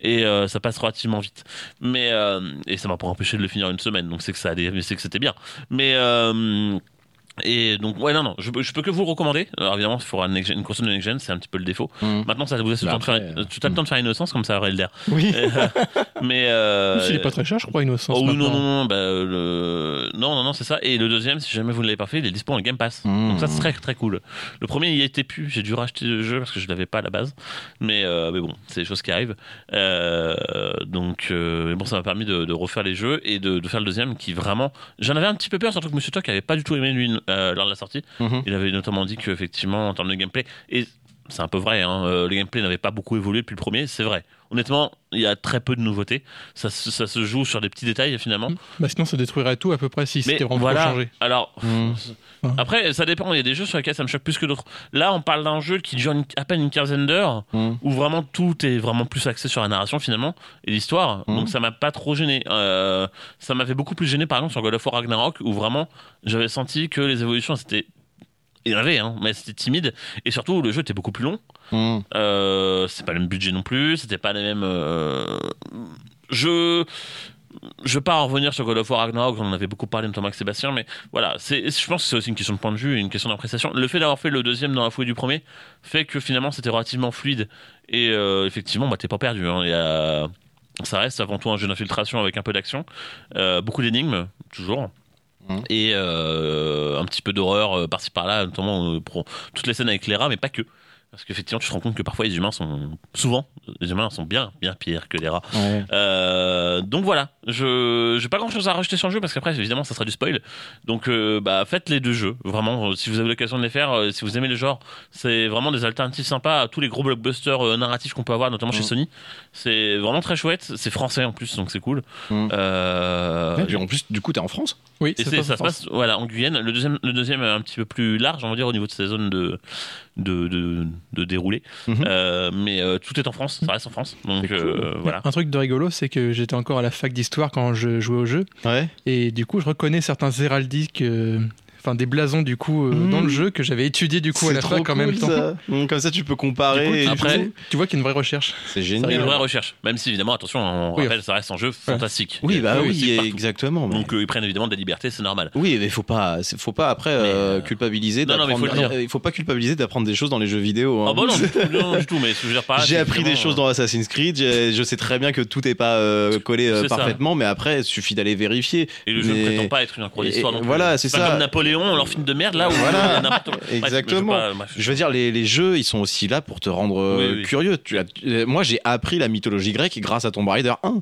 Et euh, ça passe relativement vite. Mais. euh, et ça m'a pas empêché de le finir une semaine, donc c'est que, ça allait- c'est que c'était bien. Mais. Euh, et donc, ouais, non, non, je, peux- je peux que vous le recommander. Alors, évidemment, il faudra une, une console de next gen, c'est un petit peu le défaut. Mm. Maintenant, ça vous laisse le Bah temps de faire, euh, tout le temps de faire innocence, comme ça aurait l'air. Oui. Mais. Euh, Il est pas très cher, je crois, Innocence. Oh non, non, non, bah, le... non, non, non, c'est ça. Et le deuxième, si jamais vous ne l'avez pas fait, il est dispo en Game Pass. Mmh. Donc ça, c'est très, très cool. Le premier, il y était plus. J'ai dû racheter le jeu parce que je l'avais pas à la base. Mais, euh, mais bon, c'est des choses qui arrivent. Euh, donc, euh, mais bon, ça m'a permis de, de refaire les jeux et de, de faire le deuxième qui vraiment. J'en avais un petit peu peur, surtout que Monsieur Toc avait pas du tout aimé lui euh, lors de la sortie. Mhm. Il avait notamment dit qu'effectivement, en termes de gameplay, et c'est un peu vrai, hein, euh, le gameplay n'avait pas beaucoup évolué depuis le premier, c'est vrai. Honnêtement, il y a très peu de nouveautés. Ça, se- ça se joue sur des petits détails finalement. Bah, sinon, ça détruirait tout à peu près si c'était vraiment voilà. changé. Alors, Mm. après, ça dépend. Il y a des jeux sur lesquels ça me choque plus que d'autres. Là, on parle d'un jeu qui dure une- à peine une quinzaine d'heures, Mm. où vraiment tout est vraiment plus axé sur la narration finalement et l'histoire. Donc ça m'a pas trop gêné. Euh, ça m'avait beaucoup plus gêné par exemple sur God of War Ragnarok, où vraiment j'avais senti que les évolutions c'était il y en avait, hein, mais c'était timide. Et surtout, le jeu était beaucoup plus long. Mm. Euh, c'est pas le même budget non plus, c'était pas les mêmes. euh, Je. Je vais pas en revenir sur God of War Ragnarok, on en avait beaucoup parlé notamment avec Sébastien, mais voilà, c'est, je pense que c'est aussi une question de point de vue une question d'appréciation. Le fait d'avoir fait le deuxième dans la foulée du premier fait que finalement c'était relativement fluide et euh, effectivement, bah, t'es pas perdu. hein. Il y a- Ça reste avant tout un jeu d'infiltration avec un peu d'action, euh, beaucoup d'énigmes, toujours. Mhm. Et euh, un petit peu d'horreur euh, par-ci par-là, notamment euh, pour toutes les scènes avec les rats, mais pas que. Parce qu'effectivement, tu te rends compte que parfois les humains sont. Souvent, les humains sont bien, bien pires que les rats. Ouais. Euh, donc voilà, je j'ai pas grand chose à rajouter sur le jeu parce qu'après évidemment ça sera du spoil. Donc euh, bah faites les deux jeux, vraiment. euh, si vous avez l'occasion de les faire, euh, si vous aimez le genre, c'est vraiment des alternatives sympas à tous les gros blockbusters euh, narratifs qu'on peut avoir, notamment chez Mhm. Sony. C'est vraiment très chouette. C'est français en plus, donc c'est cool. Ouais. En plus, du coup, t'es en France. Oui, Et ça passe en se passe voilà, en Guyane. Le deuxième, le deuxième est un petit peu plus large, on va dire, au niveau de sa zone de, de, de, de déroulé. Mhm. Euh, mais euh, tout est en France, ça reste en France. Donc cool. euh, voilà. Un truc de rigolo, c'est que j'étais encore à la fac d'histoire quand je jouais au jeu. Ouais. Et du coup, je reconnais certains héraldiques, euh, enfin des blasons du coup euh, dans le jeu que j'avais étudié du coup à la trop fac en même cool, temps. ça. Mm, Comme ça, tu peux coup, comparer. tu, après- tu- tu vois qu'il y a une vraie recherche. c'est génial. une vraie recherche. Même si, évidemment, attention, on Oui. rappelle, ça reste un jeu fantastique. Oui, bah oui, exactement. mais- Donc euh, ils prennent évidemment des libertés, c'est normal. Oui, mais faut pas, faut pas après euh, euh, culpabiliser non, non, mais d'apprendre. faut le dire. il faut pas culpabiliser d'apprendre des choses dans les jeux vidéo. hein. Ah bah non, du tout, non, du tout, mais J'ai appris des choses dans Assassin's Creed. Je sais très bien que tout n'est pas collé parfaitement, mais après, il suffit d'aller vérifier. Et le jeu ne prétend pas être une incroyable histoire. voilà, c'est ça. Napoléon, leur film de merde là où Voilà. quoi. Bref, je Exactement. pas-. Je veux dire, les, les jeux, ils sont aussi là pour te rendre euh, Oui, oui. curieux. Tu as- euh, moi, j'ai appris la mythologie grecque grâce à Tomb Raider 1.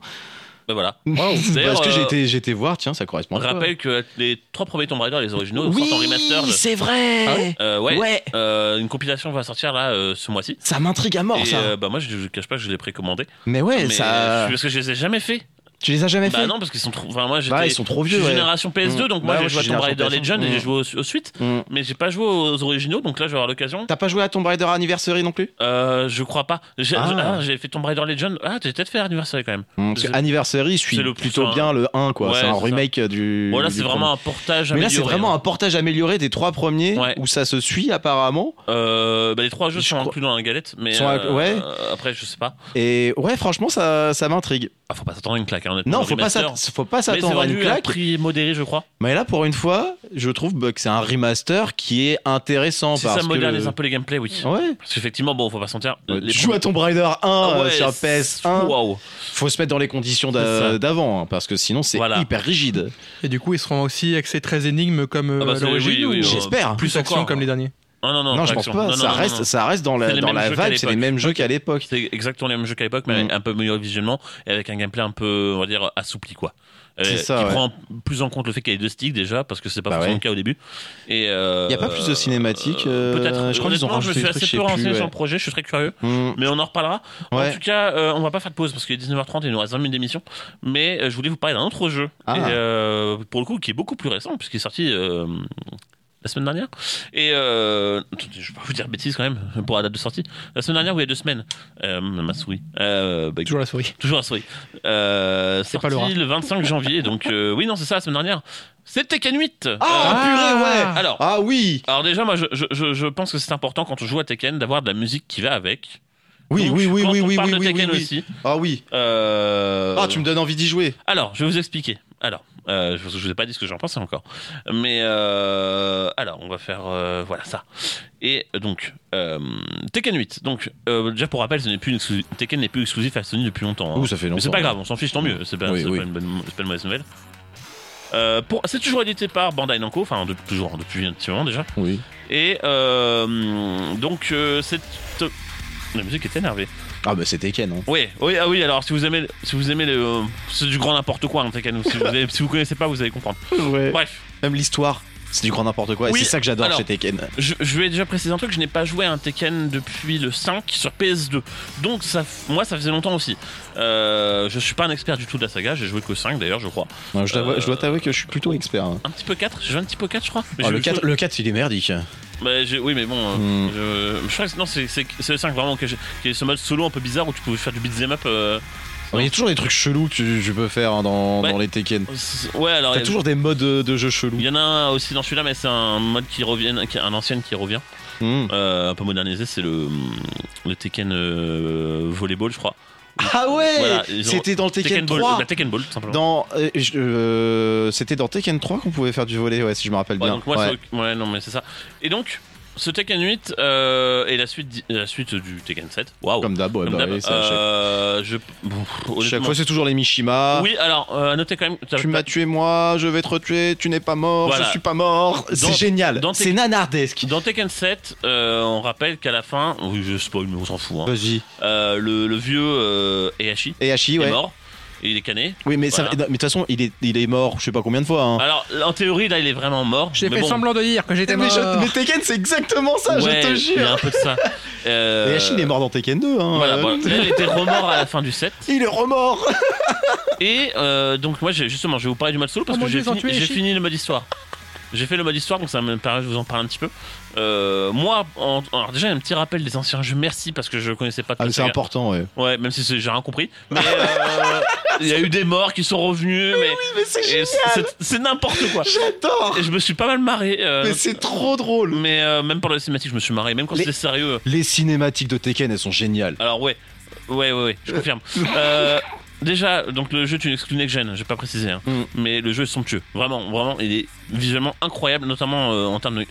Ben voilà. Parce que euh, j'ai été, j'ai été voir, tiens, ça correspond. On rappelle que les trois premiers Tomb Raider, les originaux, oui, sortent en remastered. c'est vrai. Ouais Euh, ouais. Ouais. Euh, une compilation va sortir là euh, ce mois-ci. Ça m'intrigue à mort, Et ça. bah moi je, je cache pas que je l'ai précommandé. mais ouais, mais ça. parce que je les ai jamais fait. Tu les as jamais Bah fait non parce qu'ils sont trop. Enfin moi j'étais. Bah, ils sont trop je vieux. suis ouais. génération PS2 Mm. donc moi Bah, j'ai joué à je Tomb suis Raider Legend et j'ai PS1. joué aux, aux suites. Mm. Mais j'ai pas joué aux originaux donc là je vais avoir l'occasion. T'as pas joué à Tomb Raider Anniversary non plus? Euh, je crois pas. J'ai Ah. ah, j'ai fait Tomb Raider Legend. Ah j'ai peut-être fait Anniversary quand même. Mm, Parce Je que Anniversary suit le- plutôt un- bien le 1, quoi. Ouais, c'est un ça. remake du. Bon là c'est vraiment un portage Mais là, c'est amélioré, vraiment hein. un portage amélioré des trois premiers où ça se suit apparemment. Euh, bah, les trois jeux Je sont inclus dans la galette, mais euh, ouais. euh, après je sais pas. Et ouais, franchement, ça m'intrigue. Ah, faut pas s'attendre à une claque, hein, honnêtement. Non, faut pas, faut s'attendre à une claque. prix modéré, je crois. Mais là, pour une fois, je trouve bah, que c'est un remaster qui est intéressant. Si parce ça modernise que... un peu les gameplays, oui. Ouais. Parce qu'effectivement, bon, faut pas se mentir. Ouais, les tu joues à Tomb Raider 1 Ah euh, ouais, sur c'est- PS1. Waouh. Faut se mettre dans les conditions d'avant, hein, parce que sinon c'est Voilà. hyper rigide. Et du coup, ils seront aussi axés très énigmes comme euh, Ah bah, à l'origine oui, oui, ou oui, J'espère. plus action encore. comme les derniers Non, non, non. Non, je pense pas. Non, ça, non, reste, ça reste dans la, dans la vibe, c'est les mêmes jeux qu'à l'époque. C'est exactement les mêmes jeux qu'à l'époque, mais Mm. un peu meilleur visionnement et avec un gameplay un peu, on va dire, assoupli, quoi. Euh, C'est ça, qui ouais. prend plus en compte le fait qu'il y ait deux sticks déjà, parce que c'est pas Bah forcément ouais. le cas au début. Et euh, Y a pas plus de cinématiques, euh, Peut-être. je crois qu'ils ont je me suis assez peu renseigné sur ouais. le projet, je suis très curieux. Hmm. Mais on en reparlera. En tout cas, euh, on va pas faire de pause parce qu'il est 19h30 et il nous reste 20 minutes d'émission. Mais euh, je voulais vous parler d'un autre jeu. Ah. Et, euh, pour le coup, qui est beaucoup plus récent, puisqu'il est sorti euh, la semaine dernière. Et euh, attendez, je vais pas vous dire bêtises quand même pour la date de sortie. La semaine dernière ou il y a deux semaines. Euh, ma souris. Euh, bah, Toujours la souris. Toujours la souris. Euh, C'est pas le rat. le 25 janvier. Donc euh, oui, non, c'est ça, la semaine dernière. C'est Tekken 8. Ah, purée, ouais. Alors, Ah oui. alors déjà, moi, je, je, je, je pense que c'est important quand on joue à Tekken d'avoir de la musique qui va avec. Oui, Donc, oui, oui, quand oui, on oui, parle oui, de oui, Tekken oui, oui. aussi. Ah oui. euh, Ah, tu me donnes envie d'y jouer. Alors, je vais vous expliquer. Alors, euh, je je vous ai pas dit ce que j'en pensais encore. Mais euh, alors, on va faire euh, voilà ça. Et donc euh, Tekken 8. Donc déjà pour rappel, ce n'est plus une exclu- Tekken n'est plus exclusif à Sony depuis longtemps. hein. Ouh, ça fait Mais longtemps. c'est pas grave, on s'en fiche tant mieux. C'est pas, Oui, c'est oui. pas une, bonne- c'est pas une mauvaise nouvelle. Euh, pour- c'est toujours édité par Bandai Namco, enfin toujours, hein, depuis un petit moment déjà. Oui. Et euh, donc euh, cette la musique est énervée. Ah bah c'est Tekken. Hein. Oui, oui, ah oui. Alors si vous aimez, si vous aimez le, euh, c'est du grand n'importe quoi, hein, Tekken. Si vous, avez- si vous connaissez pas, vous allez comprendre. Ouais. Bref, Même l'histoire, c'est du grand n'importe quoi. et c'est ça que j'adore chez Tekken. je, je vais déjà préciser un truc. Je n'ai pas joué à un Tekken depuis le 5 sur PS2. Donc ça, moi, ça faisait longtemps aussi. Euh, je suis pas un expert du tout de la saga. J'ai joué que 5 d'ailleurs, je crois. Non, je, t'avoue- Euh, je dois t'avouer que je suis plutôt expert. hein. Un petit peu 4. J'ai joué un petit peu 4 je crois. Mais Ah, le, 4, le 4, il est merdique. Bah, oui, mais bon. euh, Hmm. je, je crois que non, c'est le 5 vraiment qui est ce mode solo un peu bizarre où tu pouvais faire du beat'em up. euh, Il y a toujours des trucs chelous que tu, tu peux faire hein, dans, Ouais. dans les Tekken. c'est- ouais, alors. T'as il y a- toujours des modes de, de jeu chelous. Il y en a un aussi dans celui-là, mais c'est un mode qui revient, un ancien qui revient, Hmm. euh, un peu modernisé. C'est le, le Tekken euh, Volleyball, je crois. Ah ouais Voilà, C'était dans le Tekken, Ball, 3 bah, Tekken Ball, tout simplement. dans, euh, euh, C'était dans Tekken 3 qu'on pouvait faire du volet, ouais, si je me rappelle Ouais, bien. donc moi, ouais, non, mais c'est ça. Et donc, ce Tekken 8 euh, est la suite, la suite du Tekken 7. Waouh. Comme d'hab, ouais, bah Euh, je, bon, chaque, fois c'est toujours les Mishima. Oui, alors, euh, à noter quand même. t'as- Tu m'as tué moi, je vais te retuer, tu n'es pas mort, Voilà. je suis pas mort. C'est génial, c'est nanardesque. Dans Tekken 7, euh, on rappelle qu'à la fin, oui, je spoil, mais on s'en fout. hein, Vas-y. euh, le, le vieux euh, Heihachi Et Hachi, est ouais. mort. Et il est cané. Oui, mais ça- Voilà. mais de toute façon, il est, il est mort, je sais pas combien de fois. hein. Alors, en théorie, là, il est vraiment mort. J'ai mais fait bon, semblant de dire que j'étais mais, mort. je- mais Tekken, c'est exactement ça, ouais, je te Il y a jure. un peu de ça. Euh, Et est mort dans Tekken 2. Hein. Voilà, Euh, bon, là, il était remort à la fin du set. Il est remort. Et euh, donc, moi, j'ai- justement, je vais vous parler du mode solo parce Oh mon que Dieu, j'ai ils ont fini, tué j'ai Yashin. fini le mode histoire. J'ai fait le mode histoire, donc ça me permet de vous en parler un petit peu. Euh, moi, en- alors déjà, un petit rappel des anciens jeux. Merci parce que je connaissais pas Ah, tout c'est ça. important, ouais. Ouais, même si c'est- j'ai rien compris. Mais euh, il y a eu des morts qui sont revenus, mais, mais c'est et c'est- c'est n'importe quoi. J'adore. Et je me suis pas mal marré. euh, Mais c'est trop drôle. mais euh, même pendant les cinématiques, je me suis marré. Même quand c'était sérieux. Les cinématiques de Tekken, elles sont géniales. Alors ouais, ouais, ouais, ouais, je confirme. Euh, déjà, donc le jeu est une exclu next gen, j'ai pas précisé, hein. Mm. mais le jeu est somptueux. Vraiment, vraiment, il est visuellement incroyable, notamment euh, en termes de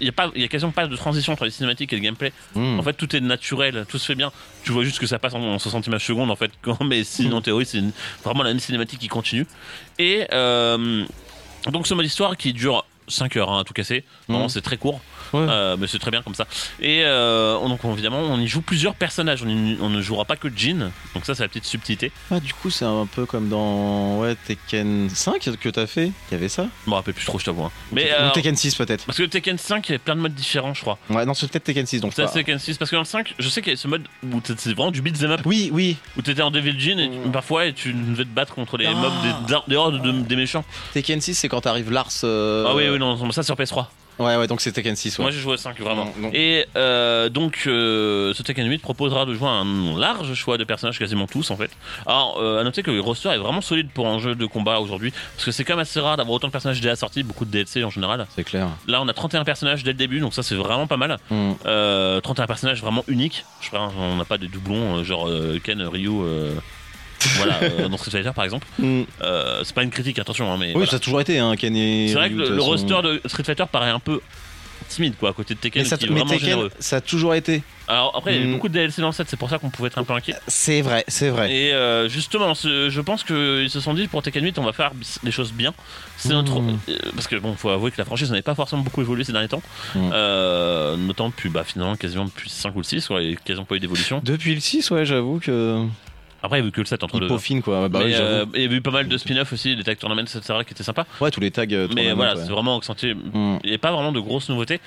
Il y a pas, il y a quasiment pas de transition entre les cinématiques et le gameplay. Mm. En fait, tout est naturel, tout se fait bien. Tu vois juste que ça passe en, en 60 images secondes, en fait. Quand, mais sinon, en théorie, c'est vraiment la même cinématique qui continue. Et euh, donc, ce mode histoire qui dure 5 heures hein, à tout casser. Vraiment, Mhm. c'est très court. Ouais. Euh, mais c'est très bien comme ça. Et euh, on- donc, évidemment, on y joue plusieurs personnages. On, y- on ne jouera pas que Jin. Donc, ça, c'est la petite subtilité. Ah, du coup, c'est un peu comme dans ouais, Tekken 5 que t'as fait. Il y avait ça? Je me rappelle plus trop, je t'avoue. hein. Mais Ou alors, Tekken 6 peut-être. parce que Tekken 5, il y a plein de modes différents, je crois. Ouais, non, c'est peut-être Tekken 6 donc C'est Tekken 6. Parce que dans le 5, je sais qu'il y a ce mode où c'est vraiment du beat'em up. Oui, oui. Où t'étais en Devil Jin et tu- parfois et tu devais te battre contre les mobs des, des hordes de- des méchants. Tekken 6, c'est quand t'arrives Lars. euh, Ah oui, oui, non, ça sur PS3. Ouais, ouais, donc c'est Tekken 6. Ouais. Moi j'ai joué à 5 vraiment. Non, non. Et euh, donc euh, ce Tekken 8 proposera de jouer un large choix de personnages, quasiment tous en fait. Alors euh, à noter que le roster est vraiment solide pour un jeu de combat aujourd'hui, parce que c'est quand même assez rare d'avoir autant de personnages déjà sortis, beaucoup de DLC en général. C'est clair. Là on a 31 personnages dès le début, donc ça c'est vraiment pas mal. Mm. Euh, 31 personnages vraiment uniques. Je crois on n'a pas de doublons euh, genre Ken, Ryu. Voilà, euh, dans Street Fighter par exemple. Mm. Euh, c'est pas une critique, attention, hein, mais Oui, voilà. ça a toujours été, hein, Ken et c'est vrai que le, roster de Street Fighter paraît un peu timide quoi à côté de Tekken Mais, ça, qui est mais Tekken, généreux. ça a toujours été. Alors après il y a eu Mm. beaucoup de DLC dans le set, c'est pour ça qu'on pouvait être un peu inquiet. C'est vrai, c'est vrai. Et euh, justement, je pense qu'ils se sont dit pour Tekken 8 on va faire les choses bien. C'est notre Mm. parce que bon faut avouer que la franchise n'avait pas forcément beaucoup évolué ces derniers temps. Euh, notamment depuis bah finalement quasiment depuis 5 ou le 6, quoi, il y a quasiment pas eu d'évolution. Depuis le 6, ouais, j'avoue que. Après il y a eu que le 7 entre deux. peaufine quoi. Bah Mais, euh, il y a eu pas mal de spin-off aussi, des tag tournaments, etc. qui étaient sympas. Ouais, tous les tags. euh, Mais voilà, ouais. c'est vraiment accentué. Mm. Il n'y a pas vraiment de grosses nouveautés.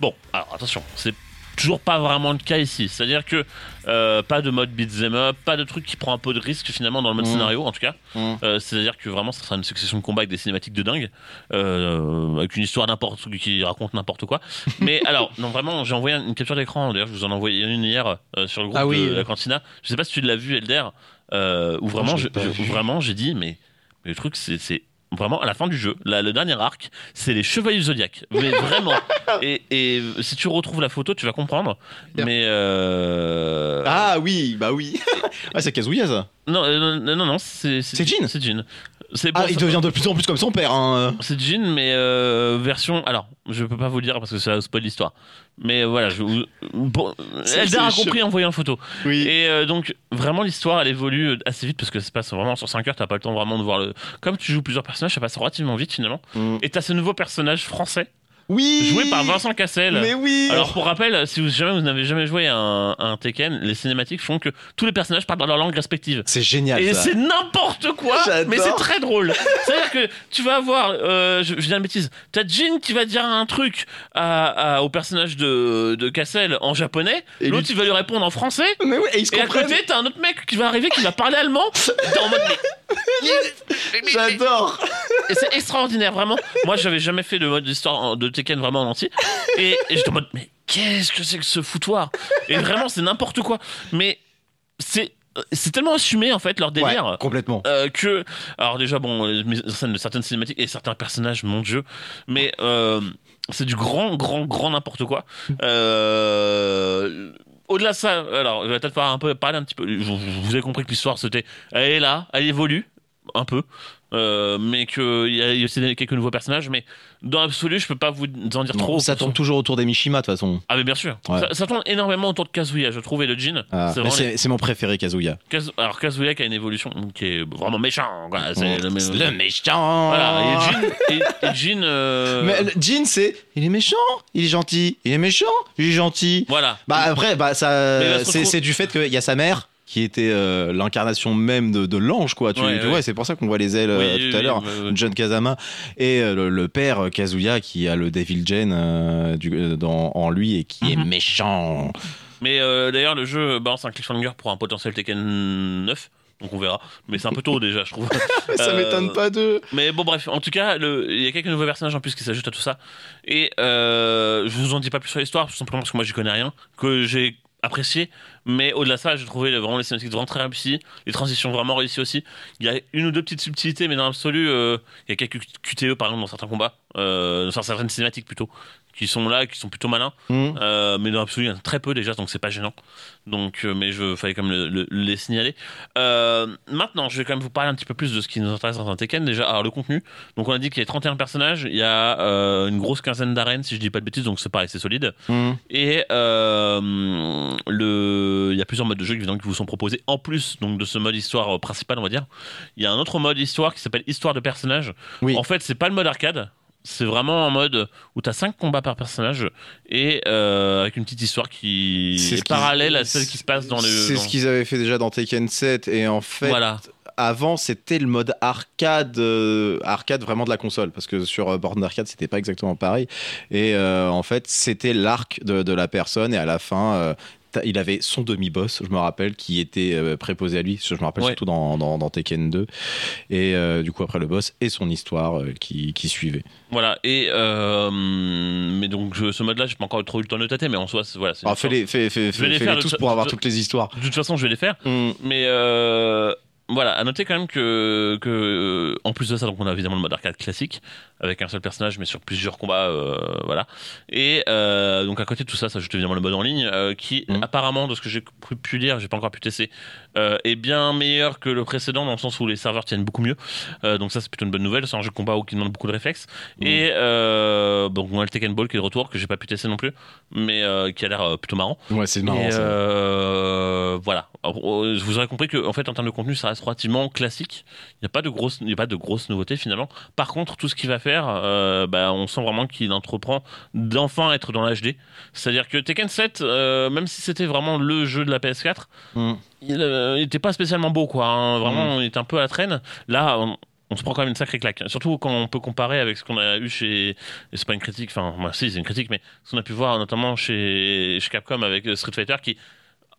Bon, alors attention, c'est toujours pas vraiment le cas ici. C'est-à-dire que euh, pas de mode beat'em up, pas de truc qui prend un peu de risque finalement dans le mode Mm. scénario en tout cas. Mm. Euh, C'est-à-dire que vraiment ça sera une succession de combats avec des cinématiques de dingue, euh, avec une histoire n'importe qui raconte n'importe quoi. Mais alors, non vraiment, j'ai envoyé une capture d'écran. D'ailleurs, je vous en ai envoyé une hier euh, sur le groupe Ah oui, de la cantina. Je sais pas si tu l'as vu, Elder, euh, où vraiment, vraiment, j'ai dit mais, mais le truc c'est Vraiment, à la fin du jeu, la- le dernier arc, c'est les Chevaliers du Zodiac. Mais vraiment. et, et si tu retrouves la photo, tu vas comprendre. Mais. Euh... Ah oui, bah oui. ah, c'est Kazuya ça. Non, euh, non, non, non, c'est. C'est Jin C'est Jin. C'est Ah, il devient de plus en plus comme son père. Hein. C'est Jin, mais euh, version. Alors, je peux pas vous le dire parce que ça spoil l'histoire. Mais voilà, je vous. Bon, Eldar a compris en voyant la photo. Oui. Et euh, donc, vraiment, l'histoire, elle évolue assez vite parce que ça se passe vraiment sur 5 heures. T'as pas le temps vraiment de voir le. Comme tu joues plusieurs personnages, ça passe relativement vite finalement. Mm. Et t'as ce nouveau personnage français Oui. joué par Vincent Cassel. Mais oui. Alors pour rappel, si vous jamais vous n'avez jamais joué à un, à un Tekken, les cinématiques font que tous les personnages parlent dans leur langue respective. c'est génial. Et c'est n'importe quoi, mais c'est très drôle. C'est-à-dire que tu vas avoir, euh, je, je dis une bêtise, t'as Jin qui va dire un truc à, à- au personnage de, de Cassel en japonais, Et l'autre il va lui répondre en français, Mais oui, et ils se et à côté t'as un autre mec qui va arriver qui va parler allemand, t'es en mode mais... J'adore. Et c'est extraordinaire, vraiment. Moi, j'avais jamais fait de mode d'histoire de Tekken vraiment en entier. Et, et j'étais en mode, mais qu'est-ce que c'est que ce foutoir? Et vraiment, c'est n'importe quoi. Mais c'est c'est tellement assumé, en fait, leur délire. Ouais, complètement. euh, que alors déjà bon de certaines cinématiques et certains personnages mon dieu mais euh, c'est du grand grand grand n'importe quoi euh, au-delà de ça alors je vais peut-être faire un peu parler un petit peu vous, vous avez compris que l'histoire c'était elle est là elle évolue un peu euh, mais qu'il y a il y a aussi quelques nouveaux personnages mais dans l'absolu je peux pas vous en dire Non, trop ça tourne toujours autour des Mishima de toute façon. ah mais bien sûr Ouais. ça, ça tourne énormément autour de Kazuya je trouve et de Jin Ah, c'est les- mon préféré Kazuya. Kazu- alors Kazuya qui a une évolution qui est vraiment méchant quoi. le, le méchant. voilà, et Jin, et, et Jin, euh, Mais le- Jin, c'est il est méchant, il est gentil, il est méchant, il est gentil. voilà. Bah après, bah ça, c'est du fait qu'il y a sa mère qui était euh, l'incarnation même de, de l'ange, quoi. Tu, Ouais, tu ouais. vois, c'est pour ça qu'on voit les ailes euh, Oui, tout à oui, l'heure. John Kazama et euh, le, le père Kazuya qui a le Devil du- euh, dans, en lui et qui est Mhm. méchant. Mais d'ailleurs, le jeu balance un cliffhanger pour un potentiel Tekken 9. Donc on verra. Mais c'est un peu tôt déjà, je trouve. Ça Euh, m'étonne pas de. Mais bon, bref, en tout cas, il y a quelques nouveaux personnages en plus qui s'ajoutent à tout ça. Et euh, je vous en dis pas plus sur l'histoire, tout simplement parce que moi j'y connais rien, que j'ai apprécié. Mais au-delà de ça, j'ai trouvé vraiment les cinématiques vraiment très réussies, les transitions vraiment réussies aussi. Il y a une ou deux petites subtilités, mais dans l'absolu, euh, il y a quelques QTE par exemple dans certains combats, euh, dans certaines cinématiques plutôt, qui sont là, qui sont plutôt malins. Mhm. Euh, mais dans l'absolu, il y en a très peu déjà, donc c'est pas gênant. Donc, euh, mais je fallait quand même le- le- les signaler. Euh, maintenant, je vais quand même vous parler un petit peu plus de ce qui nous intéresse dans un Tekken. Déjà, alors le contenu. Donc, on a dit qu'il y a 31 personnages, il y a une grosse quinzaine d'arènes, si je dis pas de bêtises, donc c'est pareil, c'est solide. Mhm. Et le, il y a plusieurs modes de jeu évidemment qui vous sont proposés en plus donc de ce mode histoire principal, on va dire. Il y a un autre mode histoire qui s'appelle histoire de personnage. Oui. En fait, c'est pas le mode arcade. C'est vraiment un mode où tu as 5 combats par personnage et euh, avec une petite histoire qui C'est est, parallèle à celle qui se passe dans le. C'est dans- ce qu'ils avaient fait déjà dans Tekken 7 et en fait Voilà. avant c'était le mode arcade euh, arcade vraiment de la console parce que sur euh, borne d'arcade c'était pas exactement pareil et euh, en fait c'était l'arc de, de la personne et à la fin il avait son demi-boss, je me rappelle, qui était euh, préposé à lui. Je me rappelle Ouais. surtout dans, dans, dans Tekken 2. Et euh, du coup, après le boss et son histoire euh, qui, qui suivait. Voilà. Et euh, mais donc je- ce mode-là, j'ai pas encore trop eu le temps de tâter, mais en soi, c'est- voilà. fais-les fais, fais, Je vais les fais- faire tous pour avoir toutes les histoires. De toute façon, je vais les faire. Hmm. Mais voilà, à noter quand même que, que euh, en plus de ça, donc on a évidemment le mode arcade classique avec un seul personnage, mais sur plusieurs combats, euh, voilà. Et euh, donc à côté de tout ça, ça ajoute évidemment le mode en ligne, euh, qui Mhm. apparemment, de ce que j'ai pu, lire, j'ai pas encore pu tester, est bien meilleur que le précédent dans le sens où les serveurs tiennent beaucoup mieux. Donc ça, c'est plutôt une bonne nouvelle. C'est un jeu de combat où qui demande beaucoup de réflexes. Mhm. Et donc on a le Tekken Ball qui est de retour, que j'ai pas pu tester non plus, mais qui a l'air plutôt marrant. Ouais, c'est marrant. Et ça. voilà. Euh, vous aurez compris que en fait en termes de contenu ça reste relativement classique. Il n'y a pas de grosses, il y a pas de grosses nouveautés finalement. Par contre tout ce qu'il va faire, euh, bah, on sent vraiment qu'il entreprend d'enfin être dans l'HD. C'est-à-dire que Tekken 7, euh, même si c'était vraiment le jeu de la PS4, Hmm. il n'était pas spécialement beau quoi. hein. Vraiment, il était un peu à la traîne. Là. On, on se prend quand même une sacrée claque. Surtout quand on peut comparer avec ce qu'on a eu chez. C'est pas une critique, enfin, moi, si, c'est une critique, mais ce qu'on a pu voir notamment chez, chez Capcom avec euh, Street Fighter qui,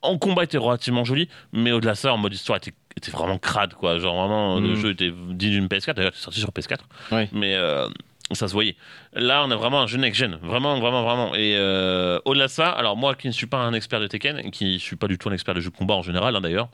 en combat, était relativement joli, mais au-delà de ça, en mode histoire, était, était vraiment crade, quoi. Genre, vraiment, le Mm. jeu était digne d'une PS4. D'ailleurs, c'est sorti sur PS4. Ouais. Mais. euh, ça se voyait. Là, on a vraiment un jeu next-gen. Vraiment, vraiment, vraiment. Et euh, au-delà de ça, alors moi qui ne suis pas un expert de Tekken, qui ne suis pas du tout un expert de jeux de combat en général, hein, d'ailleurs,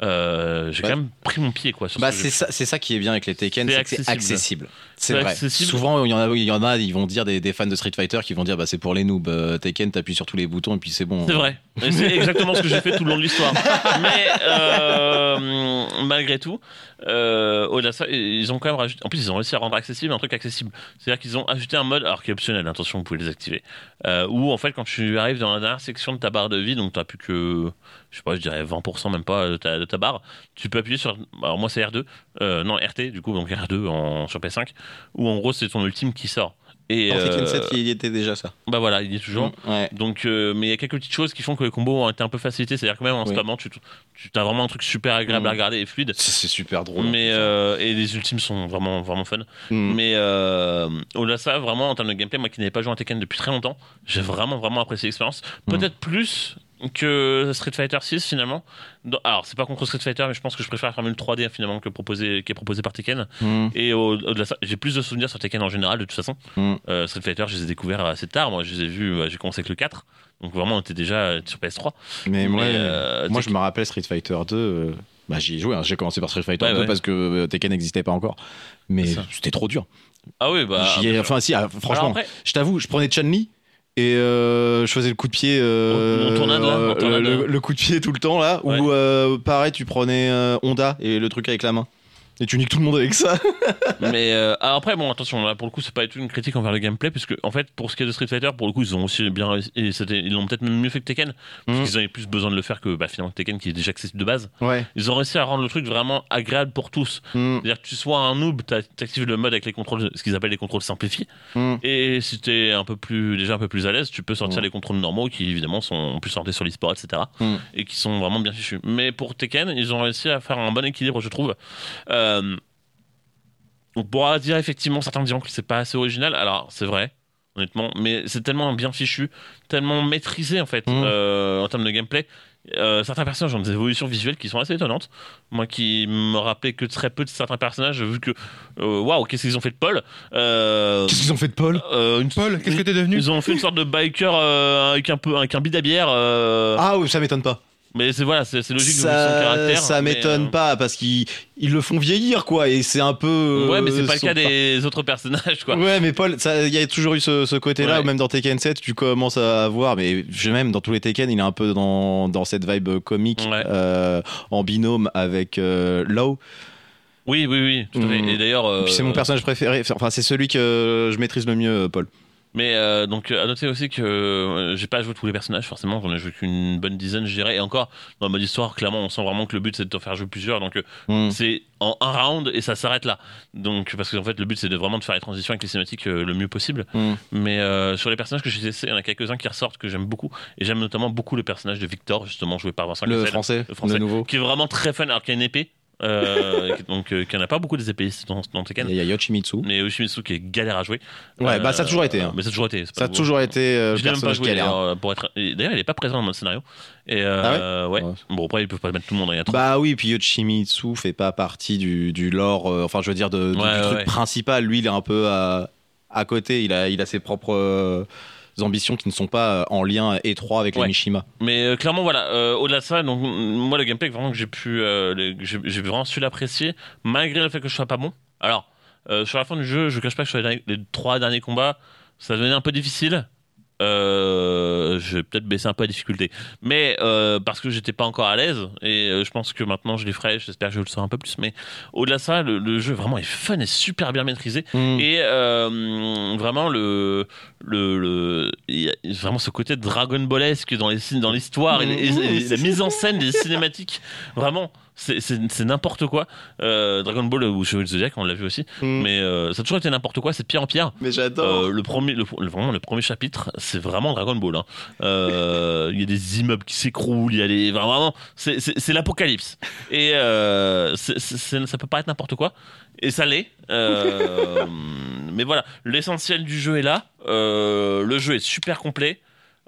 euh, j'ai quand même pris mon pied, quoi. Sur Bah, ce c'est ça, qui est bien avec les Tekken, C'est accessible. accessible. C'est vrai. accessible. Souvent, il y en a, il y en a, ils vont dire des, des fans de Street Fighter qui vont dire, bah c'est pour les noobs. Euh, Tekken, t'appuies sur tous les boutons et puis c'est bon. C'est vrai. C'est exactement ce que j'ai fait tout le long de l'histoire. Mais euh, malgré tout, au-delà de ça, ils ont quand même rajouté. En plus, ils ont réussi à rendre accessible un truc accessible. C'est-à-dire qu'ils ont ajouté un mode, alors qui est optionnel, attention, vous pouvez les activer. Euh, où en fait, quand tu arrives dans la dernière section de ta barre de vie, donc tu plus que, je sais pas, je dirais 20% même pas de ta, barre, tu peux appuyer sur. Alors moi, c'est R2, euh, non RT du coup, donc R2 en, sur PS5, où en gros, c'est ton ultime qui sort. Et euh, 7, il y était déjà ça. bah voilà, il y est toujours. Ouais. Donc, euh, mais il y a quelques petites choses qui font que les combos ont été un peu facilités. C'est-à-dire que même en Oui. spammant, tu, tu as vraiment un truc super agréable Mm. à regarder et fluide. C'est super drôle. Mais euh, et les ultimes sont vraiment vraiment fun. Mm. Mais euh, au-delà de ça, vraiment en termes de gameplay, moi qui n'avais pas joué à Tekken depuis très longtemps, j'ai vraiment vraiment apprécié l'expérience. Mm. Peut-être plus que Street Fighter 6 finalement. Dans- alors c'est pas contre Street Fighter, mais je pense que je préfère la formule 3D finalement que proposé, qui est proposé par Tekken. Mm. Et au- au-delà j'ai plus de souvenirs sur Tekken en général de toute façon. Mm. Euh, Street Fighter, je les ai découverts assez tard. Moi, je les ai vus, euh, j'ai commencé avec le 4. Donc vraiment, on était déjà sur PS3. Mais, moi, euh, moi je me rappelle Street Fighter 2. euh, bah, j'y ai joué. hein. J'ai commencé par Street Fighter Ouais, 2 ouais. parce que Tekken n'existait pas encore. Mais c'était trop dur. Ah oui, bah. Ai- enfin, si, ah, franchement, après, je t'avoue, je prenais Chun-Li. Et euh, je faisais le coup de pied, euh, tournade, là, euh, le, le coup de pied tout le temps là, Ouais. ou euh, pareil tu prenais Honda et le truc avec la main. Et tu niques tout le monde avec ça. mais euh, après, bon, attention, là pour le coup, c'est pas du tout une critique envers le gameplay, puisque en fait, pour ce qui est de Street Fighter, pour le coup, ils ont aussi bien réussi, et ils l'ont peut-être même mieux fait que Tekken, parce Mhm. qu'ils avaient plus besoin de le faire que bah, finalement Tekken qui est déjà accessible de base. Ouais. Ils ont réussi à rendre le truc vraiment agréable pour tous. Mm. C'est-à-dire que tu sois un noob, t'a- t'actives le mode avec les contrôles, ce qu'ils appellent les contrôles simplifiés. Mm. Et si t'es un peu plus, déjà un peu plus à l'aise, tu peux sortir les contrôles normaux qui évidemment sont plus sortis sur l'e-sport, etc. Et qui sont vraiment bien fichus. Mais pour Tekken, ils ont réussi à faire un bon équilibre, je trouve. Euh, on pourra dire effectivement, certains diront que c'est pas assez original. Alors, c'est vrai. Honnêtement, mais c'est tellement bien fichu, tellement maîtrisé en fait Mm. euh, en termes de gameplay. Euh, certains personnages ont des évolutions visuelles qui sont assez étonnantes. Moi qui me rappelais que très peu de certains personnages, vu que euh, waouh, qu'est-ce qu'ils ont fait de Paul Euh, Qu'est-ce qu'ils ont fait de Paul euh, une- Paul, qu'est-ce que t'es devenu Ils ont fait une sorte de biker euh, avec un peu avec un bid à bière. euh, Ah oui, ça m'étonne pas. Mais c'est voilà, c'est logique de son Ça, caractère. ça m'étonne euh, pas parce qu'ils ils le font vieillir quoi et c'est un peu. Ouais, mais c'est euh, pas le son cas des autres personnages quoi. Ouais, mais Paul, il y a toujours eu ce, ce côté-là, Ouais. ou même dans Tekken 7, tu commences à voir, mais je- même dans tous les Tekken, il est un peu dans, dans cette vibe comique, Ouais. euh, en binôme avec euh, Law. Oui, oui, oui, tout à fait. Mm. Et d'ailleurs, euh, c'est mon personnage préféré, enfin, c'est celui que je maîtrise le mieux, Paul. Mais euh, donc à noter aussi que euh, j'ai pas joué tous les personnages forcément, j'en ai joué qu'une bonne dizaine, je dirais. Et encore dans le mode histoire, clairement, on sent vraiment que le but c'est de te faire jouer plusieurs. Donc euh, Mm. c'est en un round et ça s'arrête là. Donc parce qu'en fait le but c'est de vraiment de faire les transitions avec les cinématiques euh, le mieux possible. Mm. Mais sur les personnages que j'ai testés, il y en a quelques-uns qui ressortent que j'aime beaucoup. Et j'aime notamment beaucoup le personnage de Victor justement joué par Vincent Le Cassel, français, le français. nouveau. qui est vraiment très fun alors qu'il y a une épée. Euh, donc euh, qu'il n'y en a pas beaucoup des épéistes dans, dans Tekken. Il y a Yoshimitsu. Mais Yoshimitsu qui est galère à jouer. Ouais, bah ça a toujours été. hein. Mais ça a toujours été. Ça a toujours été euh, Je l'ai même pas joué galère. d'ailleurs, pour être. D'ailleurs, il est pas présent dans le scénario. Et euh, ouais. Ouais. Bon après ils peuvent pas mettre tout le monde. Il y a. Bah oui, puis Yoshimitsu fait pas partie du, du lore, enfin je veux dire de, du, Ouais, du truc principal. Lui, il est un peu à, à côté, il a, il a ses propres ambitions qui ne sont pas euh, en lien étroit avec Ouais. les Mishima. Mais euh, clairement voilà. euh, Au-delà de ça, donc moi le gameplay vraiment que j'ai pu, euh, j'ai vraiment su l'apprécier malgré le fait que je sois pas bon. Alors sur la fin du jeu, je cache pas que sur les, les trois derniers combats, ça devenait un peu difficile. Euh, je vais peut-être baisser un peu la difficulté, mais euh, parce que j'étais pas encore à l'aise et euh, je pense que maintenant je les ferai. J'espère que je le serai un peu plus. Mais au-delà de ça, le, le jeu vraiment est fun et super bien maîtrisé. Mm. Et vraiment le le, y a vraiment ce côté Dragon Ballesque dans l'histoire et, et la mise en scène des cinématiques vraiment c'est n'importe quoi Euh, Dragon Ball ou Chevalier du Zodiac on l'a vu aussi Mm. mais euh, ça a toujours été n'importe quoi c'est de pire en pire Mais j'adore. euh, le premier, le, vraiment le premier chapitre, c'est vraiment Dragon Ball. hein. Il y a des immeubles qui s'écroulent, il y a enfin, vraiment, c'est- l'apocalypse. Et ça peut paraître n'importe quoi, et ça l'est. Mais voilà, l'essentiel du jeu est là. Le jeu est super complet.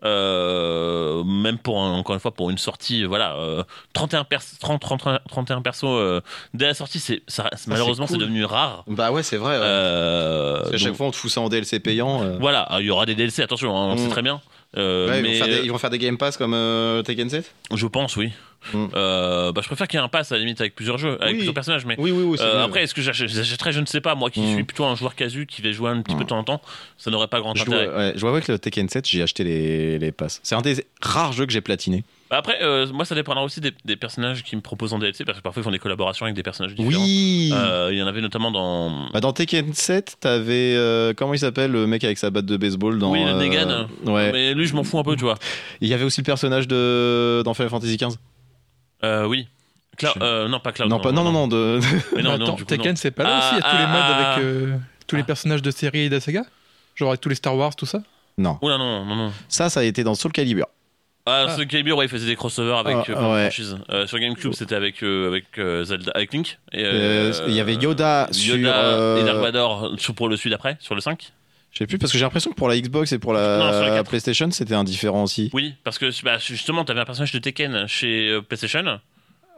Euh, même pour un- encore une fois pour une sortie voilà euh, 31 pers 30, 30, 31 persos euh, dès la sortie c'est ça- malheureusement c'est cool. devenu rare Bah ouais, c'est vrai. ouais. Euh, Parce qu'à chaque donc- fois, on te fout ça en DLC payant. euh. voilà, il y aura des DLC, attention, hein, on sait Mm. très bien. Euh, Ouais, mais ils, vont faire des, ils vont faire des Game Pass comme euh, Tekken 7 je pense, oui. Mm. Euh, bah, je préfère qu'il y ait un pass à la limite avec plusieurs jeux, avec Oui. plusieurs personnages. Mais Oui, oui, euh, mieux. après, est-ce que j'ach- j'achèterais Je ne sais pas. Moi qui Mm. suis plutôt un joueur casu qui va jouer un petit peu Mm. de temps en temps, ça n'aurait pas grand je intérêt. vois, ouais, je vois avec le Tekken 7, j'ai acheté les, les passes. C'est un des rares jeux que j'ai platiné. Bah, après, euh, moi ça dépendra aussi des, des personnages qui me proposent en DLC parce que parfois ils font des collaborations avec des personnages différents. Oui Euh, Il y en avait notamment dans. Bah, dans Tekken 7, t'avais. euh, comment il s'appelle le mec avec sa batte de baseball dans. Oui, le euh, Negan. Ouais. Mais lui, je m'en fous un peu, tu vois. Il y avait aussi le personnage de dans Final Fantasy XV. Euh, oui. Cloud- Je- euh, non, pas Cloud. non, pas, non, non, non, de. Mais non, non, attends, coup, Tekken, non. c'est pas là aussi, il y a tous les Ah, modes ah, avec euh, tous les ah. personnages de série et de saga? Genre avec tous les Star Wars, tout ça? Non. Oula, non, non, non. Ça, ça a été dans Soul Calibur. Ah, Ah. ce Calibur, ouais, il faisait des crossovers avec Ah, euh, ouais. franchises. Euh, sur GameCube, c'était avec euh, avec Zelda, avec Link. Et, il y avait Yoda sur, euh, et Dark Vador pour le celui d'après, sur le 5. Je sais plus parce que j'ai l'impression que pour la Xbox et pour Non, la. PlayStation, c'était indifférent aussi. Oui, parce que bah, justement, t'avais un personnage de Tekken chez PlayStation.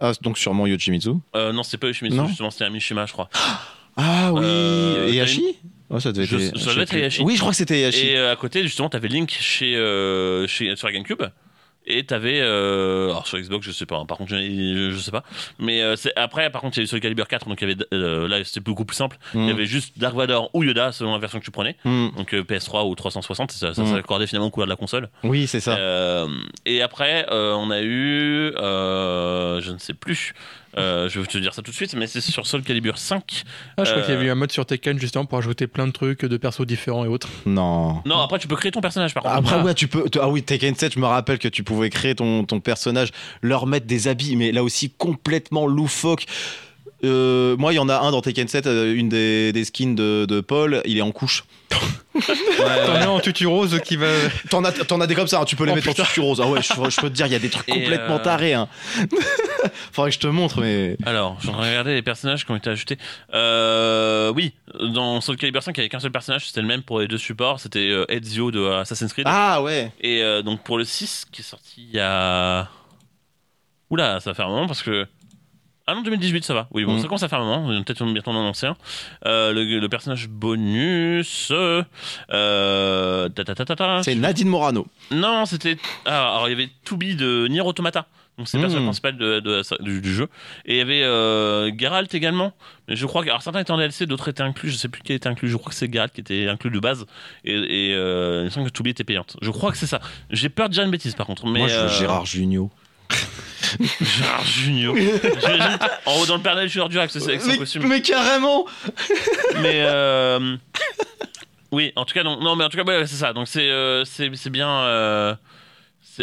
Ah, donc sûrement Yoshimitsu. Non, c'était pas Yoshimitsu, Non. justement, c'était un Mishima, je crois. Ah oui, et Yashi Oh, ça devait Je- être. ça devait être. Yashi. Oui, je crois que c'était Yashi. Et à côté, justement, t'avais Link chez, chez, sur la GameCube. Et t'avais. Euh, alors sur Xbox, je sais pas. hein, par contre, je, je, sais pas. Mais euh, c'est après, par contre, il y a eu sur le Calibur 4. Donc il y avait, euh, là, c'était beaucoup plus simple. Il y Mm. avait juste Dark Vador ou Yoda, selon la version que tu prenais. Hmm. Donc euh, PS3 ou 360. Ça, ça Mm. s'accordait finalement au couleur de la console. Oui, c'est ça. Euh, et après, euh, on a eu, euh, je ne sais plus, Euh, je vais te dire ça tout de suite, mais c'est sur Soul Calibur 5. Ah, je crois qu'il y avait eu un mode sur Tekken justement pour ajouter plein de trucs, de persos différents et autres. Non. Non, après tu peux créer ton personnage par contre. Après, Ah. ouais, tu peux. Ah oui, Tekken 7, je me rappelle que tu pouvais créer ton, ton personnage, leur mettre des habits, mais là aussi complètement loufoque. Euh, moi, il y en a un dans Tekken 7, euh, une des, des skins de, de Paul, il est en couche. Ouais, T'en as en tutu rose qui va. T'en as, t'en as des comme ça, hein, tu peux les Oh, mettre putain. en tutu rose. Ah ouais, je, je peux te dire, il y a des trucs Et, complètement euh, tarés. Hein. Faudrait que je te montre, mais. Alors, je suis en train de regarder les personnages qui ont été ajoutés. Euh, oui, dans Soul Calibur 5, il n'y avait qu'un seul personnage, c'était le même pour les deux supports, c'était Ezio de Assassin's Creed. Ah ouais. Et donc pour le 6, qui est sorti il y a... Oula, ça va faire un moment parce que... Ah non, 2018, ça va. Oui, bon, Mm. ça commence à faire un moment. on va Peut-être bientôt en annoncer un. Euh, le, le personnage bonus... Euh, ta, ta, ta, ta, ta. C'est Nadine Morano. Non, c'était. Ah, alors il y avait Toubi de Nier Automata. Donc c'est le Mm. personnage principal de, de- du, du jeu. Et il y avait euh, Geralt également. Mais je crois que. Alors certains étaient en DLC, d'autres étaient inclus. Je sais plus qui était inclus. Je crois que c'est Geralt qui était inclus de base. Et, et il me semble que Toubi était payante. Je crois que c'est ça. J'ai peur de dire une bêtise par contre. Mais, Moi, je veux Gérard Junio. Gérard Junior. J'imagine en haut dans le Père Noël, je suis hors du axe, c'est avec son Mais, costume. mais carrément mais euh, oui en tout cas non, non mais en tout cas ouais, c'est ça donc c'est euh, c'est c'est bien euh,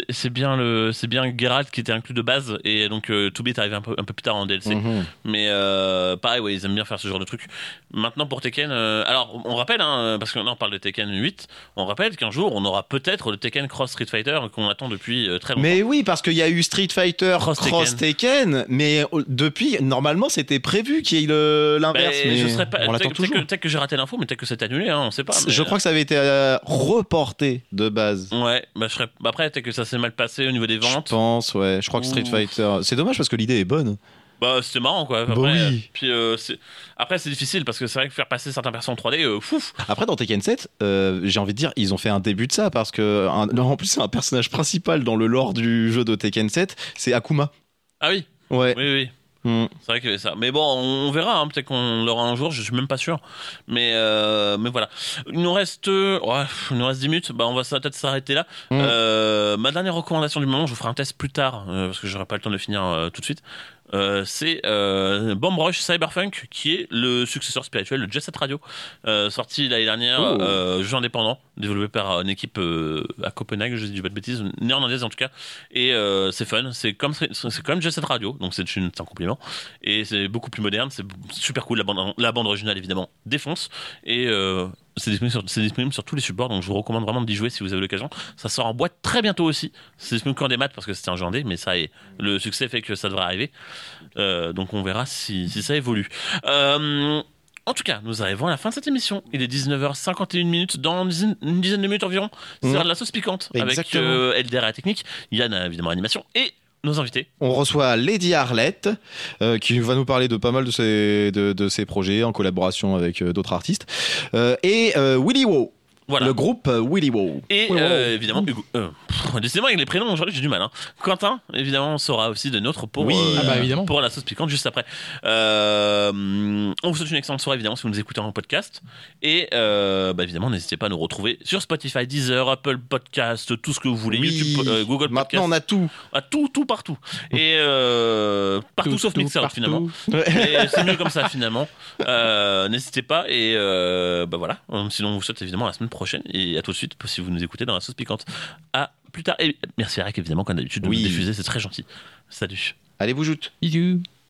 c'est bien le c'est bien Geralt qui était inclus de base et donc euh, To Be est arrivé un peu un peu plus tard en DLC Mhm. mais euh, pareil ouais ils aiment bien faire ce genre de truc maintenant pour Tekken euh, alors on rappelle hein, parce que là on parle de Tekken 8 on rappelle qu'un jour on aura peut-être le Tekken Cross Street Fighter qu'on attend depuis euh, très longtemps Mais oui, parce qu'il y a eu Street Fighter Cross Cross, Tekken. mais depuis, normalement, c'était prévu qu'il y ait l'inverse. Ben, mais je serais pas peut-être que, j'ai raté l'info mais peut-être que c'est annulé hein, on sait pas mais, Je crois que ça avait été reporté de base. Ouais, bah je serais. bah Après, peut-être que ça s'est mal passé au niveau des Je ventes. pense, ouais. Je crois que Street Ouh. Fighter. C'est dommage parce que l'idée est bonne. Bah, c'était marrant, quoi. Après, Bah oui. euh, Puis, euh, après, c'est difficile parce que c'est vrai que faire passer certains personnes en 3D, euh, fouf. Après, dans Tekken 7, euh, j'ai envie de dire, ils ont fait un début de ça parce que, un- non, en plus, c'est un personnage principal dans le lore du jeu de Tekken 7, c'est Akuma. Ah oui, Ouais. oui, oui. Mm. C'est vrai qu'il y avait ça. Mais bon, on, verra. hein, Peut-être qu'on l'aura un jour. Je suis même pas sûr. Mais, euh, mais voilà. Il nous reste, euh, ouais, il nous reste 10 minutes. Bah, on va peut-être s'arrêter là. Mm. Euh, ma dernière recommandation du moment, je vous ferai un test plus tard euh, parce que j'aurai pas le temps de le finir tout de suite. C'est Bomb Rush Cyberpunk qui est le successeur spirituel de Jet Set Radio sorti l'année dernière Oh. jeu indépendant développé par une équipe euh, à Copenhague je dis pas de bêtises néerlandaise en tout cas. Et euh, c'est fun. C'est comme c'est comme Jet Set Radio. Donc c'est un compliment. Et c'est beaucoup plus moderne. C'est super cool. La bande la bande originale évidemment défonce. Et euh, c'est disponible, sur, tous les supports. Donc je vous recommande vraiment d'y jouer si vous avez l'occasion. Ça sort en boîte très bientôt aussi. C'est disponible qu'en des maths parce que c'était un jeu mais ça le succès fait que ça devrait arriver. Donc on verra si, ça évolue. En tout cas, nous arrivons à la fin de cette émission. Il est 19h51 minutes. Dans une dizaine, une dizaine de minutes environ, c'est l'heure de la sauce piquante avec euh, Elder et Technique. Yann a évidemment animation et nos invités. On reçoit Lady Arlette, euh, qui va nous parler de pas mal de ses, de, de ses projets en collaboration avec euh, d'autres artistes. Euh, et euh, Willy Wow, Voilà. le groupe euh, Willy Wow. Et euh, évidemment, Hugo. Euh, pff, décidément, avec les prénoms, aujourd'hui, j'ai du mal. hein. Quentin, évidemment, sera aussi de notre pour, Oui. euh, Ah bah, évidemment. pour la sauce piquante juste après. Euh, on vous souhaite une excellente soirée, évidemment, si vous nous écoutez en podcast. Et euh, bah, évidemment, n'hésitez pas à nous retrouver sur Spotify, Deezer, Apple Podcast, tout ce que vous voulez, YouTube, euh, Google Podcast. Maintenant, on a tout. Ah, tout, tout partout. Et euh, partout Tout, sauf tout, Mixer, partout. finalement. Et c'est mieux comme ça, finalement. Euh, N'hésitez pas. Et euh, bah voilà. Sinon, on vous souhaite évidemment à la semaine prochaine. Et à tout de suite si vous nous écoutez dans la sauce piquante. À plus tard. Et merci Eric, évidemment, comme d'habitude, de Oui. nous diffuser. C'est très gentil. Salut. Allez, vous joute. Bisous.